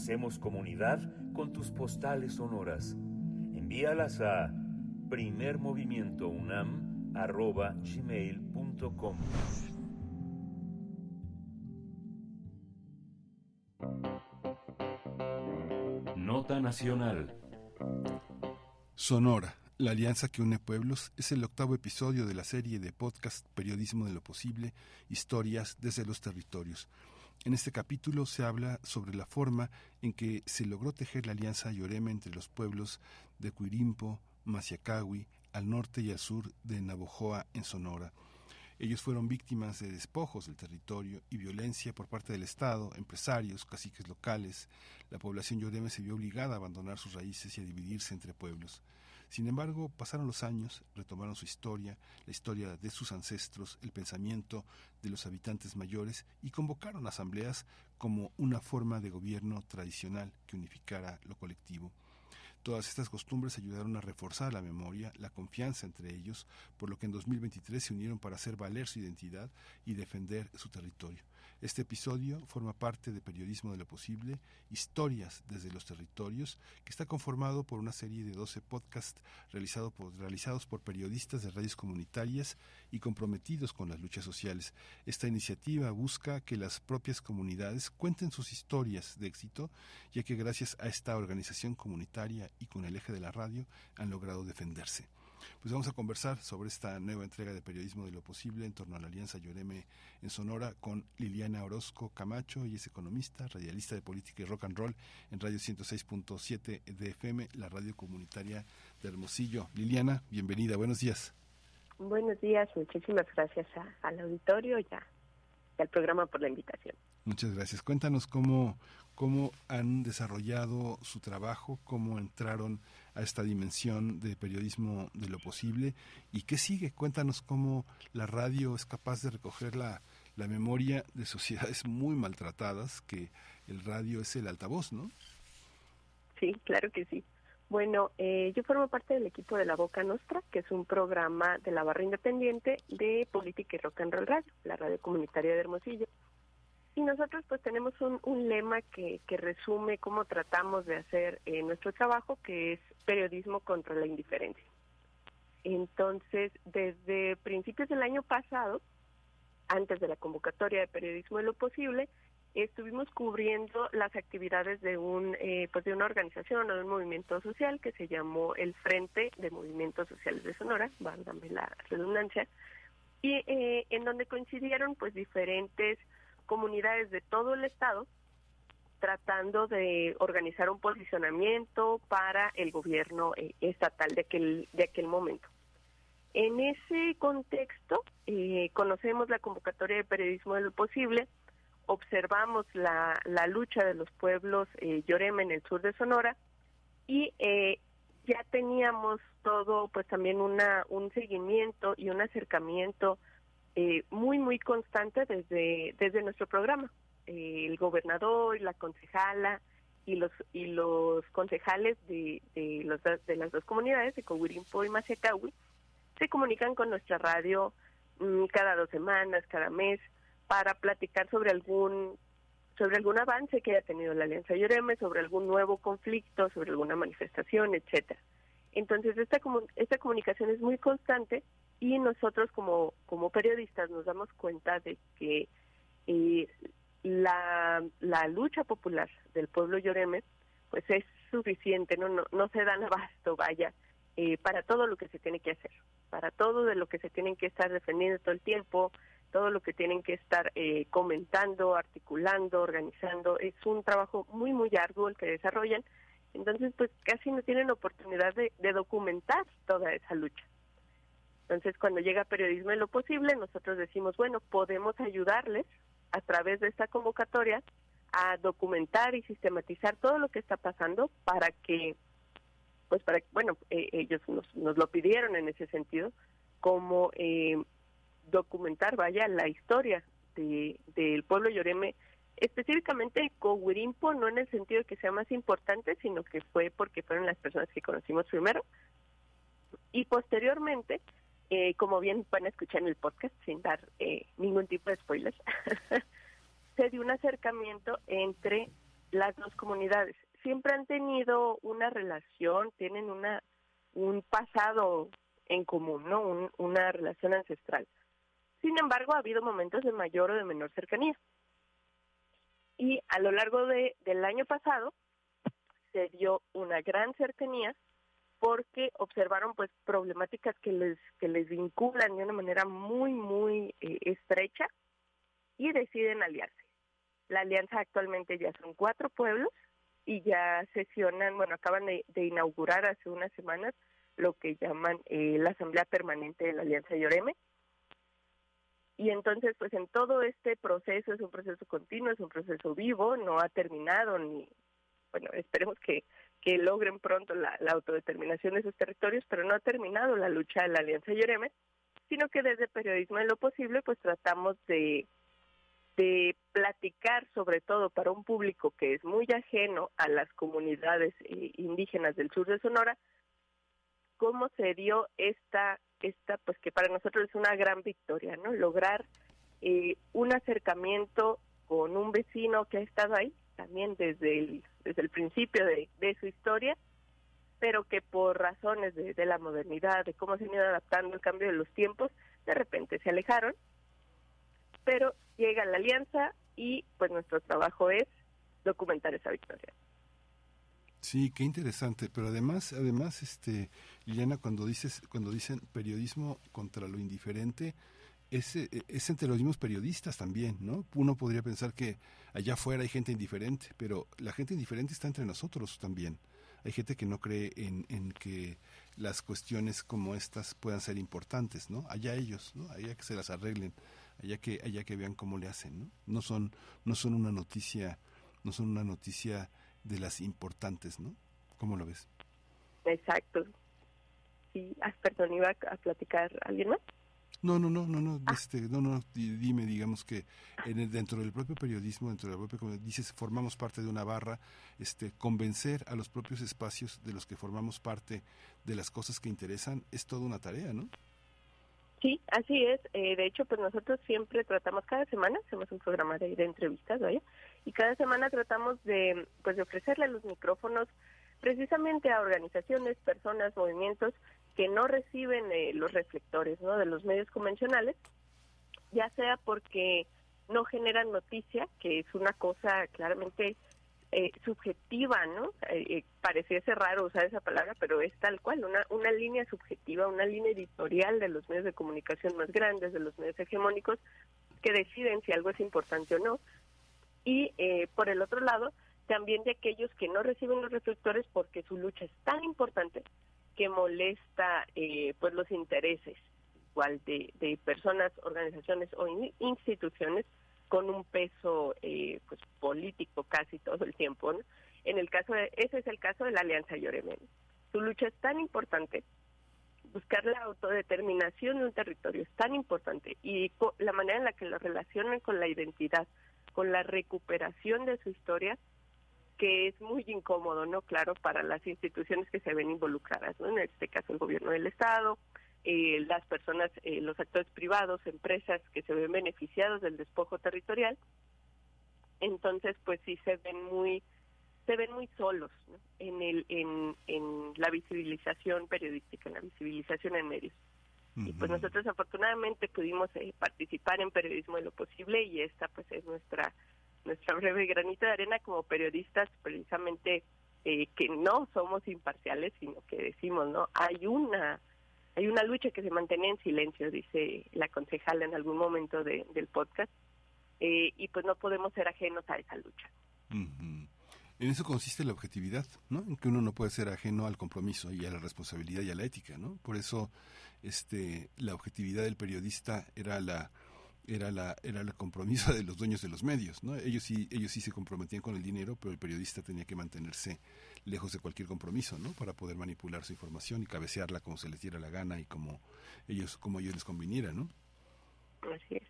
Hacemos comunidad con tus postales sonoras. Envíalas a primermovimientounam.gmail.com Nota Nacional Sonora, la alianza que une pueblos, es el octavo episodio de la serie de podcast Periodismo de lo Posible, Historias desde los Territorios. En este capítulo se habla sobre la forma en que se logró tejer la alianza Yorema entre los pueblos de Cuirimpo, Maciacahui, al norte y al sur de Navojoa, en Sonora. Ellos fueron víctimas de despojos del territorio y violencia por parte del Estado, empresarios, caciques locales. La población yoreme se vio obligada a abandonar sus raíces y a dividirse entre pueblos. Sin embargo, pasaron los años, retomaron su historia, la historia de sus ancestros, el pensamiento de los habitantes mayores y convocaron asambleas como una forma de gobierno tradicional que unificara lo colectivo. Todas estas costumbres ayudaron a reforzar la memoria, la confianza entre ellos, por lo que en 2023 se unieron para hacer valer su identidad y defender su territorio. Este episodio forma parte de Periodismo de lo Posible, Historias desde los Territorios, que está conformado por una serie de 12 podcasts realizados por periodistas de radios comunitarias y comprometidos con las luchas sociales. Esta iniciativa busca que las propias comunidades cuenten sus historias de éxito, ya que gracias a esta organización comunitaria y con el eje de la radio han logrado defenderse. Pues vamos a conversar sobre esta nueva entrega de Periodismo de lo Posible en torno a la Alianza Lloreme en Sonora con Liliana Orozco Camacho, y es economista, radialista de política y rock and roll en Radio 106.7 de FM, la radio comunitaria de Hermosillo. Liliana, bienvenida, buenos días. Buenos días, muchísimas gracias a, al auditorio y, a, y al programa por la invitación. Muchas gracias. Cuéntanos cómo, cómo han desarrollado su trabajo, cómo entraron a esta dimensión de periodismo de lo posible y qué sigue. Cuéntanos cómo la radio es capaz de recoger la, la memoria de sociedades muy maltratadas, que el radio es el altavoz, ¿no? Sí, claro que sí. Bueno, eh, yo formo parte del equipo de La Boca Nostra, que es un programa de la barra independiente de política y rock and roll radio, la radio comunitaria de Hermosillo. Y nosotros pues tenemos un, un lema que, que, resume cómo tratamos de hacer eh, nuestro trabajo, que es periodismo contra la indiferencia. Entonces, desde principios del año pasado, antes de la convocatoria de periodismo de lo posible, estuvimos cubriendo las actividades de un eh, pues de una organización o de un movimiento social que se llamó el Frente de Movimientos Sociales de Sonora, válgame la redundancia, y eh, en donde coincidieron pues diferentes comunidades de todo el estado tratando de organizar un posicionamiento para el gobierno eh, estatal de aquel de aquel momento. En ese contexto eh, conocemos la convocatoria de periodismo de lo posible, observamos la, la lucha de los pueblos eh, Yorema en el sur de Sonora y eh, ya teníamos todo pues también una un seguimiento y un acercamiento eh, muy muy constante desde desde nuestro programa eh, el gobernador la concejala y los y los concejales de, de los de las dos comunidades de Cogurimpo y Maciacahui se comunican con nuestra radio mmm, cada dos semanas cada mes para platicar sobre algún sobre algún avance que haya tenido la Alianza Lloreme, sobre algún nuevo conflicto, sobre alguna manifestación, etcétera. Entonces esta esta comunicación es muy constante y nosotros como como periodistas nos damos cuenta de que eh, la, la lucha popular del pueblo Lloreme pues es suficiente, no no, no se dan abasto, vaya, eh, para todo lo que se tiene que hacer, para todo de lo que se tienen que estar defendiendo todo el tiempo, todo lo que tienen que estar eh, comentando, articulando, organizando. Es un trabajo muy, muy arduo el que desarrollan. Entonces, pues casi no tienen oportunidad de, de documentar toda esa lucha. Entonces, cuando llega periodismo en lo posible, nosotros decimos, bueno, podemos ayudarles a través de esta convocatoria a documentar y sistematizar todo lo que está pasando para que, pues para, bueno, eh, ellos nos, nos lo pidieron en ese sentido, como eh, documentar, vaya, la historia de, del pueblo Yoreme, específicamente Coguirimpo, no en el sentido de que sea más importante, sino que fue porque fueron las personas que conocimos primero. Y posteriormente, eh, como bien van a escuchar en el podcast, sin dar eh, ningún tipo de spoilers, se dio un acercamiento entre las dos comunidades. Siempre han tenido una relación, tienen una un pasado en común, ¿no? Un- una relación ancestral. Sin embargo, ha habido momentos de mayor o de menor cercanía. Y a lo largo de, del año pasado se dio una gran cercanía porque observaron pues problemáticas que les que les vinculan de una manera muy muy eh, estrecha y deciden aliarse. La alianza actualmente ya son cuatro pueblos y ya sesionan, bueno, acaban de, inaugurar hace unas semanas lo que llaman eh, la Asamblea Permanente de la Alianza Lloreme. Y entonces, pues en todo este proceso, es un proceso continuo, es un proceso vivo, no ha terminado ni, bueno, esperemos que, que logren pronto la, la autodeterminación de sus territorios, pero no ha terminado la lucha de la Alianza Lloreme, sino que desde Periodismo de lo Posible, pues tratamos de, de platicar sobre todo para un público que es muy ajeno a las comunidades eh, indígenas del sur de Sonora, cómo se dio esta, esta, pues que para nosotros es una gran victoria, ¿no? Lograr eh, un acercamiento con un vecino que ha estado ahí, también desde el, desde el principio de, su historia, pero que por razones de, la modernidad, de cómo se han ido adaptando al cambio de los tiempos, de repente se alejaron, pero llega la alianza y pues nuestro trabajo es documentar esa victoria. Sí, qué interesante, pero además, además, este, Liliana, cuando dices, cuando dicen periodismo contra lo indiferente, es, eh, es entre los mismos periodistas también, ¿no? Uno podría pensar que allá afuera hay gente indiferente, pero la gente indiferente está entre nosotros también. Hay gente que no cree en, en que las cuestiones como estas puedan ser importantes, ¿no? Allá ellos, ¿no? Allá que se las arreglen, allá que, allá que vean cómo le hacen, ¿no? No son, no son una noticia, no son una noticia de las importantes, ¿no? ¿Cómo lo ves? Exacto. Sí, ah, perdón, iba a platicar alguien más. No, no, no, no, no, este, no, no, di- dime, digamos que en el- dentro del propio periodismo, dentro de la propia comunidad, dices, formamos parte de una barra, este, convencer a los propios espacios de los que formamos parte de las cosas que interesan, es toda una tarea, ¿no? Sí, así es. Eh, de hecho, pues nosotros siempre tratamos cada semana, hacemos un programa de, de entrevistas, vaya, y cada semana tratamos de, pues, de ofrecerle los micrófonos precisamente a organizaciones, personas, movimientos que no reciben eh, los reflectores, ¿no? De los medios convencionales, ya sea porque no generan noticia, que es una cosa claramente eh, subjetiva, ¿no? Eh, eh, pareciese raro usar esa palabra, pero es tal cual, una, una línea subjetiva, una línea editorial de los medios de comunicación más grandes, de los medios hegemónicos, que deciden si algo es importante o no. Y eh, por el otro lado, también de aquellos que no reciben los reflectores porque su lucha es tan importante que molesta eh, pues los intereses igual de, de personas, organizaciones o in- instituciones con un peso eh, pues político casi todo el tiempo. ¿no? En el caso de, ese es el caso de la Alianza Lloremen. Su lucha es tan importante, buscar la autodeterminación de un territorio es tan importante y co- la manera en la que lo relacionan con la identidad, con la recuperación de su historia, que es muy incómodo, ¿no? Claro, para las instituciones que se ven involucradas, ¿no? En este caso el gobierno del Estado, eh, las personas, eh, los actores privados, empresas que se ven beneficiados del despojo territorial. Entonces, pues sí se ven muy se ven muy solos en el en, en la visibilización periodística, en la visibilización en medios. Y pues nosotros afortunadamente pudimos eh, participar en periodismo de lo posible y esta pues es nuestra nuestra breve granito de arena como periodistas precisamente eh, que no somos imparciales sino que decimos no hay una hay una lucha que se mantiene en silencio dice la concejala en algún momento de- del podcast eh, y pues no podemos ser ajenos a esa lucha. En eso consiste la objetividad, ¿no? En que uno no puede ser ajeno al compromiso y a la responsabilidad y a la ética, ¿no? Por eso, este, la objetividad del periodista era la era la era el compromiso de los dueños de los medios, ¿no? Ellos sí ellos sí se comprometían con el dinero, pero el periodista tenía que mantenerse lejos de cualquier compromiso, ¿no? Para poder manipular su información y cabecearla como se les diera la gana y como ellos como ellos les conviniera, ¿no? así es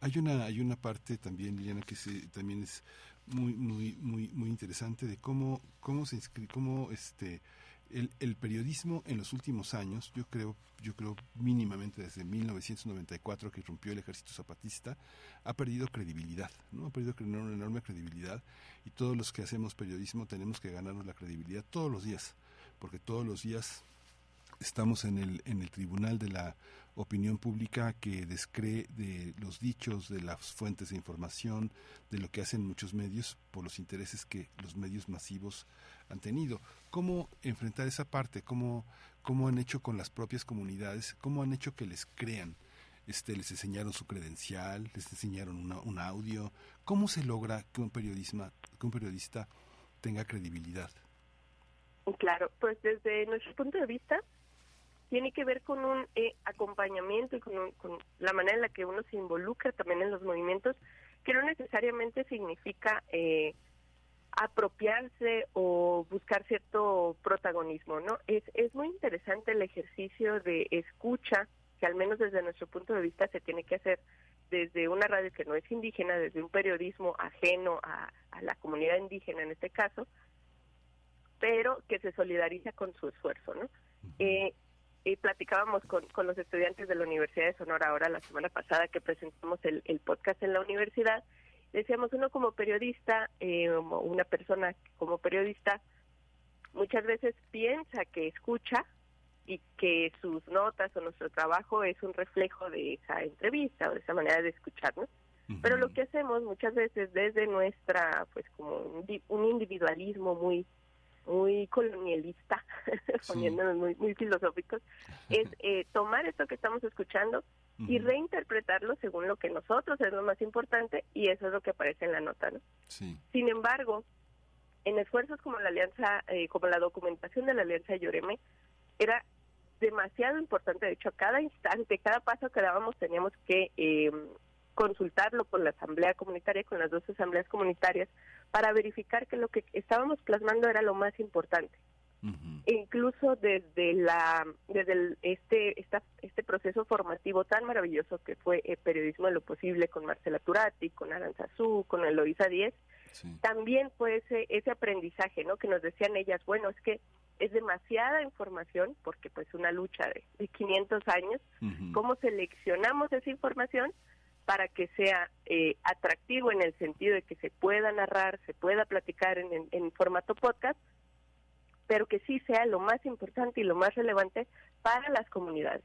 Hay una hay una parte también Liliana que se, también es muy muy muy muy interesante de cómo cómo se inscri- cómo este el, el, periodismo en los últimos años, yo creo, yo creo mínimamente desde 1994 que rompió el ejército zapatista, ha perdido credibilidad, ¿no? Ha perdido una enorme credibilidad y todos los que hacemos periodismo tenemos que ganarnos la credibilidad todos los días, porque todos los días estamos en el, en el tribunal de la opinión pública que descree de los dichos, de las fuentes de información, de lo que hacen muchos medios por los intereses que los medios masivos han tenido. ¿Cómo enfrentar esa parte? ¿Cómo, cómo han hecho con las propias comunidades? ¿Cómo han hecho que les crean? Este, les enseñaron su credencial, les enseñaron una, un audio. ¿Cómo se logra que un, periodismo, que un periodista tenga credibilidad? Claro, pues desde nuestro punto de vista, tiene que ver con un eh, acompañamiento y con, con, la manera en la que uno se involucra también en los movimientos, que no necesariamente significa eh, apropiarse o buscar cierto protagonismo, ¿no? Es, es muy interesante el ejercicio de escucha, que al menos desde nuestro punto de vista se tiene que hacer desde una radio que no es indígena, desde un periodismo ajeno a, a la comunidad indígena en este caso, pero que se solidariza con su esfuerzo, ¿no? eh, y platicábamos con, con los estudiantes de la Universidad de Sonora ahora la semana pasada que presentamos el, el podcast en la universidad. Decíamos, uno como periodista, eh, una persona como periodista, muchas veces piensa que escucha y que sus notas o nuestro trabajo es un reflejo de esa entrevista o de esa manera de escucharnos. Pero lo que hacemos muchas veces desde nuestra, pues como un, un individualismo muy muy colonialista, sí. poniéndonos muy, muy filosóficos, es eh, tomar esto que estamos escuchando y reinterpretarlo según lo que nosotros es lo más importante y eso es lo que aparece en la nota. ¿no? Sí. Sin embargo, en esfuerzos como la alianza, eh, como la documentación de la alianza Lloreme, era demasiado importante, de hecho, a cada instante, cada paso que dábamos teníamos que eh, consultarlo con la asamblea comunitaria, con las dos asambleas comunitarias, para verificar que lo que estábamos plasmando era lo más importante. Uh -huh. E incluso desde la desde el, este esta, este proceso formativo tan maravilloso que fue el periodismo de lo posible con Marcela Turati, con Aranzazú, con Eloisa Díez, sí. también fue ese ese aprendizaje, ¿no? Que nos decían ellas, bueno, es que es demasiada información porque pues una lucha de, de 500 años, uh -huh. cómo seleccionamos esa información para que sea eh, atractivo en el sentido de que se pueda narrar, se pueda platicar en, en, formato podcast, pero que sí sea lo más importante y lo más relevante para las comunidades.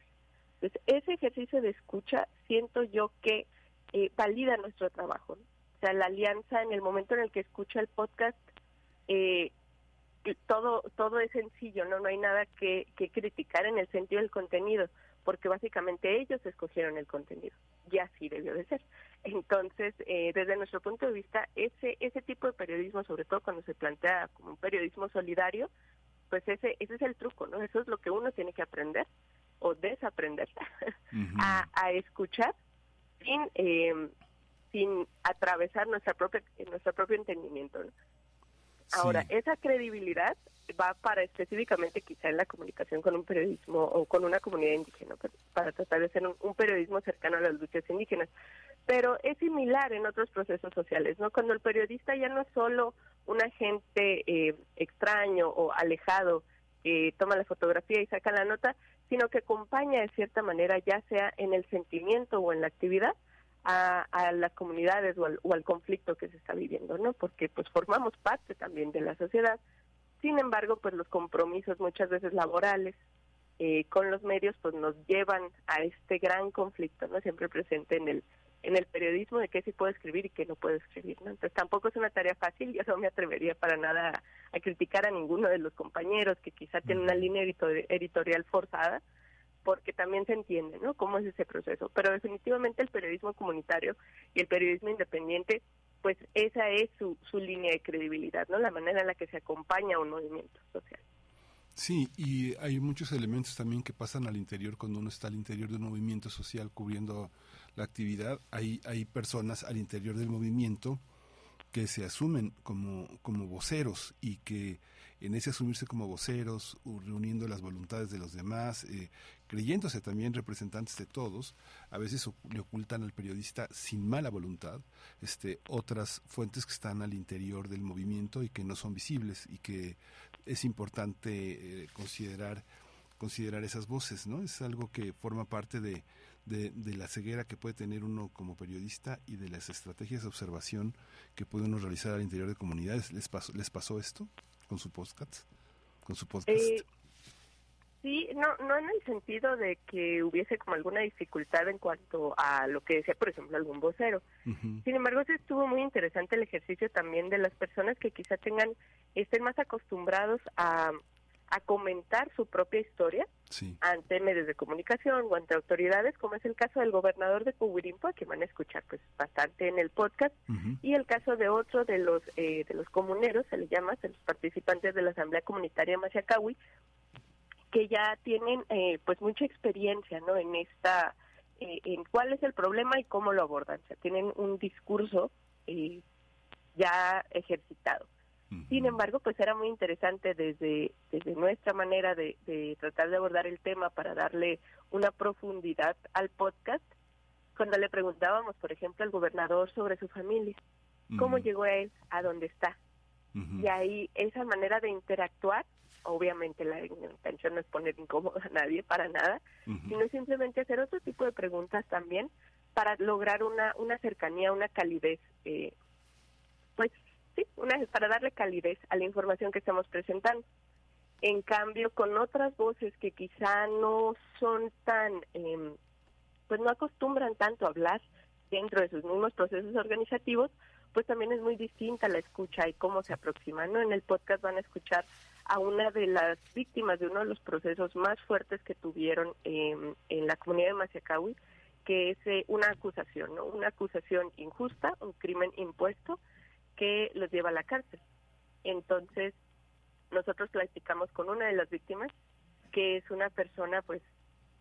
Entonces, ese ejercicio de escucha siento yo que eh, valida nuestro trabajo. O sea, la alianza en el momento en el que escucha el podcast, eh, todo todo es sencillo, no no hay nada que criticar en el sentido del contenido porque básicamente ellos escogieron el contenido y así debió de ser. Entonces, eh, desde nuestro punto de vista, ese ese tipo de periodismo, sobre todo cuando se plantea como un periodismo solidario, pues ese ese es el truco, ¿no? Eso es lo que uno tiene que aprender o desaprender uh -huh. a, a, escuchar sin eh, sin atravesar nuestra propia nuestro propio entendimiento. ¿no? Ahora, sí. esa credibilidad va para específicamente quizá en la comunicación con un periodismo o con una comunidad indígena, para tratar de ser un, un, periodismo cercano a las luchas indígenas. Pero es similar en otros procesos sociales, ¿no? Cuando el periodista ya no es solo un agente eh, extraño o alejado que toma la fotografía y saca la nota, sino que acompaña de cierta manera, ya sea en el sentimiento o en la actividad, a, a, las comunidades o al, o al, conflicto que se está viviendo, ¿no? Porque pues formamos parte también de la sociedad. Sin embargo, pues los compromisos muchas veces laborales eh, con los medios pues nos llevan a este gran conflicto, ¿no? Siempre presente en el en el periodismo de qué se puede escribir y qué no puede escribir, ¿no? Entonces tampoco es una tarea fácil, yo no me atrevería para nada a, a criticar a ninguno de los compañeros que quizá tienen una línea editorial forzada, porque también se entiende, ¿no? Cómo es ese proceso. Pero definitivamente el periodismo comunitario y el periodismo independiente, pues esa es su, su línea de credibilidad, ¿no? La manera en la que se acompaña a un movimiento social. Sí, y hay muchos elementos también que pasan al interior cuando uno está al interior de un movimiento social cubriendo la actividad. Hay, hay personas al interior del movimiento que se asumen como, como voceros y que en ese asumirse como voceros, reuniendo las voluntades de los demás, eh, creyéndose también representantes de todos, a veces le ocultan al periodista sin mala voluntad este, otras fuentes que están al interior del movimiento y que no son visibles y que es importante eh, considerar considerar esas voces, ¿no? Es algo que forma parte de, de, de, la ceguera que puede tener uno como periodista y de las estrategias de observación que puede uno realizar al interior de comunidades. ¿Les pasó, les pasó esto con su podcast? ¿Con su podcast? Eh, sí, no, no en el sentido de que hubiese como alguna dificultad en cuanto a lo que decía, por ejemplo, algún vocero. Sin embargo, sí estuvo muy interesante el ejercicio también de las personas que quizá tengan, estén más acostumbrados a a comentar su propia historia ante medios de comunicación o ante autoridades, como es el caso del gobernador de Cubirimpo, que van a escuchar pues bastante en el podcast, y el caso de otro de los eh, de los comuneros, se le llama, de los participantes de la Asamblea Comunitaria Maciacahui, que ya tienen eh, pues mucha experiencia no en esta eh, en cuál es el problema y cómo lo abordan, o sea, tienen un discurso ya ejercitado. Sin embargo, pues era muy interesante desde, desde nuestra manera de, de, tratar de abordar el tema para darle una profundidad al podcast, cuando le preguntábamos, por ejemplo, al gobernador sobre su familia, cómo llegó él a donde está. Y ahí esa manera de interactuar, obviamente la intención no es poner incómodo a nadie para nada, sino simplemente hacer otro tipo de preguntas también para lograr una, una cercanía, una calidez eh, pues sí, una para darle calidez a la información que estamos presentando. En cambio, con otras voces que quizá no son tan, eh, pues no acostumbran tanto a hablar dentro de sus mismos procesos organizativos, pues también es muy distinta la escucha y cómo se aproximan. ¿no? En el podcast van a escuchar a una de las víctimas de uno de los procesos más fuertes que tuvieron eh, en la comunidad de Maciacahui, que es eh, una acusación, ¿no? una acusación injusta, un crimen impuesto, que los lleva a la cárcel. Entonces, nosotros platicamos con una de las víctimas, que es una persona pues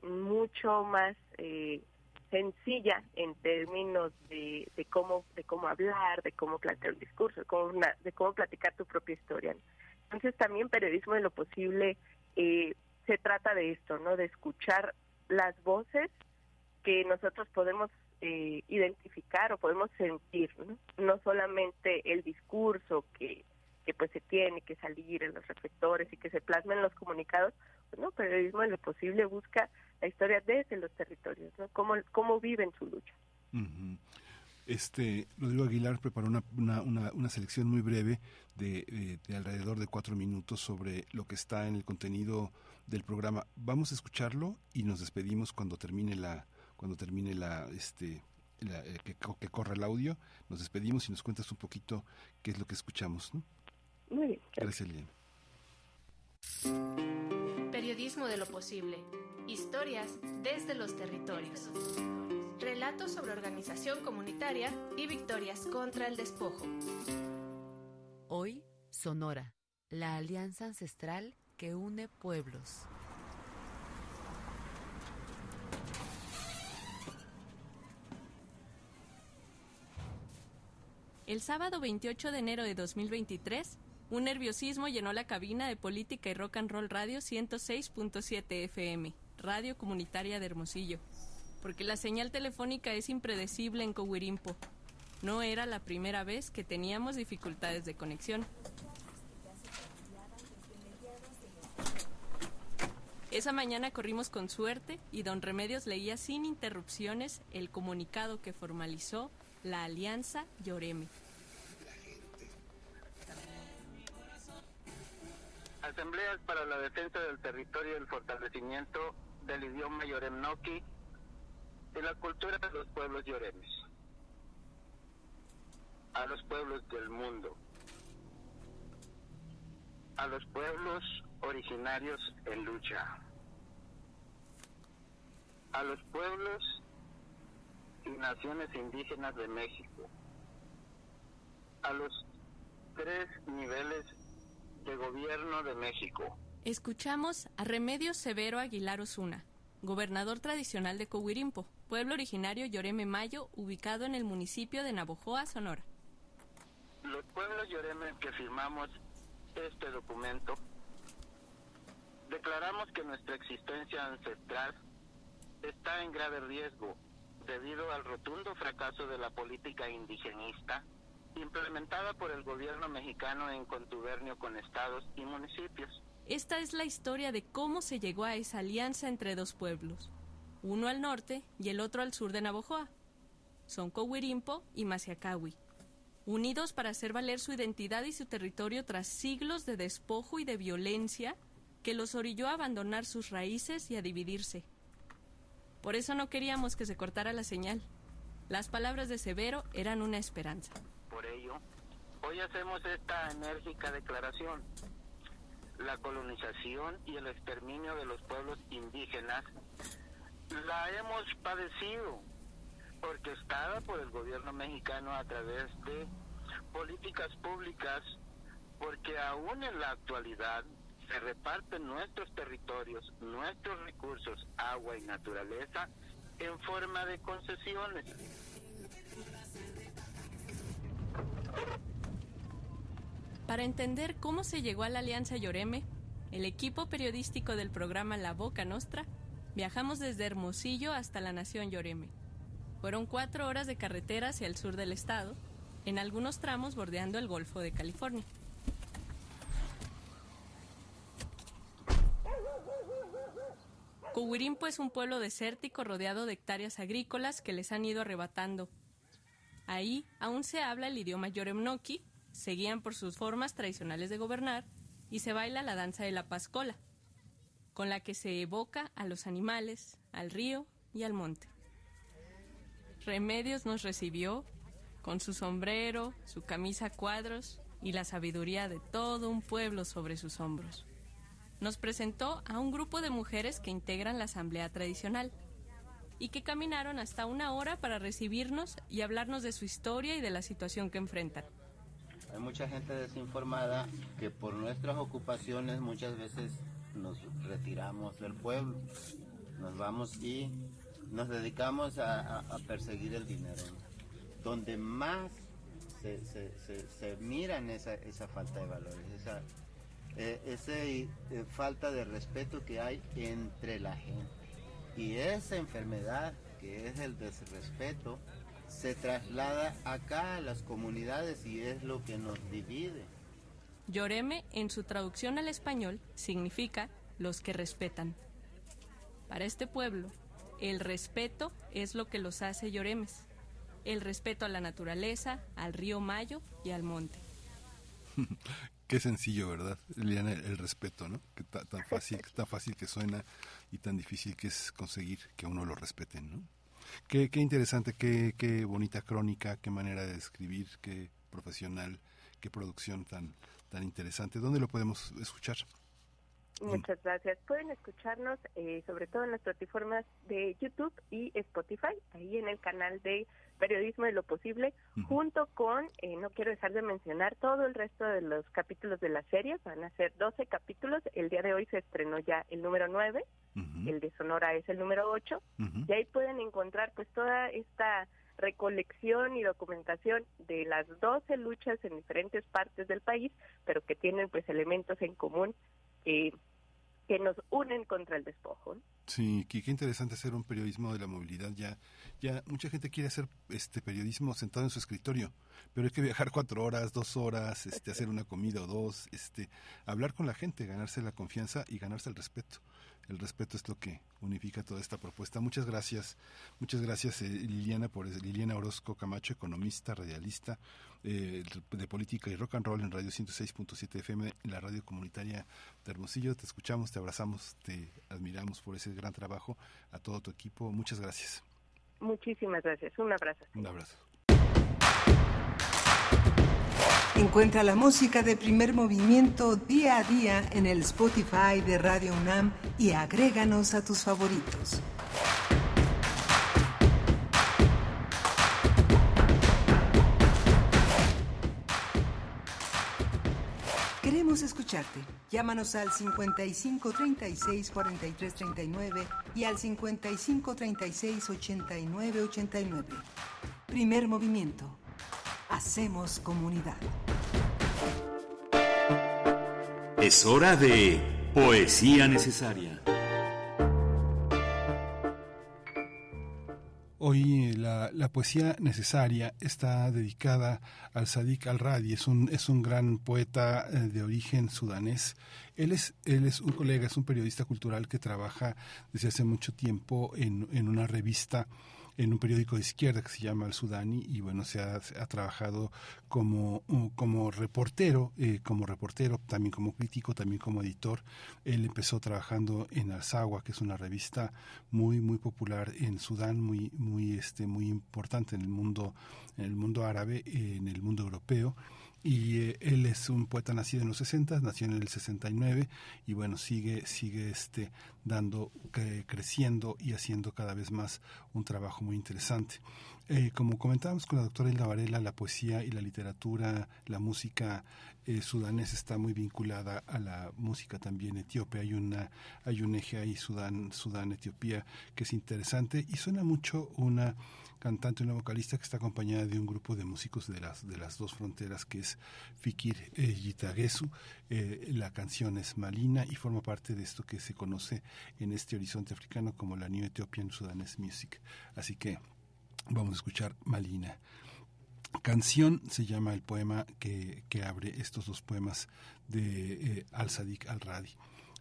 mucho más eh, sencilla en términos de, de, cómo de cómo hablar, de cómo plantear un discurso, de cómo, de cómo platicar tu propia historia. Entonces también periodismo de lo posible eh, se trata de esto, ¿no? De escuchar las voces que nosotros podemos eh, identificar o podemos sentir, ¿no? ¿no? solamente el discurso que, que pues se tiene que salir en los reflectores y que se plasma en los comunicados, no, periodismo en lo posible busca la historia desde los territorios, ¿no? Cómo, cómo viven su lucha. Este, Rodrigo Aguilar preparó una, una, una, selección muy breve de, de, de, alrededor de cuatro minutos sobre lo que está en el contenido del programa. Vamos a escucharlo y nos despedimos cuando termine la, cuando termine la, este, la, eh, que, que, corra el audio, nos despedimos y nos cuentas un poquito qué es lo que escuchamos. ¿no? Muy bien. Gracias, Lilian. Periodismo de lo posible. Historias desde los territorios. Relatos sobre organización comunitaria y victorias contra el despojo. Hoy, Sonora, la alianza ancestral que une pueblos. El sábado 28 de enero de 2023, un nerviosismo llenó la cabina de Política y Rock and Roll Radio 106.7 FM, radio comunitaria de Hermosillo, porque la señal telefónica es impredecible en Cowirimpo. No era la primera vez que teníamos dificultades de conexión. Esa mañana corrimos con suerte y don Remedios leía sin interrupciones el comunicado que formalizó la Alianza Lloreme. Asambleas para la defensa del territorio y el fortalecimiento del idioma Yoremnoki y la cultura de los pueblos lloremes. A los pueblos del mundo. A los pueblos originarios en lucha. A los pueblos y naciones indígenas de México, a los tres niveles de gobierno de México. Escuchamos a Remedios Severo Aguilar Osuna, gobernador tradicional de Cohuirimpo, pueblo originario Lloreme Mayo, ubicado en el municipio de Navojoa, Sonora. Los pueblos Lloreme que firmamos este documento declaramos que nuestra existencia ancestral está en grave riesgo debido al rotundo fracaso de la política indigenista implementada por el gobierno mexicano en contubernio con estados y municipios. Esta es la historia de cómo se llegó a esa alianza entre dos pueblos, uno al norte y el otro al sur de Navojoa. Son Cohuirimpo y Maciacahui, unidos para hacer valer su identidad y su territorio tras siglos de despojo y de violencia que los orilló a abandonar sus raíces y a dividirse. Por eso no queríamos que se cortara la señal. Las palabras de Severo eran una esperanza. Por ello, hoy hacemos esta enérgica declaración. La colonización y el exterminio de los pueblos indígenas la hemos padecido, orquestada por el gobierno mexicano a través de políticas públicas, porque aún en la actualidad se reparten nuestros territorios, nuestros recursos, agua y naturaleza en forma de concesiones. Para entender cómo se llegó a la Alianza Lloreme, el equipo periodístico del programa La Boca Nostra viajamos desde Hermosillo hasta la Nación Lloreme. Fueron cuatro horas de carretera hacia el sur del estado, en algunos tramos bordeando el Golfo de California. Cohuirimpo es un pueblo desértico rodeado de hectáreas agrícolas que les han ido arrebatando. Ahí aún se habla el idioma yoremnoki, se guían por sus formas tradicionales de gobernar y se baila la danza de la pascola, con la que se evoca a los animales, al río y al monte. Remedios nos recibió con su sombrero, su camisa a cuadros y la sabiduría de todo un pueblo sobre sus hombros. Nos presentó a un grupo de mujeres que integran la asamblea tradicional y que caminaron hasta una hora para recibirnos y hablarnos de su historia y de la situación que enfrentan. Hay mucha gente desinformada que por nuestras ocupaciones muchas veces nos retiramos del pueblo, nos vamos y nos dedicamos a, perseguir el dinero. Donde más se, se, miran esa, esa falta de valores, esa eh, eh, falta de respeto que hay entre la gente. Y esa enfermedad que es el desrespeto se traslada acá a las comunidades y es lo que nos divide. Lloreme, en su traducción al español, significa los que respetan. Para este pueblo, el respeto es lo que los hace lloremes. El respeto a la naturaleza, al río Mayo y al monte. Qué sencillo, ¿verdad? Liliana, el, el respeto, ¿no? Que ta- tan fácil, tan fácil que suena y tan difícil que es conseguir que a uno lo respeten, ¿no? Qué, qué interesante, qué, qué bonita crónica, qué manera de escribir, qué profesional, qué producción tan, tan interesante. ¿Dónde lo podemos escuchar? Muchas gracias. Pueden escucharnos eh, sobre todo en las plataformas de YouTube y Spotify, ahí en el canal de Periodismo de lo Posible, junto con, eh, no quiero dejar de mencionar, todo el resto de los capítulos de la serie. Van a ser 12 capítulos. El día de hoy se estrenó ya el número 9, el de Sonora es el número 8, y ahí pueden encontrar pues toda esta recolección y documentación de las 12 luchas en diferentes partes del país, pero que tienen pues elementos en común eh, que nos unen contra el despojo. ¿no? Sí, qué, qué interesante hacer un periodismo de la movilidad. Ya, ya mucha gente quiere hacer este periodismo sentado en su escritorio, pero hay que viajar cuatro horas, dos horas, este, hacer una comida o dos, este, hablar con la gente, ganarse la confianza y ganarse el respeto. El respeto es lo que unifica toda esta propuesta. Muchas gracias, muchas gracias eh, Liliana por Liliana Orozco Camacho, economista, radialista eh, de política y rock and roll en Radio 106.7 FM, en la radio comunitaria de Hermosillo. Te escuchamos, te abrazamos, te admiramos por ese gran trabajo. A todo tu equipo, muchas gracias. Muchísimas gracias. Un abrazo. Un abrazo. Encuentra la música de primer movimiento día a día en el Spotify de Radio UNAM y agréganos a tus favoritos. Queremos escucharte. Llámanos al 55 36 43 39 y al 55 36 89 89. Primer movimiento. Hacemos comunidad. Es hora de Poesía Necesaria. Hoy eh, la, la poesía necesaria está dedicada al Sadiq al-Radi, es un, es un gran poeta eh, de origen sudanés. Él es, él es un colega, es un periodista cultural que trabaja desde hace mucho tiempo en, en una revista en un periódico de izquierda que se llama El Sudani y bueno se ha, trabajado como, como reportero eh, como reportero también como crítico también como editor. Él empezó trabajando en Alzawa que es una revista muy muy popular en Sudán muy muy este muy importante en el mundo en el mundo árabe en el mundo europeo y eh, él es un poeta nacido en los 60, nació en el 69 y bueno, sigue sigue este dando creciendo y haciendo cada vez más un trabajo muy interesante. Eh, como comentábamos con la doctora Hilda Varela, la poesía y la literatura, la música eh, sudanesa está muy vinculada a la música también etíope. Hay una hay un eje ahí Sudán Sudán Etiopía que es interesante y suena mucho una cantante, una vocalista que está acompañada de un grupo de músicos de las, de las dos fronteras, que es Fikir eh, Yitagesu. Eh, la canción es Malina y forma parte de esto que se conoce en este horizonte africano como la New Ethiopian Sudanese Music. Así que vamos a escuchar Malina. Canción se llama el poema que, que abre estos dos poemas de eh, Al-Sadiq al-Radi.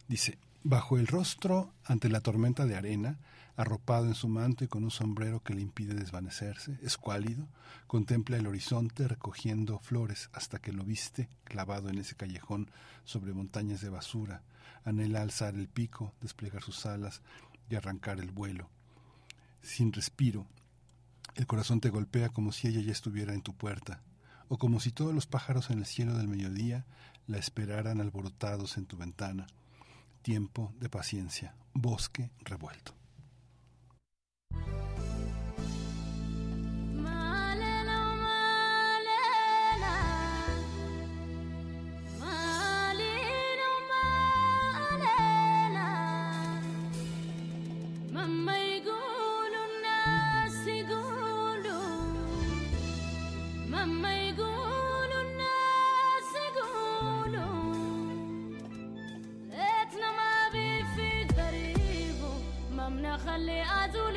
Dice, bajo el rostro, ante la tormenta de arena, arropado en su manto y con un sombrero que le impide desvanecerse, escuálido, contempla el horizonte recogiendo flores hasta que lo viste clavado en ese callejón sobre montañas de basura, anhela alzar el pico, desplegar sus alas y arrancar el vuelo. Sin respiro, el corazón te golpea como si ella ya estuviera en tu puerta, o como si todos los pájaros en el cielo del mediodía la esperaran alborotados en tu ventana. Tiempo de paciencia, bosque revuelto. مما يقولوا الناس يقولوا مما يقولوا الناس يقولوا ليتنا ما أزول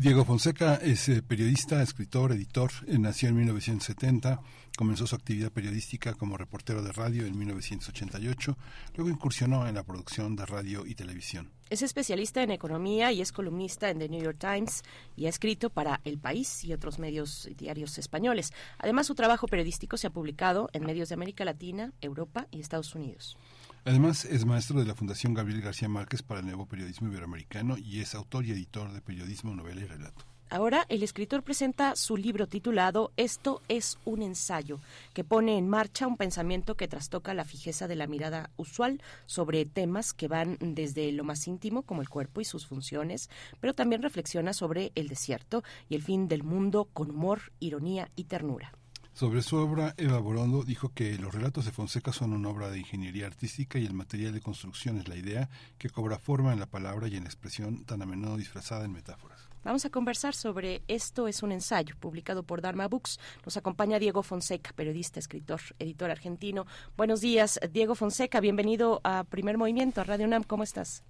Diego Fonseca es eh, periodista, escritor, editor. Eh, nació en 1970. Comenzó su actividad periodística como reportero de radio en 1988. Luego incursionó en la producción de radio y televisión. Es especialista en economía y es columnista en The New York Times y ha escrito para El País y otros medios diarios españoles. Además, su trabajo periodístico se ha publicado en medios de América Latina, Europa y Estados Unidos. Además, es maestro de la Fundación Gabriel García Márquez para el Nuevo Periodismo Iberoamericano y es autor y editor de periodismo, novela y relato. Ahora el escritor presenta su libro titulado Esto es un ensayo, que pone en marcha un pensamiento que trastoca la fijeza de la mirada usual sobre temas que van desde lo más íntimo, como el cuerpo y sus funciones, pero también reflexiona sobre el desierto y el fin del mundo con humor, ironía y ternura. Sobre su obra, Eva Borondo dijo que los relatos de Fonseca son una obra de ingeniería artística y el material de construcción es la idea que cobra forma en la palabra y en la expresión tan a menudo disfrazada en metáforas. Vamos a conversar sobre Esto es un ensayo, publicado por Dharma Books. Nos acompaña Diego Fonseca, periodista, escritor, editor argentino. Buenos días, Diego Fonseca, bienvenido a Primer Movimiento, a Radio UNAM, ¿cómo estás?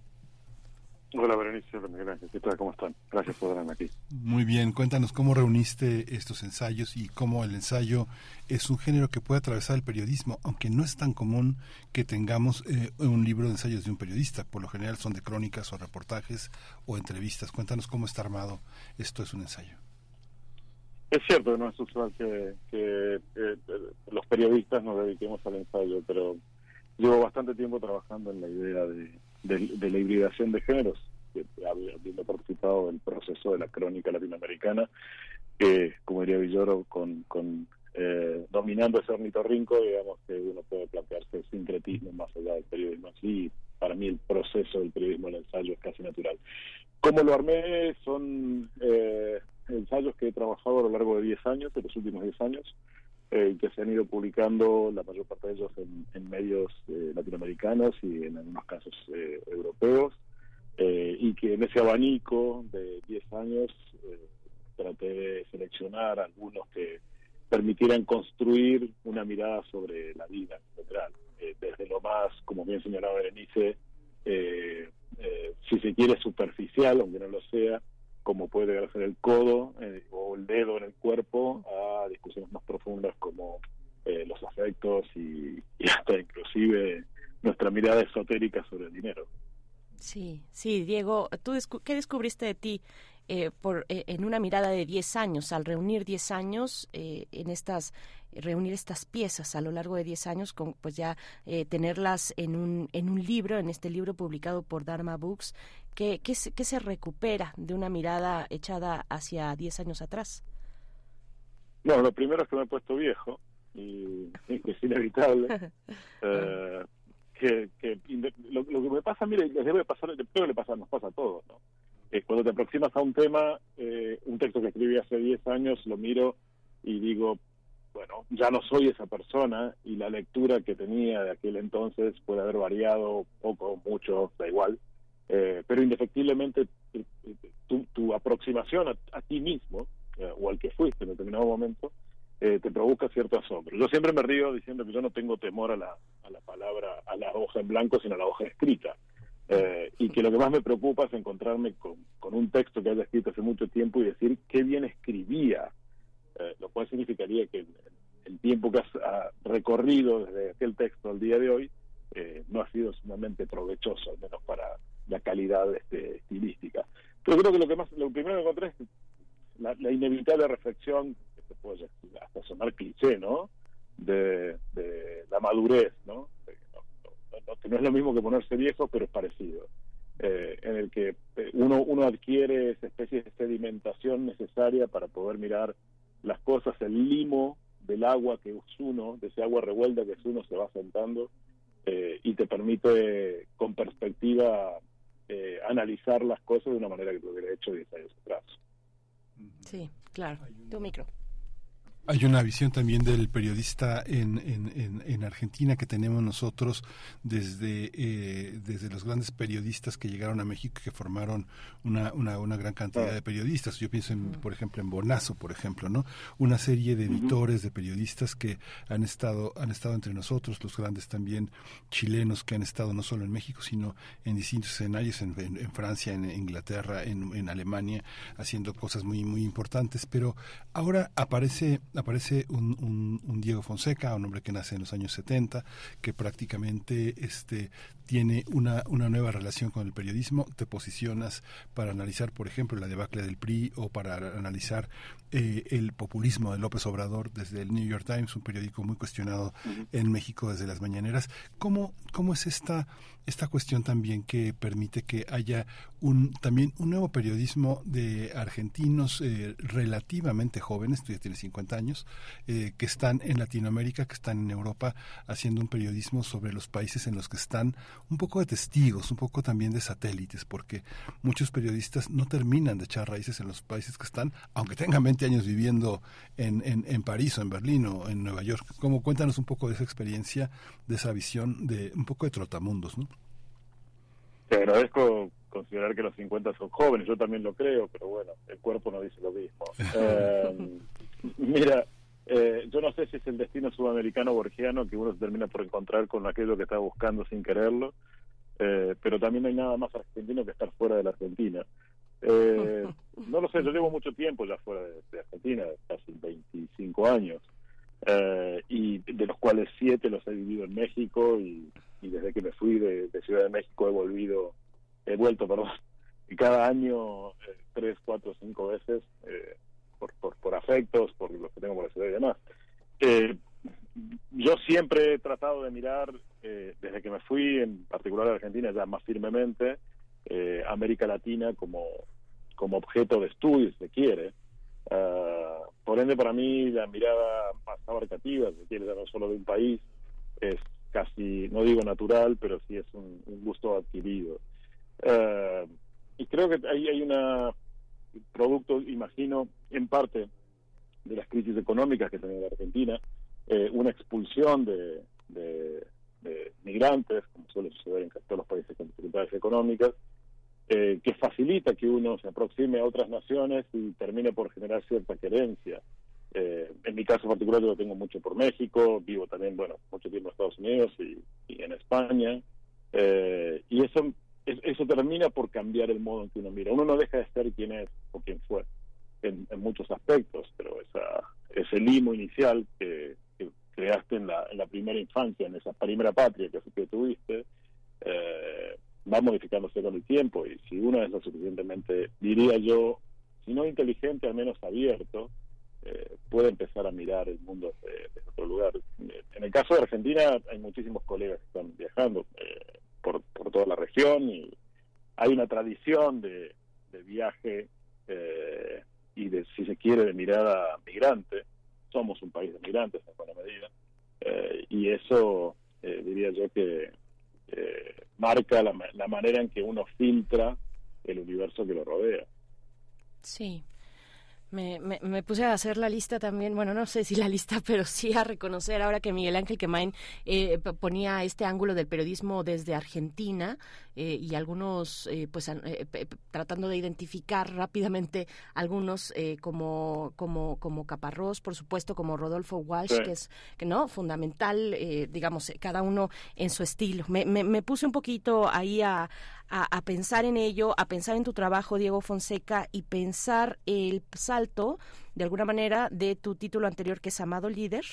Hola, Berenice, gracias. ¿Qué tal? ¿Cómo están? Gracias por estar aquí. Muy bien, cuéntanos cómo reuniste estos ensayos y cómo el ensayo es un género que puede atravesar el periodismo, aunque no es tan común que tengamos eh, un libro de ensayos de un periodista. Por lo general son de crónicas o reportajes o entrevistas. Cuéntanos cómo está armado. Esto es un ensayo. Es cierto, no es usual que, que eh, los periodistas nos dediquemos al ensayo, pero llevo bastante tiempo trabajando en la idea de, de, de la hibridación de géneros, habiendo participado del proceso de la crónica latinoamericana, que, como diría Villoro, con, con eh, dominando ese ornitorrinco, digamos que uno puede plantearse el sincretismo más allá del periodismo así. Para mí el proceso del periodismo del ensayo es casi natural. ¿Cómo lo armé? Son eh, ensayos que he trabajado a lo largo de 10 años, de los últimos 10 años, eh, que se han ido publicando, la mayor parte de ellos en, en medios eh, latinoamericanos y en algunos casos eh, europeos, eh, y que en ese abanico de 10 años eh, traté de seleccionar algunos que permitieran construir una mirada sobre la vida en desde lo más, como bien señalaba Berenice, si se quiere superficial, aunque no lo sea, como puede ser el codo eh, o el dedo en el cuerpo, a discusiones más profundas como eh, los afectos y, y hasta inclusive nuestra mirada esotérica sobre el dinero. Sí, sí, Diego, ¿tú descu qué descubriste de ti eh, por, eh, en una mirada de 10 años, al reunir 10 años eh, en estas reunir estas piezas a lo largo de 10 años, con, pues ya eh, tenerlas en un, en un libro, en este libro publicado por Dharma Books, ¿qué, qué, se, qué se recupera de una mirada echada hacia 10 años atrás? Bueno, lo primero es que me he puesto viejo y, que es inevitable. eh, que, que lo, lo que me pasa, mire, les debe pasar, creo que le pasa, nos pasa a todos, ¿no? Eh, cuando te aproximas a un tema, eh, un texto que escribí hace 10 años, lo miro y digo, bueno, ya no soy esa persona y la lectura que tenía de aquel entonces puede haber variado poco, mucho, da igual, eh, pero indefectiblemente eh, eh, tu, aproximación a, ti mismo eh, o al que fuiste en determinado momento te provoca cierto asombro. Yo siempre me río diciendo que yo no tengo temor a la, a la palabra, a la hoja en blanco, sino a la hoja escrita. Y que lo que más me preocupa es encontrarme con, con un texto que haya escrito hace mucho tiempo y decir qué bien escribía, eh, lo cual significaría que el, tiempo que has ha recorrido desde aquel texto al día de hoy eh, no ha sido sumamente provechoso, al menos para la calidad este, estilística. Pero creo que lo que más, lo primero que encontré es la, inevitable reflexión, que se puede hasta sonar cliché, ¿no? De, la madurez, no- no- que no es lo mismo que ponerse viejo, pero es parecido. Eh, en el que eh, uno, uno adquiere esa especie de sedimentación necesaria para poder mirar las cosas, el limo del agua que es uno, de ese agua revuelta que es uno, se va sentando eh, y te permite con perspectiva eh, analizar las cosas de una manera que lo hubiera hecho 10 años atrás. Sí, claro. Tu micro. Hay una visión también del periodista en, en, en, en Argentina que tenemos nosotros desde, eh, desde los grandes periodistas que llegaron a México y que formaron una, una, una gran cantidad de periodistas. Yo pienso, en, por ejemplo, en Bonazo, por ejemplo, ¿no? Una serie de editores, de periodistas que han estado, han estado entre nosotros, los grandes también chilenos que han estado no solo en México, sino en distintos escenarios, en, en, en Francia, en Inglaterra, en, en Alemania, haciendo cosas muy, muy importantes. Pero ahora aparece aparece un, un, un, Diego Fonseca, un hombre que nace en los años 70, que prácticamente este, tiene una, una nueva relación con el periodismo, te posicionas para analizar, por ejemplo, la debacle del PRI o para analizar eh, el populismo de López Obrador desde el New York Times, un periódico muy cuestionado uh -huh. en México desde las mañaneras. ¿Cómo, cómo es esta, esta cuestión también que permite que haya un, también un nuevo periodismo de argentinos eh, relativamente jóvenes, tú ya tienes 50 años, eh, que están en Latinoamérica, que están en Europa, haciendo un periodismo sobre los países en los que están un poco de testigos, un poco también de satélites, porque muchos periodistas no terminan de echar raíces en los países que están, aunque tengan 20 años viviendo en, en, en París o en Berlín o en Nueva York. Como cuéntanos un poco de esa experiencia, de esa visión de un poco de trotamundos, ¿no? Te agradezco considerar que los 50 son jóvenes, yo también lo creo, pero bueno, el cuerpo no dice lo mismo. eh, mira, eh, yo no sé si es el destino sudamericano borgiano que uno se termina por encontrar con aquello que está buscando sin quererlo, eh, pero también no hay nada más argentino que estar fuera de la Argentina. Eh, no lo sé, yo llevo mucho tiempo ya fuera de, de Argentina, casi 25 años, eh, y de los cuales siete los he vivido en México y, y desde que me fui de, Ciudad de México he volvido, he vuelto, perdón, y cada año eh, tres, cuatro, cinco veces eh, por, por, afectos, por lo que tengo por la ciudad y demás. Eh, yo siempre he tratado de mirar, eh, desde que me fui, en particular a Argentina, ya más firmemente, eh, América Latina como, como objeto de estudio, si se quiere. Uh, por ende, para mí, la mirada más abarcativa, si quiere, ya no solo de un país, es casi, no digo natural, pero sí es un, un gusto adquirido. Uh, y creo que hay, hay una producto, imagino, en parte de las crisis económicas que tiene la Argentina, eh, una expulsión de, de, de, migrantes, como suele suceder en todos los países con dificultades económicas, eh, que facilita que uno se aproxime a otras naciones y termine por generar cierta querencia. Eh, en mi caso particular yo lo tengo mucho por México, vivo también, bueno, mucho tiempo Y, en España, eh, y eso, eso termina por cambiar el modo en que uno mira. Uno no deja de ser quien es o quien fue en, muchos aspectos, pero ese limo inicial que, creaste en la, en la primera infancia, en esa primera patria que, que tuviste, eh, va modificándose con el tiempo y si uno es lo suficientemente, diría yo, si no inteligente, al menos abierto, eh, puede empezar a mirar el mundo desde, otro lugar. En el caso de Argentina hay muchísimos colegas que están viajando eh, por, por, toda la región y hay una tradición de, viaje eh, y de, si se quiere, de mirada migrante. Somos un país de migrantes en buena medida eh, y eso diría yo que eh, marca la, la, manera en que uno filtra el universo que lo rodea. Sí. Me, me, me, puse a hacer la lista también, bueno, no sé si la lista, pero sí a reconocer ahora que Miguel Ángel Quemain eh, ponía este ángulo del periodismo desde Argentina eh, y algunos, eh, pues, eh, tratando de identificar rápidamente algunos eh, como, como, como Caparrós, por supuesto, como Rodolfo Walsh, sí. que es, que no, fundamental, eh, digamos, cada uno en su estilo. Me, me, me puse un poquito ahí a, a, a, pensar en ello, a pensar en tu trabajo, Diego Fonseca, y pensar el salto, de alguna manera, de tu título anterior, que es Amado Líder,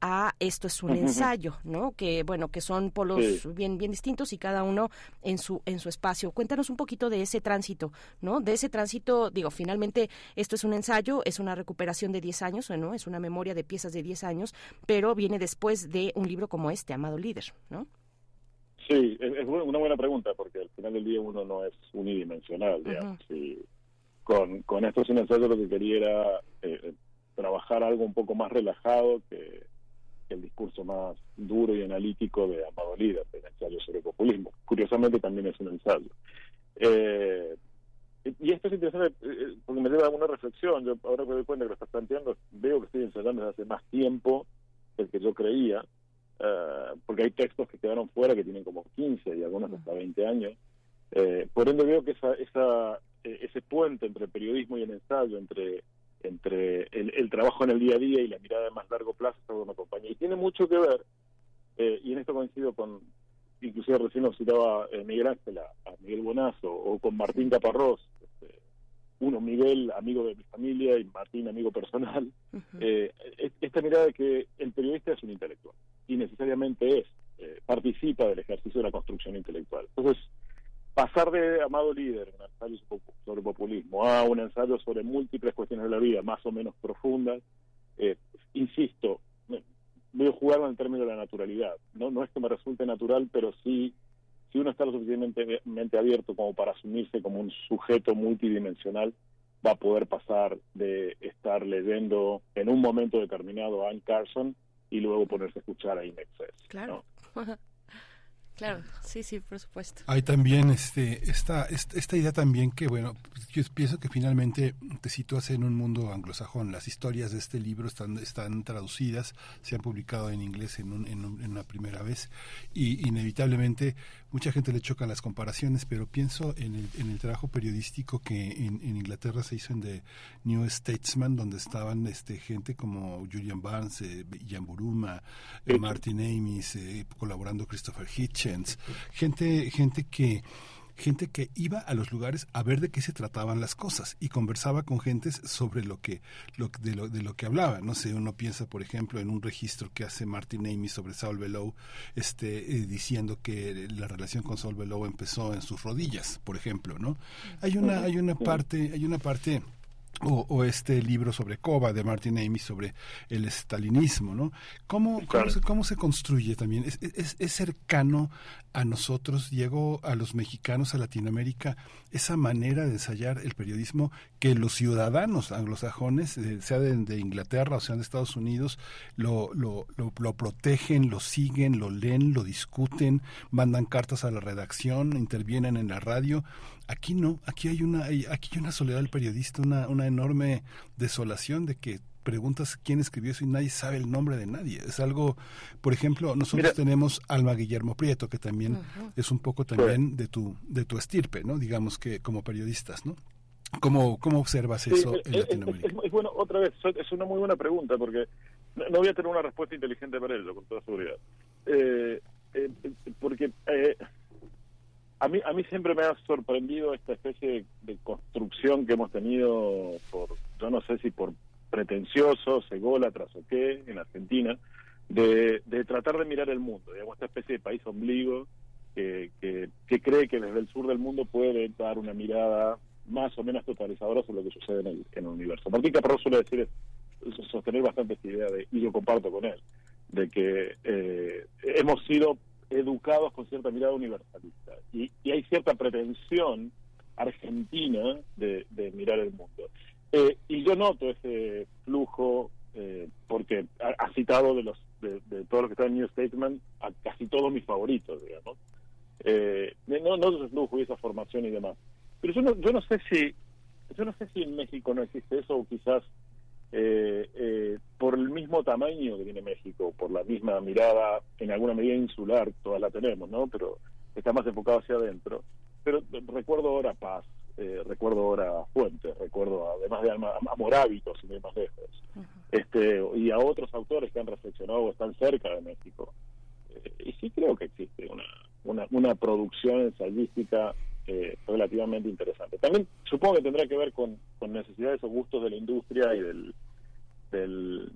a esto es un ensayo, ¿no? Que bueno, que son polos sí. bien bien distintos y cada uno en su en su espacio. Cuéntanos un poquito de ese tránsito, ¿no? De ese tránsito, digo, finalmente esto es un ensayo, es una recuperación de 10 años, ¿no? Es una memoria de piezas de 10 años, pero viene después de un libro como este, Amado Líder, ¿no? Sí, es una buena pregunta porque al final del día uno no es unidimensional, digamos. Uh -huh. y con, con esto sin ensayo lo que quería era eh, trabajar algo un poco más relajado que, que, el discurso más duro y analítico de Amado Líder, el ensayo sobre populismo. Curiosamente también es un ensayo. Eh, y esto es interesante eh, porque me lleva a una reflexión. Yo ahora que me doy cuenta que lo estás planteando, veo que estoy ensayando desde hace más tiempo del que yo creía, eh, porque hay textos que quedaron fuera que tienen como 15 y algunos hasta 20 años. Eh, por ende veo que esa, esa, eh, ese puente entre el periodismo y el ensayo, entre entre el, el trabajo en el día a día y la mirada de más largo plazo es algo que me acompaña. Y tiene mucho que ver, eh, y en esto coincido con, inclusive recién nos citaba eh, Miguel Ángel a, a Miguel Bonazo, o con Martín Caparrós, este, uno Miguel, amigo de mi familia, y Martín, amigo personal, eh, es- esta mirada de que el periodista es un intelectual, y necesariamente es, eh, participa del ejercicio de la construcción intelectual. Entonces, pasar de Amado Líder, un ensayo so- sobre populismo, a un ensayo sobre múltiples cuestiones de la vida, más o menos profundas, eh, insisto, voy a jugar en el término de la naturalidad. No, no es que me resulte natural, pero sí, si uno está lo suficientemente mente abierto como para asumirse como un sujeto multidimensional, va a poder pasar de estar leyendo en un momento determinado a Anne Carson y luego ponerse a escuchar a Inexcess. Claro. claro, sí, sí, por supuesto. Hay también este, esta, esta, esta idea también que, bueno, yo pienso que finalmente te sitúas en un mundo anglosajón. Las historias de este libro están, están traducidas, se han publicado en inglés en, un- en, un- en una primera vez y inevitablemente mucha gente le chocan las comparaciones, pero pienso en el, en el trabajo periodístico que en, en Inglaterra se hizo en The New Statesman, donde estaban este, gente como Julian Barnes, eh, Ian Buruma, eh, Martin Amis, eh, colaborando Christopher Hitchens, gente, gente que gente que iba a los lugares a ver de qué se trataban las cosas y conversaba con gentes sobre lo que, lo, de, lo, de lo que hablaba. No sé, uno piensa, por ejemplo, en un registro que hace Martin Amis sobre Saul Bellow, este, eh, diciendo que la relación con Saul Bellow empezó en sus rodillas, por ejemplo, ¿no? Hay una, hay una parte, hay una parte o, o este libro sobre Koba de Martin Amis sobre el estalinismo, ¿no? ¿Cómo, cómo, se, cómo se construye también? ¿Es, es, es cercano a nosotros, Diego, a los mexicanos, a Latinoamérica, esa manera de ensayar el periodismo que los ciudadanos anglosajones, eh, sea de, de, Inglaterra o sean de Estados Unidos, lo, lo, lo, lo, protegen, lo siguen, lo leen, lo discuten, mandan cartas a la redacción, intervienen en la radio. Aquí no, aquí hay una, hay, aquí hay una soledad del periodista, una, una enorme desolación de que preguntas quién escribió eso y nadie sabe el nombre de nadie. Es algo, por ejemplo, nosotros Mira. tenemos Alma Guillermo Prieto, que también uh -huh. es un poco también de tu, de tu estirpe, ¿no? Digamos que como periodistas, ¿no? ¿Cómo, cómo observas sí, eso es, en Latinoamérica? Es, es, bueno, otra vez, es una muy buena pregunta porque no, no voy a tener una respuesta inteligente para ello, con toda seguridad. Eh, eh, porque eh, a mí a mí siempre me ha sorprendido esta especie de, construcción que hemos tenido por yo no sé si por pretenciosos ególatras o qué en Argentina de, de, tratar de mirar el mundo digamos esta especie de país ombligo que, que, que, cree que desde el sur del mundo puede dar una mirada más o menos totalizadora sobre lo que sucede en el, en el universo. Martín Caparrós suele decir sostener bastante esta idea de y yo comparto con él de que eh, hemos sido educados con cierta mirada universalista. Y, y hay cierta pretensión argentina de, de mirar el mundo. Eh, y yo noto ese flujo, eh, porque ha, citado de los de, de todo lo que está en New Statement a casi todos mis favoritos, digamos. Eh, no, no ese flujo y esa formación y demás. Pero yo no, yo no sé si yo no sé si en México no existe eso o quizás eh, eh, por el mismo tamaño que tiene México, por la misma mirada, en alguna medida insular, todas la tenemos, ¿no? Pero está más enfocado hacia adentro. Pero recuerdo ahora Paz, eh, recuerdo ahora Fuentes, recuerdo además de a, a Morávitos, sin ir más lejos, uh -huh. este, y a otros autores que han reflexionado o están cerca de México. Eh, y sí creo que existe una, una, una producción ensayística eh, relativamente interesante. También supongo que tendrá que ver con, necesidades o gustos de la industria y del,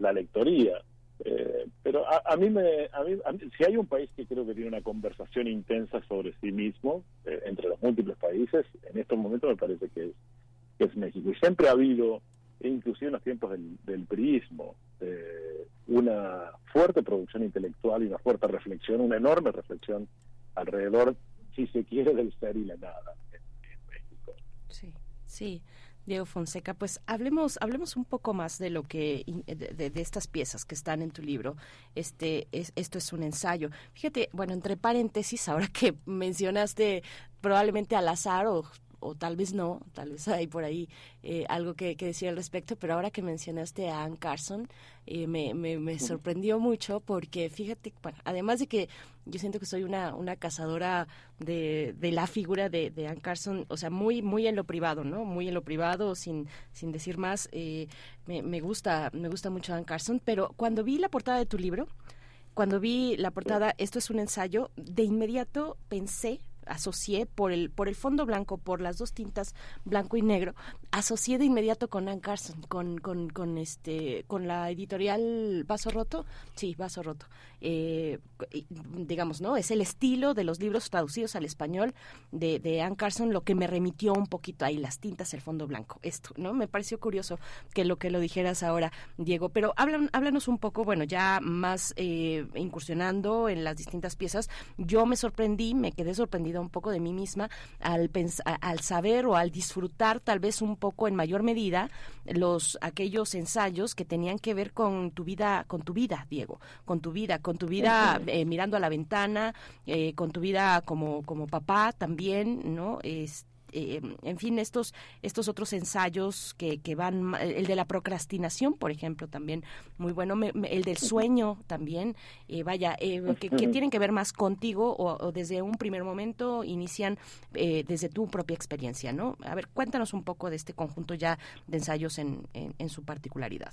la lectoría. Eh, pero a, a, mí me, a, mí, a mí, si hay un país que creo que tiene una conversación intensa sobre sí mismo, eh, entre los múltiples países, en estos momentos me parece que es, que es México. Y siempre ha habido, inclusive en los tiempos del, del priismo, eh, una fuerte producción intelectual y una fuerte reflexión, una enorme reflexión alrededor si se quiere, del ser y la nada en, México. Sí, sí. Diego Fonseca, pues hablemos, hablemos un poco más de lo que de, de, de, estas piezas que están en tu libro. Este, es, esto es un ensayo. Fíjate, bueno, entre paréntesis, ahora que mencionaste probablemente al azar o o tal vez no, tal vez hay por ahí eh, algo que, que decir al respecto, pero ahora que mencionaste a Ann Carson, eh, me, me, me sorprendió mucho porque fíjate, bueno, además de que yo siento que soy una, una cazadora de, de la figura de, de Ann Carson, o sea, muy, muy en lo privado, ¿no? Muy en lo privado, sin, sin decir más, eh, me, me gusta, me gusta mucho Ann Carson, pero cuando vi la portada de tu libro, cuando vi la portada, esto es un ensayo, de inmediato pensé asocié por el por el fondo blanco por las dos tintas blanco y negro asocié de inmediato con Ann Carson con, con, este con la editorial Vaso Roto. Sí Vaso Roto. Eh, digamos no es el estilo de los libros traducidos al español de, de Ann Carson lo que me remitió un poquito ahí las tintas el fondo blanco. Esto no me pareció curioso que lo que lo dijeras ahora Diego. Pero hablan, háblanos un poco bueno ya más eh, incursionando en las distintas piezas. Yo me sorprendí me quedé sorprendida un poco de mí misma al, al saber o al disfrutar tal vez un poco en mayor medida los aquellos ensayos que tenían que ver con tu vida con tu vida Diego con tu vida con tu vida eh, mirando a la ventana eh, con tu vida como como papá también no este eh, en fin, estos, estos otros ensayos que, que van, el de la procrastinación, por ejemplo, también muy bueno, me, me, el del sueño también, eh, vaya, eh, que, que, tienen que ver más contigo o, o desde un primer momento inician desde tu propia experiencia, ¿no? A ver, cuéntanos un poco de este conjunto ya de ensayos en, en, en su particularidad.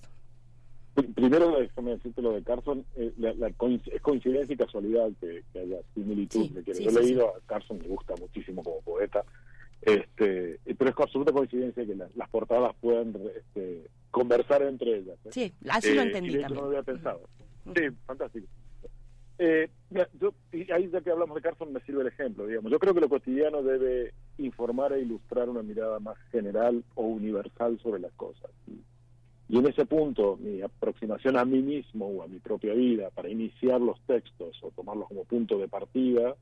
Primero, déjame decirte lo de Carson, eh, la, la es coincidencia y casualidad que, que haya similitud. Sí, sí, Yo he sí, leído a Carson, me gusta muchísimo como poeta, este, pero es absoluta coincidencia que la, las portadas puedan este, conversar entre ellas. ¿eh? Sí, así lo entendí y también. no lo había pensado. Sí, fantástico. Eh, mira, yo, y ahí ya que hablamos de Carson me sirve el ejemplo, digamos. Yo creo que lo cotidiano debe informar e ilustrar una mirada más general o universal sobre las cosas. Y, y en ese punto, mi aproximación a mí mismo o a mi propia vida para iniciar los textos o tomarlos como punto de partida,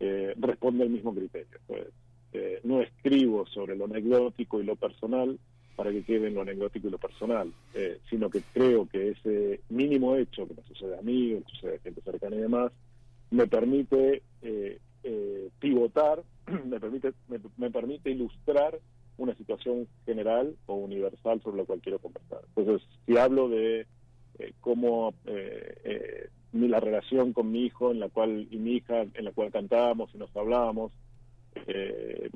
eh, responde al mismo criterio. Pues, eh, no escribo sobre lo anecdótico y lo personal para que quede lo anecdótico y lo personal, eh, sino que creo que ese mínimo hecho que me sucede a mí, que sucede a gente cercana y demás, me permite eh, eh, pivotar, me permite, me, permite ilustrar una situación general o universal sobre la cual quiero conversar. Entonces, si hablo de eh, cómo eh, la relación con mi hijo en la cual y mi hija en la cual cantábamos y nos hablábamos, eh,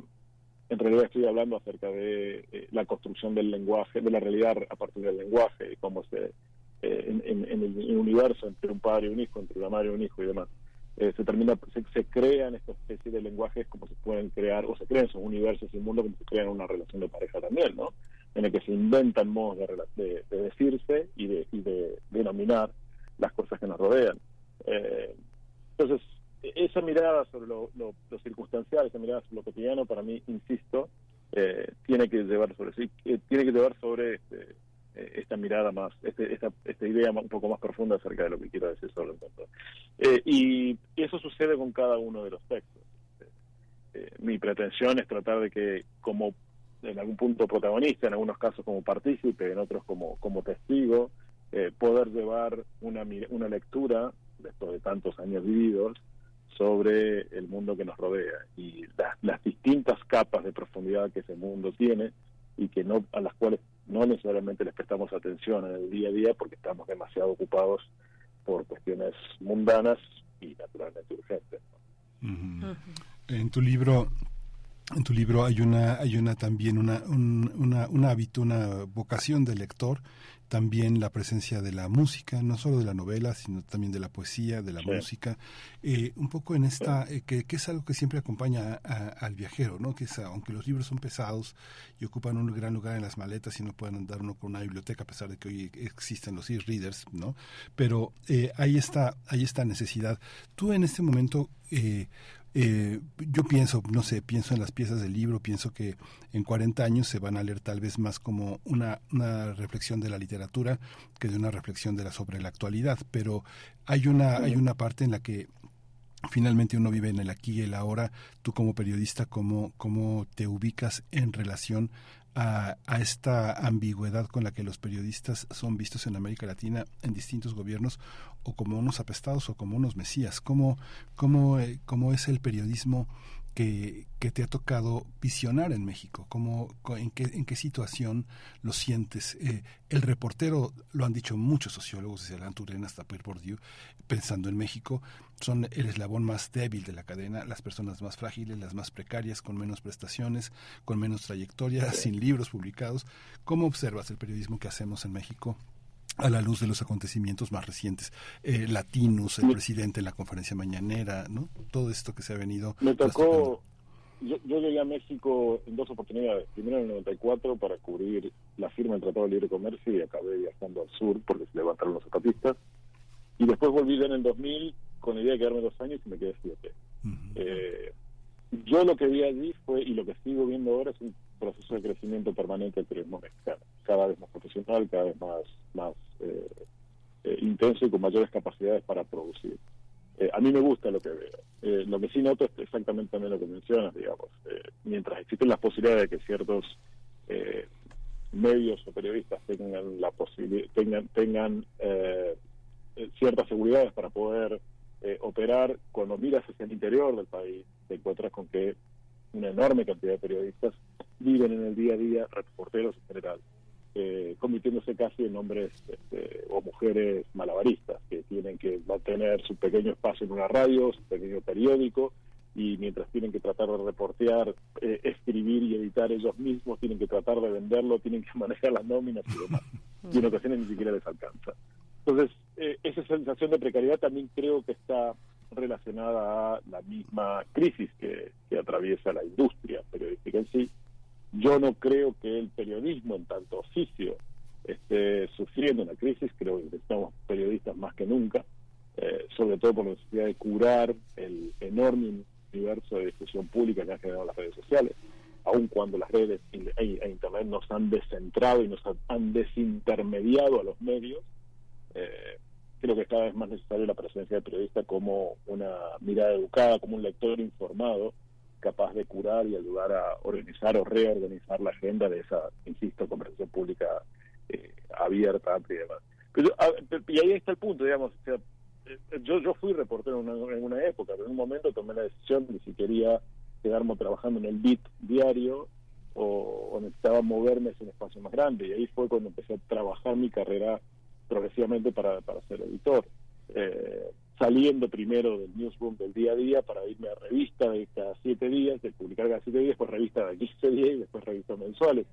en realidad estoy hablando acerca de eh, la construcción del lenguaje, de la realidad a partir del lenguaje, y cómo se, eh, en, el universo entre un padre y un hijo, entre una madre y un hijo y demás, eh, se termina, se, crean esta especie de lenguajes como se pueden crear, o se crean esos universos y mundos como se crean una relación de pareja también, ¿no? En el que se inventan modos de, de, de decirse y de, y de denominar las cosas que nos rodean. Entonces, esa mirada sobre lo, lo, circunstancial, esa mirada sobre lo cotidiano, para mí, insisto, eh, tiene que llevar sobre sí, eh, tiene que llevar sobre este, eh, esta mirada más, este, esta, esta idea un poco más profunda acerca de lo que quiero decir sobre el mundo. y, y, eso sucede con cada uno de los textos. mi pretensión es tratar de que, como en algún punto protagonista, en algunos casos como partícipe, en otros como, como testigo, poder llevar una, una lectura, después de tantos años vividos, sobre el mundo que nos rodea y las, las, distintas capas de profundidad que ese mundo tiene y que no a las cuales no necesariamente les prestamos atención en el día a día porque estamos demasiado ocupados por cuestiones mundanas y naturalmente urgentes. ¿no? Uh -huh. -huh. En tu libro en tu libro hay una hay una también una un, una, un hábito una vocación del lector también la presencia de la música, no solo de la novela, sino también de la poesía, de la sí. música, eh, un poco en esta, eh, que, que, es algo que siempre acompaña a, a, al viajero, ¿no? Que es, aunque los libros son pesados y ocupan un gran lugar en las maletas y no pueden andar uno con una biblioteca, a pesar de que hoy existen los e-readers, ¿no? Pero eh, hay, esta, hay esta necesidad. Tú en este momento... Eh, yo pienso, no sé, pienso en las piezas del libro, pienso que en 40 años se van a leer tal vez más como una, una reflexión de la literatura que de una reflexión de la sobre la actualidad, pero hay una, hay una parte en la que finalmente uno vive en el aquí y el ahora, tú como periodista, ¿cómo, cómo te ubicas en relación a, a, esta ambigüedad con la que los periodistas son vistos en América Latina en distintos gobiernos o como unos apestados o como unos mesías. ¿Cómo, cómo, eh, cómo es el periodismo que, que te ha tocado visionar en México? ¿Cómo, en, qué, ¿En qué situación lo sientes? Eh, el reportero, lo han dicho muchos sociólogos, desde Alain Turén hasta Pierre Bourdieu, pensando en México, son el eslabón más débil de la cadena, las personas más frágiles, las más precarias, con menos prestaciones, con menos trayectoria, sin libros publicados. ¿Cómo observas el periodismo que hacemos en México a la luz de los acontecimientos más recientes, eh, Latinos, el presidente en la conferencia mañanera, ¿no? Todo esto que se ha venido. Me tocó, yo, yo llegué a México en dos oportunidades. Primero en el 94 para cubrir la firma del Tratado de Libre Comercio y acabé viajando al sur porque se levantaron los zapatistas. Y después volví en el 2000 con la idea de quedarme dos años y me quedé siete. Eh, yo lo que vi allí fue, y lo que sigo viendo ahora, es un proceso de crecimiento permanente del periodismo mexicano. Cada vez más profesional, cada vez más, más eh, eh, intenso y con mayores capacidades para producir. Eh, a mí me gusta lo que veo. Eh, lo que sí noto es exactamente también lo que mencionas, digamos. Mientras existen las posibilidades de que ciertos medios o periodistas tengan la posibilidad, tengan, tengan ciertas seguridades para poder operar, cuando miras hacia el interior del país, te encuentras con que una enorme cantidad de periodistas viven en el día a día, reporteros en general, eh, convirtiéndose casi en hombres este, o mujeres malabaristas que tienen que mantener su pequeño espacio en una radio, su pequeño periódico, y mientras tienen que tratar de reportear, eh, escribir y editar ellos mismos, tienen que tratar de venderlo, tienen que manejar las nóminas y demás. Y en ocasiones ni siquiera les alcanza. Entonces, eh, esa sensación de precariedad también creo que está relacionada a la misma crisis que, atraviesa la industria periodística en sí. Yo no creo que el periodismo en tanto oficio esté sufriendo una crisis, creo que necesitamos periodistas más que nunca, eh, sobre todo por la necesidad de curar el enorme universo de difusión pública que han generado las redes sociales, aun cuando las redes e, e Internet nos han descentrado y nos han desintermediado a los medios, eh, creo que cada vez más necesaria la presencia del periodista como una mirada educada, como un lector informado, capaz de curar y ayudar a organizar o reorganizar la agenda de esa, insisto, conversación pública eh, abierta, amplia y demás. Pero a- y ahí está el punto, digamos, o sea, eh, yo, yo fui reportero en una, en una época, pero en un momento tomé la decisión de si quería quedarme trabajando en el BIT diario o, o necesitaba moverme hacia un espacio más grande. Y ahí fue cuando empecé a trabajar mi carrera progresivamente para, para ser editor. Eh, saliendo primero del newsroom del día a día para irme a revista de cada siete días, de publicar cada siete días, después revista de 15 días y después revistas mensuales.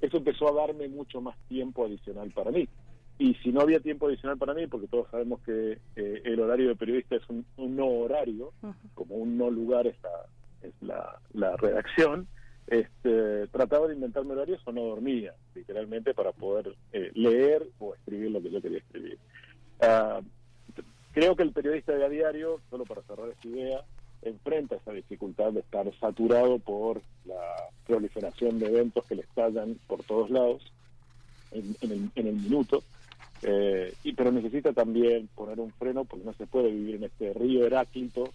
Eso empezó a darme mucho más tiempo adicional para mí. Y si no había tiempo adicional para mí, porque todos sabemos que eh, el horario de periodista es un, un no horario, como un no lugar es la, es la, la redacción, este, trataba de inventarme horarios o no dormía, literalmente, para poder eh, leer o escribir lo que yo quería escribir. Ah, creo que el periodista de a diario, solo para cerrar esta idea, enfrenta esa dificultad de estar saturado por la proliferación de eventos que le estallan por todos lados en, en el, en el minuto. Eh, y pero necesita también poner un freno porque no se puede vivir en este río Heráclito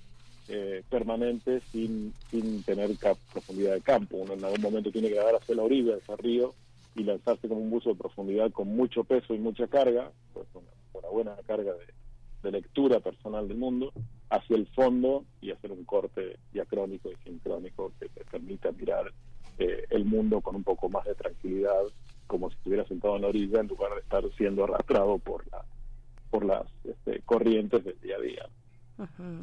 eh, permanente sin, sin tener profundidad de campo. Uno en algún momento tiene que dar hacia la orilla de ese río y lanzarse como un buzo de profundidad con mucho peso y mucha carga, pues una, buena carga de, de lectura personal del mundo, hacia el fondo y hacer un corte diacrónico y sincrónico que te permita mirar eh, el mundo con un poco más de tranquilidad, como si estuviera sentado en la orilla en lugar de estar siendo arrastrado por la por las este, corrientes del día a día.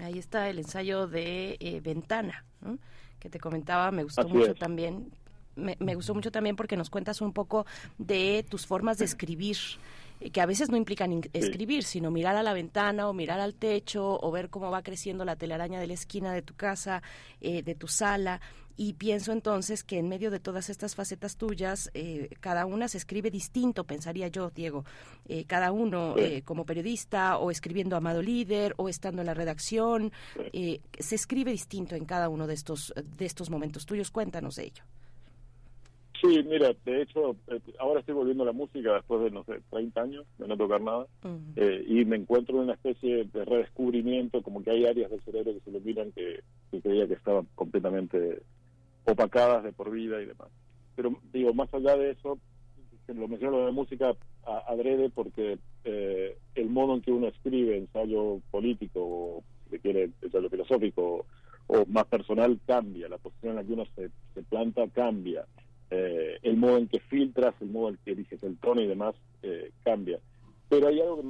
Ahí está el ensayo de eh, Ventana, ¿no? que te comentaba, me gustó Así mucho es. también. Me, me gustó mucho también porque nos cuentas un poco de tus formas de escribir, eh, que a veces no implican in- escribir, sino mirar a la ventana o mirar al techo o ver cómo va creciendo la telaraña de la esquina de tu casa, eh, de tu sala. Y pienso entonces que en medio de todas estas facetas tuyas, eh, cada una se escribe distinto, pensaría yo, Diego. Eh, cada uno, eh, como periodista, o escribiendo Amado Líder, o estando en la redacción, eh, se escribe distinto en cada uno de estos, de estos momentos tuyos. Cuéntanos de ello. Sí, mira, de hecho, eh, ahora estoy volviendo a la música después de, no sé, 30 años de no tocar nada, y me encuentro en una especie de redescubrimiento, como que hay áreas del cerebro que se le miran que, que creía que estaban completamente opacadas de por vida y demás. Pero digo, más allá de eso, lo menciono lo de música a- adrede porque eh, el modo en que uno escribe ensayo político, o si quiere, ensayo filosófico, o, más personal cambia, la posición en la que uno se, planta cambia, eh, el modo en que filtras, el modo en que eliges el tono y demás eh, cambia. Pero hay algo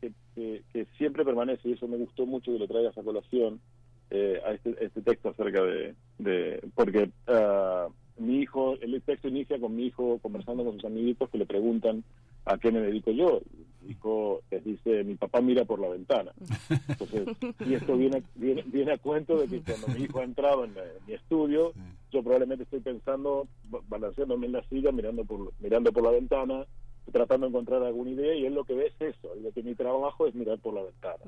que- que- que siempre permanece y eso me gustó mucho que lo traigas a colación eh, a este, este texto acerca de, de porque ah, mi hijo, el texto inicia con mi hijo conversando con sus amiguitos que le preguntan a qué me dedico yo. Mi hijo les dice, mi papá mira por la ventana. Entonces, y esto viene, viene, viene a cuento de que cuando mi hijo ha entrado en, en mi estudio, yo probablemente estoy pensando, ba- balanceándome en la silla, mirando por, mirando por la ventana, tratando de encontrar alguna idea, y él lo que ve es eso, lo que mi trabajo es mirar por la ventana.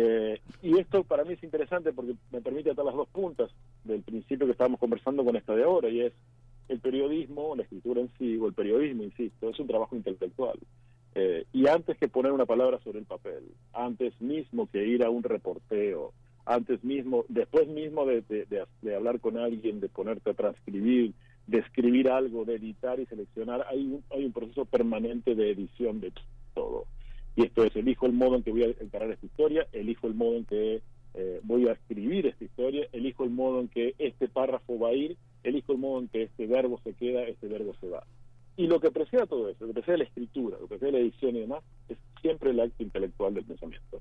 Eh, y esto para mí es interesante porque me permite atar las dos puntas del principio que estábamos conversando con esta de ahora, y es el periodismo, la escritura en sí, o el periodismo, insisto, es un trabajo intelectual. Eh, y antes que poner una palabra sobre el papel, antes mismo que ir a un reporteo, antes mismo, después mismo de, de- hablar con alguien, de ponerte a transcribir, de escribir algo, de editar y seleccionar, hay un, hay un proceso permanente de edición de todo. Y esto es, elijo el modo en que voy a encarar esta historia, elijo el modo en que eh, voy a escribir esta historia, elijo el modo en que este párrafo va a ir, elijo el modo en que este verbo se queda, este verbo se va. Y lo que precede a todo eso, lo que precede a la escritura, lo que precede a la edición y demás, es siempre el acto intelectual del pensamiento.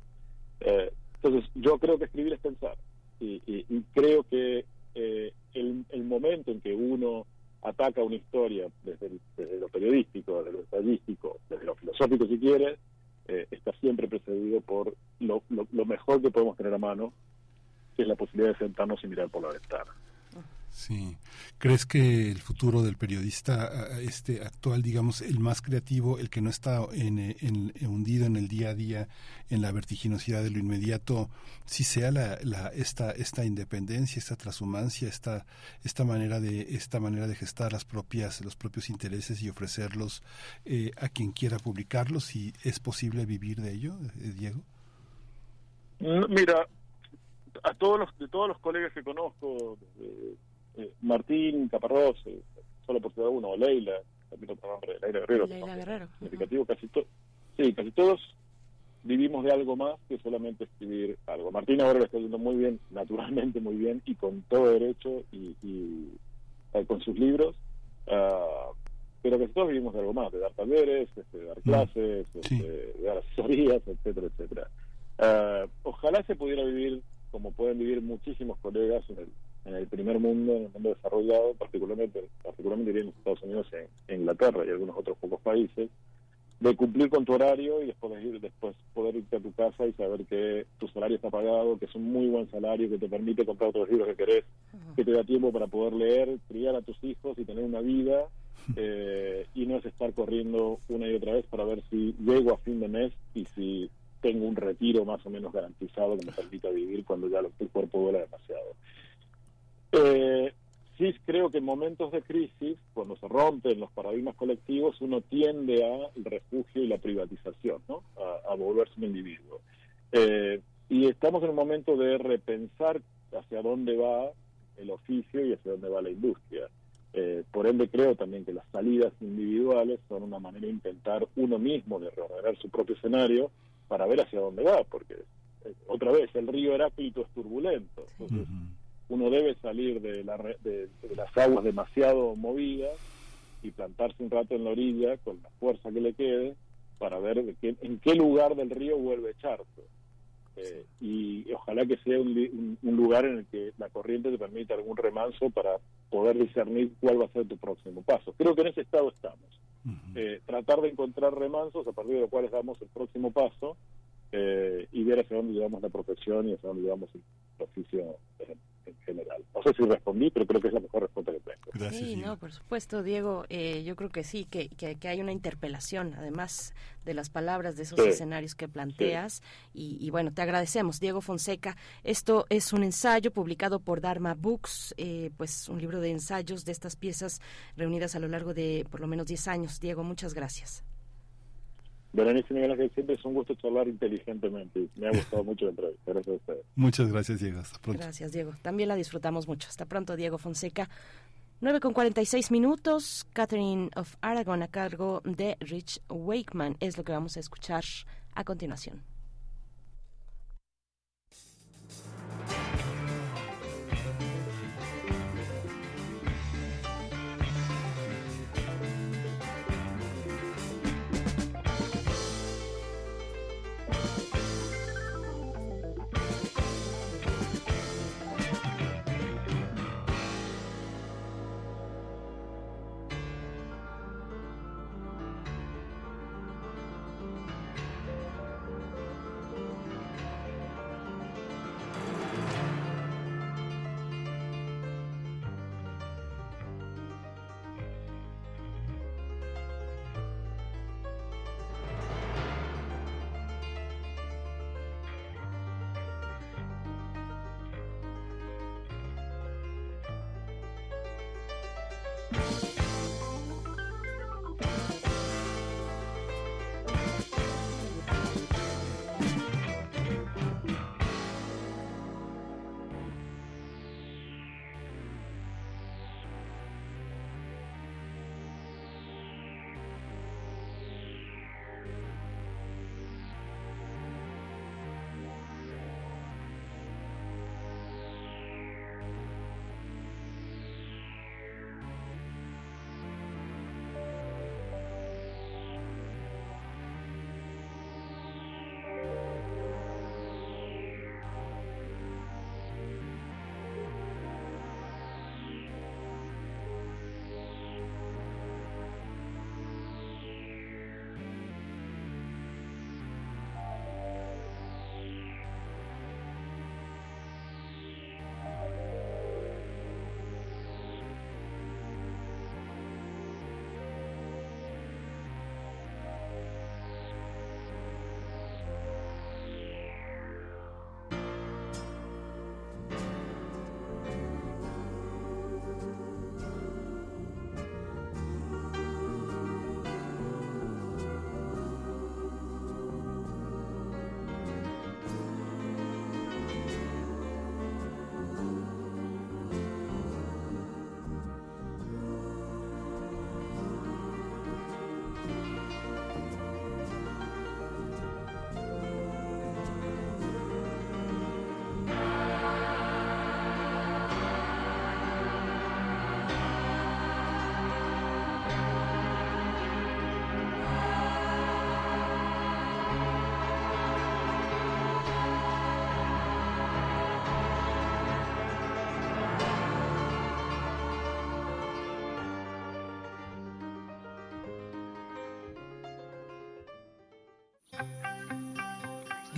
Eh, entonces, yo creo que escribir es pensar. Y, y- y creo que eh, el, el momento en que uno ataca una historia desde, el- desde lo periodístico, desde lo estadístico, desde lo filosófico si quiere, eh, está siempre precedido por lo, lo- lo mejor que podemos tener a mano, que es la posibilidad de sentarnos y mirar por la ventana. Sí. ¿Crees que el futuro del periodista este actual, digamos, el más creativo, el que no está en, eh, en- hundido en el día a día, en la vertiginosidad de lo inmediato, sí sea la, la esta esta independencia, esta transhumancia, esta esta manera de esta manera de gestar las propias los propios intereses y ofrecerlos eh, a quien quiera publicarlos y es posible vivir de ello, eh, Diego? Mira, a todos los, de todos los colegas que conozco, eh, eh, Martín Caparrós, eh, solo por ciudad uno, o Leila, también otro nombre, Leila Guerrero, Leila Guerrero. significativo, casi todos, sí, casi todos vivimos de algo más que solamente escribir algo. Martín ahora lo está haciendo muy bien, naturalmente muy bien, y con todo derecho, y, y, eh, con sus libros, ah, pero casi todos vivimos de algo más, de dar talleres, este, de dar clases, este, de dar asesorías, etcétera, etcétera. Ah, ojalá se pudiera vivir como pueden vivir muchísimos colegas en el, en el primer mundo, en el mundo desarrollado, particularmente, particularmente en Estados Unidos, en, en Inglaterra y algunos otros pocos países, de cumplir con tu horario y después, ir, después poder irte a tu casa y saber que tu salario está pagado, que es un muy buen salario, que te permite comprar todos los libros que querés, que te da tiempo para poder leer, criar a tus hijos y tener una vida, eh, y no es estar corriendo una y otra vez para ver si llego a fin de mes y si tengo un retiro más o menos garantizado que me permita vivir cuando ya lo- el cuerpo duele demasiado. Eh, sí creo que en momentos de crisis, cuando se rompen los paradigmas colectivos, uno tiende al refugio y la privatización, ¿no? a, a volverse un individuo. Eh, y estamos en un momento de repensar hacia dónde va el oficio y hacia dónde va la industria. Eh, por ende, creo también que las salidas individuales son una manera de intentar uno mismo de reordenar su propio escenario para ver hacia dónde va, porque eh, otra vez el río Heráclito es turbulento, entonces uno debe salir de, la de- de las aguas demasiado movidas y plantarse un rato en la orilla con la fuerza que le quede para ver de qué- en qué lugar del río vuelve a echarse. Eh, y ojalá que sea un, un- un lugar en el que la corriente te permita algún remanso para poder discernir cuál va a ser tu próximo paso. Creo que en ese estado estamos. Eh, tratar de encontrar remansos a partir de los cuales damos el próximo paso eh, y ver hacia dónde llevamos la profesión y hacia dónde llevamos el oficio en, en general. No sé si respondí, pero creo que es la mejor respuesta que tengo. sí, no, por supuesto, Diego. eh, yo creo que sí, que, que, que hay una interpelación, además de las palabras de esos Sí. escenarios que planteas. Y, y bueno, te agradecemos, Diego Fonseca. Esto es un ensayo publicado por Dharma Books, eh, pues un libro de ensayos de estas piezas reunidas a lo largo de por lo menos 10 años. Diego, muchas gracias. Berenice Miguel Ángel, siempre es un gusto charlar inteligentemente. y Me ha gustado mucho la entrevista. Gracias a ustedes. Muchas gracias, Diego. Hasta pronto. Gracias, Diego. También la disfrutamos mucho. Hasta pronto, Diego Fonseca. 9 con 46 minutos. Catherine of Aragon a cargo de Rich Wakeman es lo que vamos a escuchar a continuación.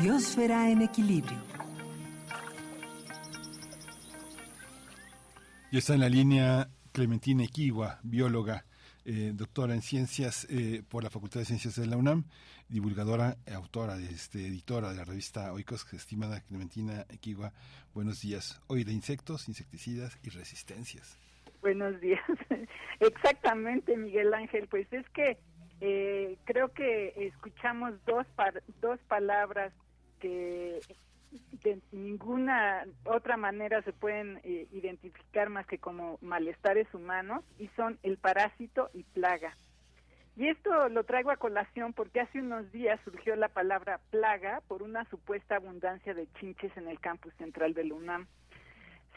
Biosfera en equilibrio. Y está en la línea Clementina Equigua, bióloga, eh, doctora en ciencias eh, por la Facultad de Ciencias de la UNAM, divulgadora, autora, este, editora de la revista Oikos, estimada Clementina Equigua. Buenos días. Hoy de insectos, insecticidas y resistencias. Buenos días. Exactamente, Miguel Ángel. Pues es que eh, creo que escuchamos dos, par- dos palabras que de ninguna otra manera se pueden eh, identificar más que como malestares humanos y son el parásito y plaga. Y esto lo traigo a colación porque hace unos días surgió la palabra plaga por una supuesta abundancia de chinches en el campus central del UNAM.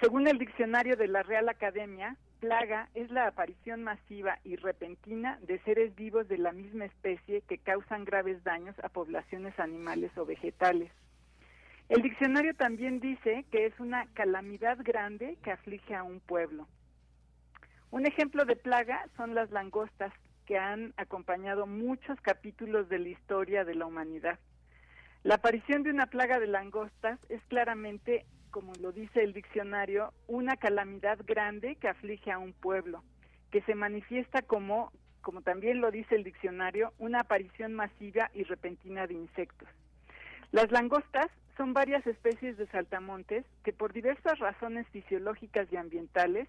Según el diccionario de la Real Academia, plaga es la aparición masiva y repentina de seres vivos de la misma especie que causan graves daños a poblaciones animales o vegetales. El diccionario también dice que es una calamidad grande que aflige a un pueblo. Un ejemplo de plaga son las langostas, que han acompañado muchos capítulos de la historia de la humanidad. La aparición de una plaga de langostas es claramente, como lo dice el diccionario, una calamidad grande que aflige a un pueblo, que se manifiesta como, como también lo dice el diccionario, una aparición masiva y repentina de insectos. Las langostas son varias especies de saltamontes que por diversas razones fisiológicas y ambientales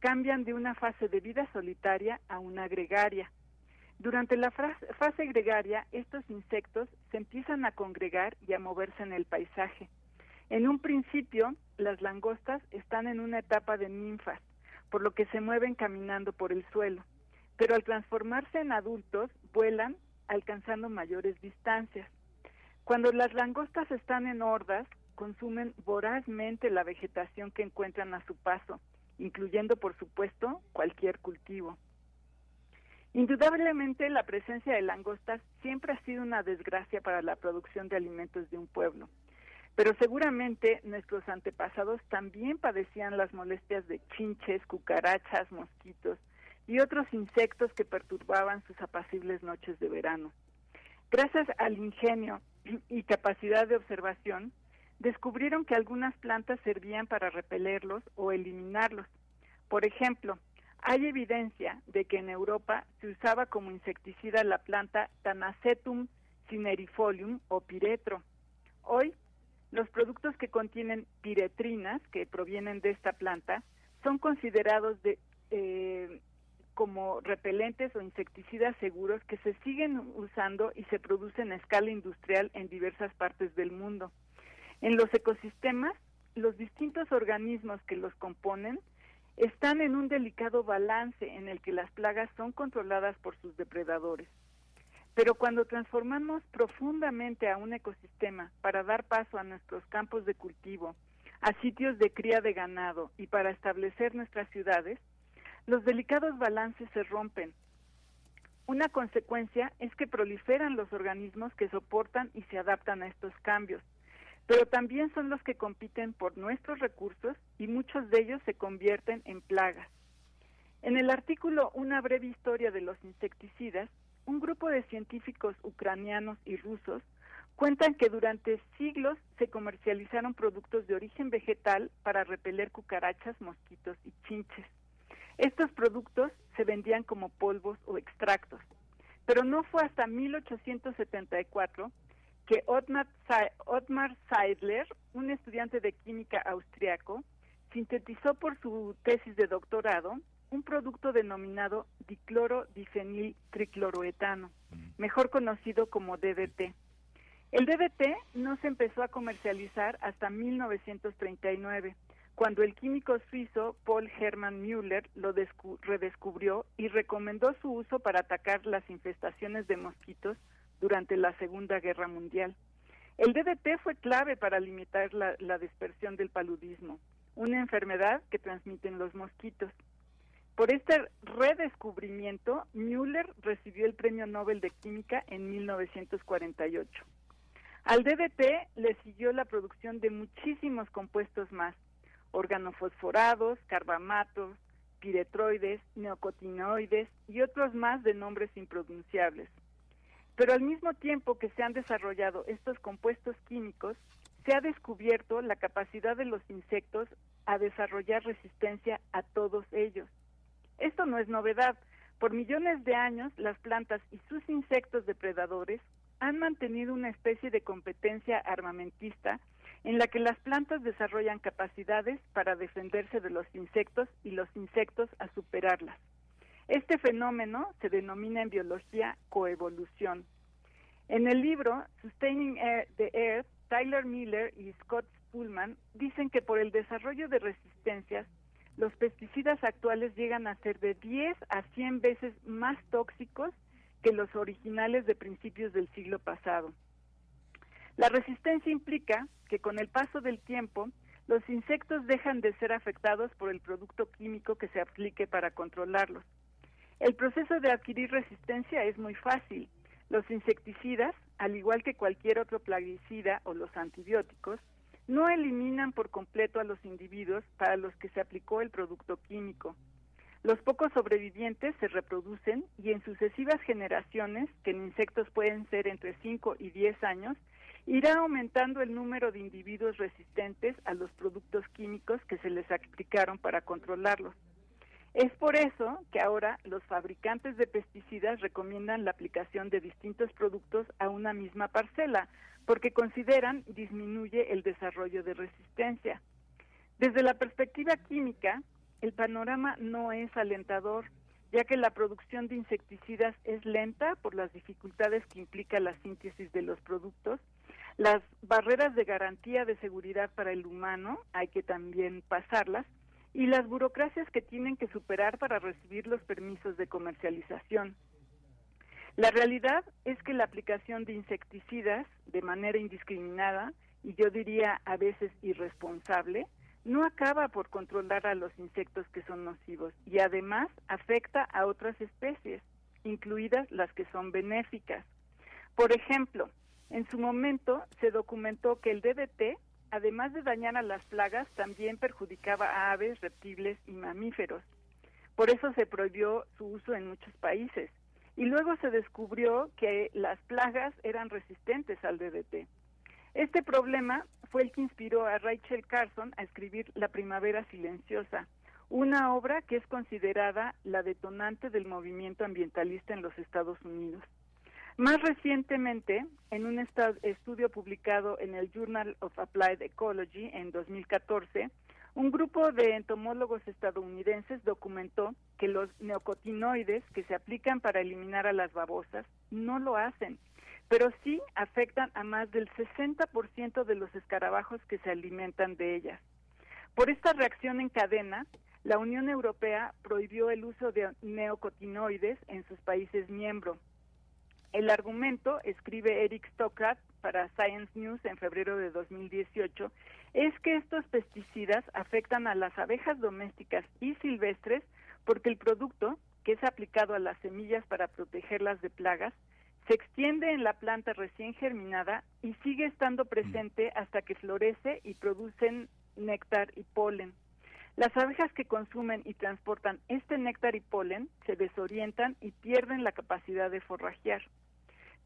cambian de una fase de vida solitaria a una gregaria. Durante la fase gregaria, estos insectos se empiezan a congregar y a moverse en el paisaje. En un principio, las langostas están en una etapa de ninfas, por lo que se mueven caminando por el suelo, pero al transformarse en adultos, vuelan alcanzando mayores distancias. Cuando las langostas están en hordas, consumen vorazmente la vegetación que encuentran a su paso, incluyendo, por supuesto, cualquier cultivo. Indudablemente, la presencia de langostas siempre ha sido una desgracia para la producción de alimentos de un pueblo, pero seguramente nuestros antepasados también padecían las molestias de chinches, cucarachas, mosquitos y otros insectos que perturbaban sus apacibles noches de verano. Gracias al ingenio y capacidad de observación, descubrieron que algunas plantas servían para repelerlos o eliminarlos. Por ejemplo, hay evidencia de que en Europa se usaba como insecticida la planta Tanacetum cinerifolium o piretro. Hoy, los productos que contienen piretrinas, que provienen de esta planta, son considerados de, eh, como repelentes o insecticidas seguros que se siguen usando y se producen a escala industrial en diversas partes del mundo. En los ecosistemas, los distintos organismos que los componen están en un delicado balance en el que las plagas son controladas por sus depredadores. Pero cuando transformamos profundamente a un ecosistema para dar paso a nuestros campos de cultivo, a sitios de cría de ganado y para establecer nuestras ciudades, los delicados balances se rompen. Una consecuencia es que proliferan los organismos que soportan y se adaptan a estos cambios, pero también son los que compiten por nuestros recursos y muchos de ellos se convierten en plagas. En el artículo Una breve historia de los insecticidas, un grupo de científicos ucranianos y rusos cuentan que durante siglos se comercializaron productos de origen vegetal para repeler cucarachas, mosquitos y chinches. Estos productos se vendían como polvos o extractos, pero no fue hasta 1874 que Ottmar, Sa- Ottmar Seidler, un estudiante de química austriaco, sintetizó por su tesis de doctorado un producto denominado diclorodifenil tricloroetano, mejor conocido como DDT. El DDT no se empezó a comercializar hasta 1939, cuando el químico suizo Paul Hermann Müller lo descu- redescubrió y recomendó su uso para atacar las infestaciones de mosquitos durante la Segunda Guerra Mundial. El DDT fue clave para limitar la, la dispersión del paludismo, una enfermedad que transmiten los mosquitos. Por este redescubrimiento, Müller recibió el Premio Nobel de Química en 1948. Al DDT le siguió la producción de muchísimos compuestos más, organofosforados, carbamatos, piretroides, neocotinoides y otros más de nombres impronunciables. Pero al mismo tiempo que se han desarrollado estos compuestos químicos, se ha descubierto la capacidad de los insectos a desarrollar resistencia a todos ellos. Esto no es novedad. Por millones de años, las plantas y sus insectos depredadores han mantenido una especie de competencia armamentista en la que las plantas desarrollan capacidades para defenderse de los insectos y los insectos a superarlas. Este fenómeno se denomina en biología coevolución. En el libro Sustaining the Earth, Tyler Miller y Scott Pullman dicen que por el desarrollo de resistencias, los pesticidas actuales llegan a ser de 10 a 100 veces más tóxicos que los originales de principios del siglo pasado. La resistencia implica que con el paso del tiempo, los insectos dejan de ser afectados por el producto químico que se aplique para controlarlos. El proceso de adquirir resistencia es muy fácil. Los insecticidas, al igual que cualquier otro plaguicida o los antibióticos, no eliminan por completo a los individuos para los que se aplicó el producto químico. Los pocos sobrevivientes se reproducen y en sucesivas generaciones, que en insectos pueden ser entre 5 y 10 años, irá aumentando el número de individuos resistentes a los productos químicos que se les aplicaron para controlarlos. Es por eso que ahora los fabricantes de pesticidas recomiendan la aplicación de distintos productos a una misma parcela, porque consideran disminuye el desarrollo de resistencia. Desde la perspectiva química, el panorama no es alentador, ya que la producción de insecticidas es lenta por las dificultades que implica la síntesis de los productos, las barreras de garantía de seguridad para el humano, hay que también pasarlas, y las burocracias que tienen que superar para recibir los permisos de comercialización. La realidad es que la aplicación de insecticidas de manera indiscriminada y yo diría a veces irresponsable no acaba por controlar a los insectos que son nocivos y además afecta a otras especies, incluidas las que son benéficas. Por ejemplo, en su momento se documentó que el DDT, además de dañar a las plagas, también perjudicaba a aves, reptiles y mamíferos. Por eso se prohibió su uso en muchos países. Y luego se descubrió que las plagas eran resistentes al DDT. Este problema fue el que inspiró a Rachel Carson a escribir La Primavera Silenciosa, una obra que es considerada la detonante del movimiento ambientalista en los Estados Unidos. Más recientemente, en un estudio publicado en el Journal of Applied Ecology en 2014, un grupo de entomólogos estadounidenses documentó que los neocotinoides que se aplican para eliminar a las babosas no lo hacen, pero sí afectan a más del 60% de los escarabajos que se alimentan de ellas. Por esta reacción en cadena, la Unión Europea prohibió el uso de neocotinoides en sus países miembros. El argumento, escribe Eric Stockrat para Science News en febrero de 2018, es que estos pesticidas afectan a las abejas domésticas y silvestres porque el producto, que es aplicado a las semillas para protegerlas de plagas, se extiende en la planta recién germinada y sigue estando presente hasta que florece y producen néctar y polen. Las abejas que consumen y transportan este néctar y polen se desorientan y pierden la capacidad de forrajear.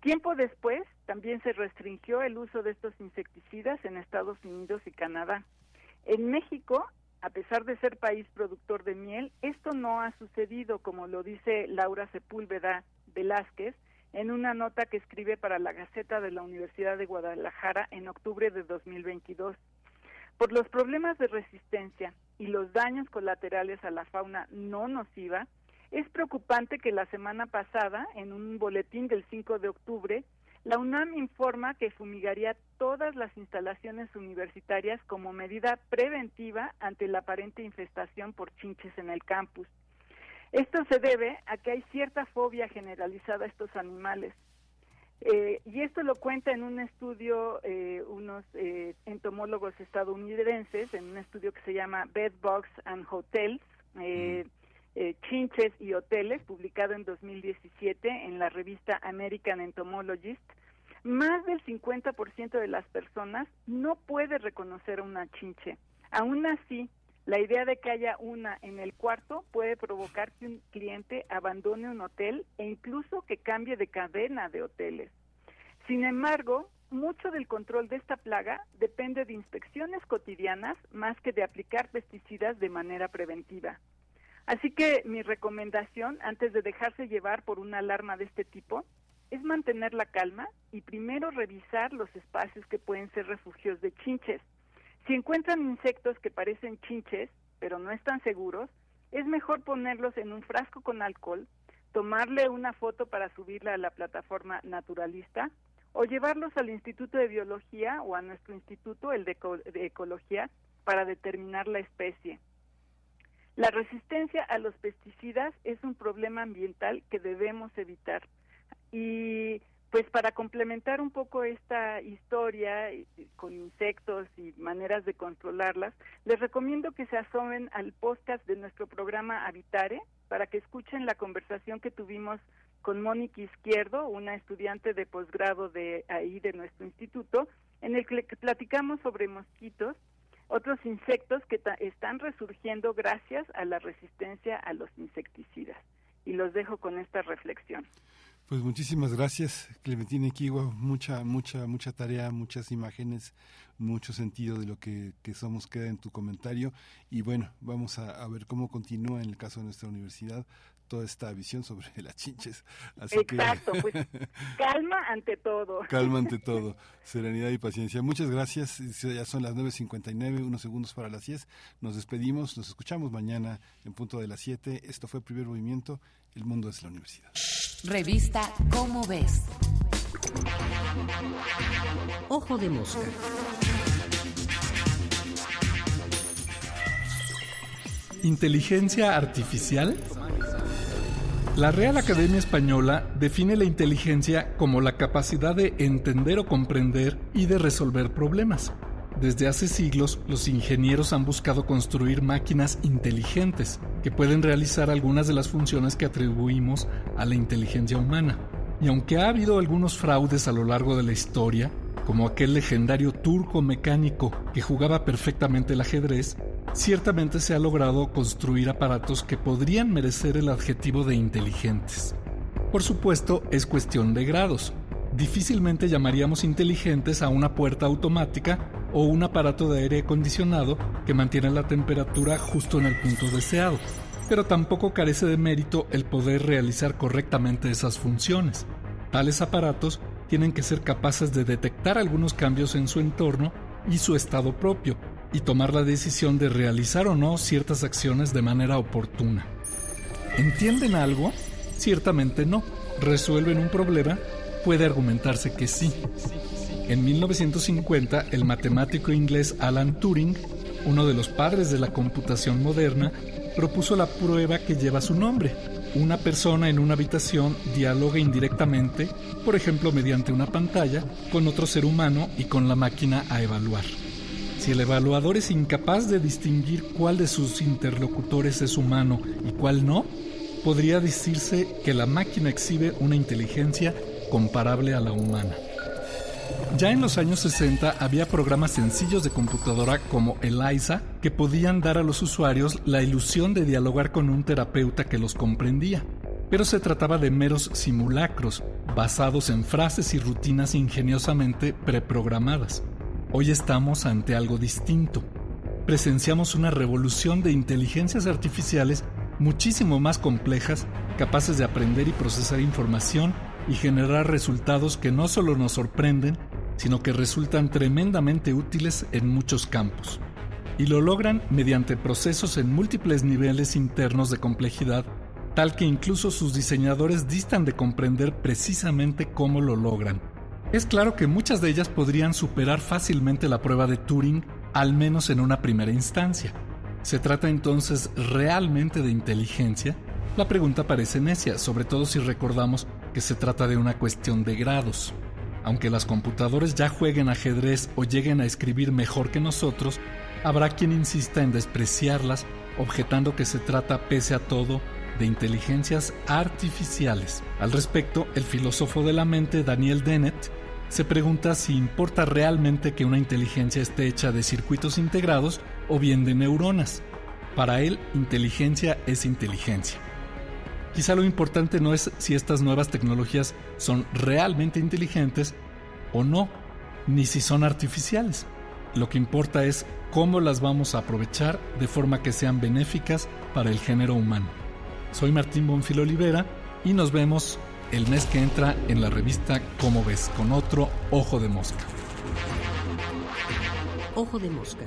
Tiempo después, también se restringió el uso de estos insecticidas en Estados Unidos y Canadá. En México, a pesar de ser país productor de miel, esto no ha sucedido, como lo dice Laura Sepúlveda Velázquez en una nota que escribe para la Gaceta de la Universidad de Guadalajara en octubre de 2022. Por los problemas de resistencia y los daños colaterales a la fauna no nociva, es preocupante que la semana pasada, en un boletín del 5 de octubre, La UNAM informa que fumigaría todas las instalaciones universitarias como medida preventiva ante la aparente infestación por chinches en el campus. Esto se debe a que hay cierta fobia generalizada a estos animales. Eh, y esto lo cuenta en un estudio eh, unos eh, entomólogos estadounidenses, en un estudio que se llama Bed Bugs and Hotels, eh, Chinches y Hoteles, publicado en 2017 en la revista American Entomologist. Más del 50% de las personas no puede reconocer una chinche. Aún así, la idea de que haya una en el cuarto puede provocar que un cliente abandone un hotel e incluso que cambie de cadena de hoteles. Sin embargo, mucho del control de esta plaga depende de inspecciones cotidianas más que de aplicar pesticidas de manera preventiva. Así que mi recomendación, antes de dejarse llevar por una alarma de este tipo, es mantener la calma y primero revisar los espacios que pueden ser refugios de chinches. Si encuentran insectos que parecen chinches, pero no están seguros, es mejor ponerlos en un frasco con alcohol, tomarle una foto para subirla a la plataforma naturalista o llevarlos al Instituto de Biología o a nuestro instituto, el de, Eco- de Ecología, para determinar la especie. La resistencia a los pesticidas es un problema ambiental que debemos evitar. Y pues para complementar un poco esta historia con insectos y maneras de controlarlas, les recomiendo que se asomen al podcast de nuestro programa Habitare para que escuchen la conversación que tuvimos con Mónica Izquierdo, una estudiante de posgrado de ahí de nuestro instituto, en el que platicamos sobre mosquitos, otros insectos que están resurgiendo gracias a la resistencia a los insecticidas. Y los dejo con esta reflexión. Pues muchísimas gracias, Clementina Equigua. Mucha, mucha, mucha tarea, muchas imágenes, mucho sentido de lo que, que somos queda en tu comentario. Y bueno, vamos a ver cómo continúa en el caso de nuestra universidad toda esta visión sobre las chinches. Así Exacto, que... pues calma ante todo. Calma ante todo, serenidad y paciencia. Muchas gracias. Ya son las 9.59, unos segundos para las 10. Nos despedimos, nos escuchamos mañana en punto de las 7. Esto fue Primer Movimiento, El Mundo es la Universidad. Revista Cómo ves. Ojo de mosca. ¿Inteligencia artificial? La Real Academia Española define la inteligencia como la capacidad de entender o comprender y de resolver problemas. Desde hace siglos, los ingenieros han buscado construir máquinas inteligentes que pueden realizar algunas de las funciones que atribuimos a la inteligencia humana. Y aunque ha habido algunos fraudes a lo largo de la historia, como aquel legendario turco mecánico que jugaba perfectamente el ajedrez, ciertamente se ha logrado construir aparatos que podrían merecer el adjetivo de inteligentes. Por supuesto, es cuestión de grados. Difícilmente llamaríamos inteligentes a una puerta automática o un aparato de aire acondicionado que mantiene la temperatura justo en el punto deseado, pero tampoco carece de mérito el poder realizar correctamente esas funciones. Tales aparatos tienen que ser capaces de detectar algunos cambios en su entorno y su estado propio, y tomar la decisión de realizar o no ciertas acciones de manera oportuna. ¿Entienden algo? Ciertamente no. ¿Resuelven un problema? Puede argumentarse que sí. En 1950, el matemático inglés Alan Turing, uno de los padres de la computación moderna, propuso la prueba que lleva su nombre. Una persona en una habitación dialoga indirectamente, por ejemplo mediante una pantalla, con otro ser humano y con la máquina a evaluar. Si el evaluador es incapaz de distinguir cuál de sus interlocutores es humano y cuál no, podría decirse que la máquina exhibe una inteligencia comparable a la humana. Ya en los años 60 había programas sencillos de computadora como ELIZA que podían dar a los usuarios la ilusión de dialogar con un terapeuta que los comprendía. Pero se trataba de meros simulacros, basados en frases y rutinas ingeniosamente preprogramadas. Hoy estamos ante algo distinto. Presenciamos una revolución de inteligencias artificiales muchísimo más complejas, capaces de aprender y procesar información y generar resultados que no solo nos sorprenden, sino que resultan tremendamente útiles en muchos campos. Y lo logran mediante procesos en múltiples niveles internos de complejidad, tal que incluso sus diseñadores distan de comprender precisamente cómo lo logran. Es claro que muchas de ellas podrían superar fácilmente la prueba de Turing, al menos en una primera instancia. ¿Se trata entonces realmente de inteligencia? La pregunta parece necia, sobre todo si recordamos que se trata de una cuestión de grados. Aunque las computadoras ya jueguen ajedrez o lleguen a escribir mejor que nosotros, habrá quien insista en despreciarlas, objetando que se trata, pese a todo, de inteligencias artificiales. Al respecto, el filósofo de la mente Daniel Dennett se pregunta si importa realmente que una inteligencia esté hecha de circuitos integrados o bien de neuronas. Para él, inteligencia es inteligencia. Quizá lo importante no es si estas nuevas tecnologías son realmente inteligentes o no, ni si son artificiales. Lo que importa es cómo las vamos a aprovechar de forma que sean benéficas para el género humano. Soy Martín Bonfil Olivera y nos vemos el mes que entra en la revista Cómo ves con otro Ojo de Mosca. Ojo de Mosca.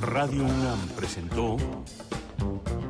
Radio UNAM presentó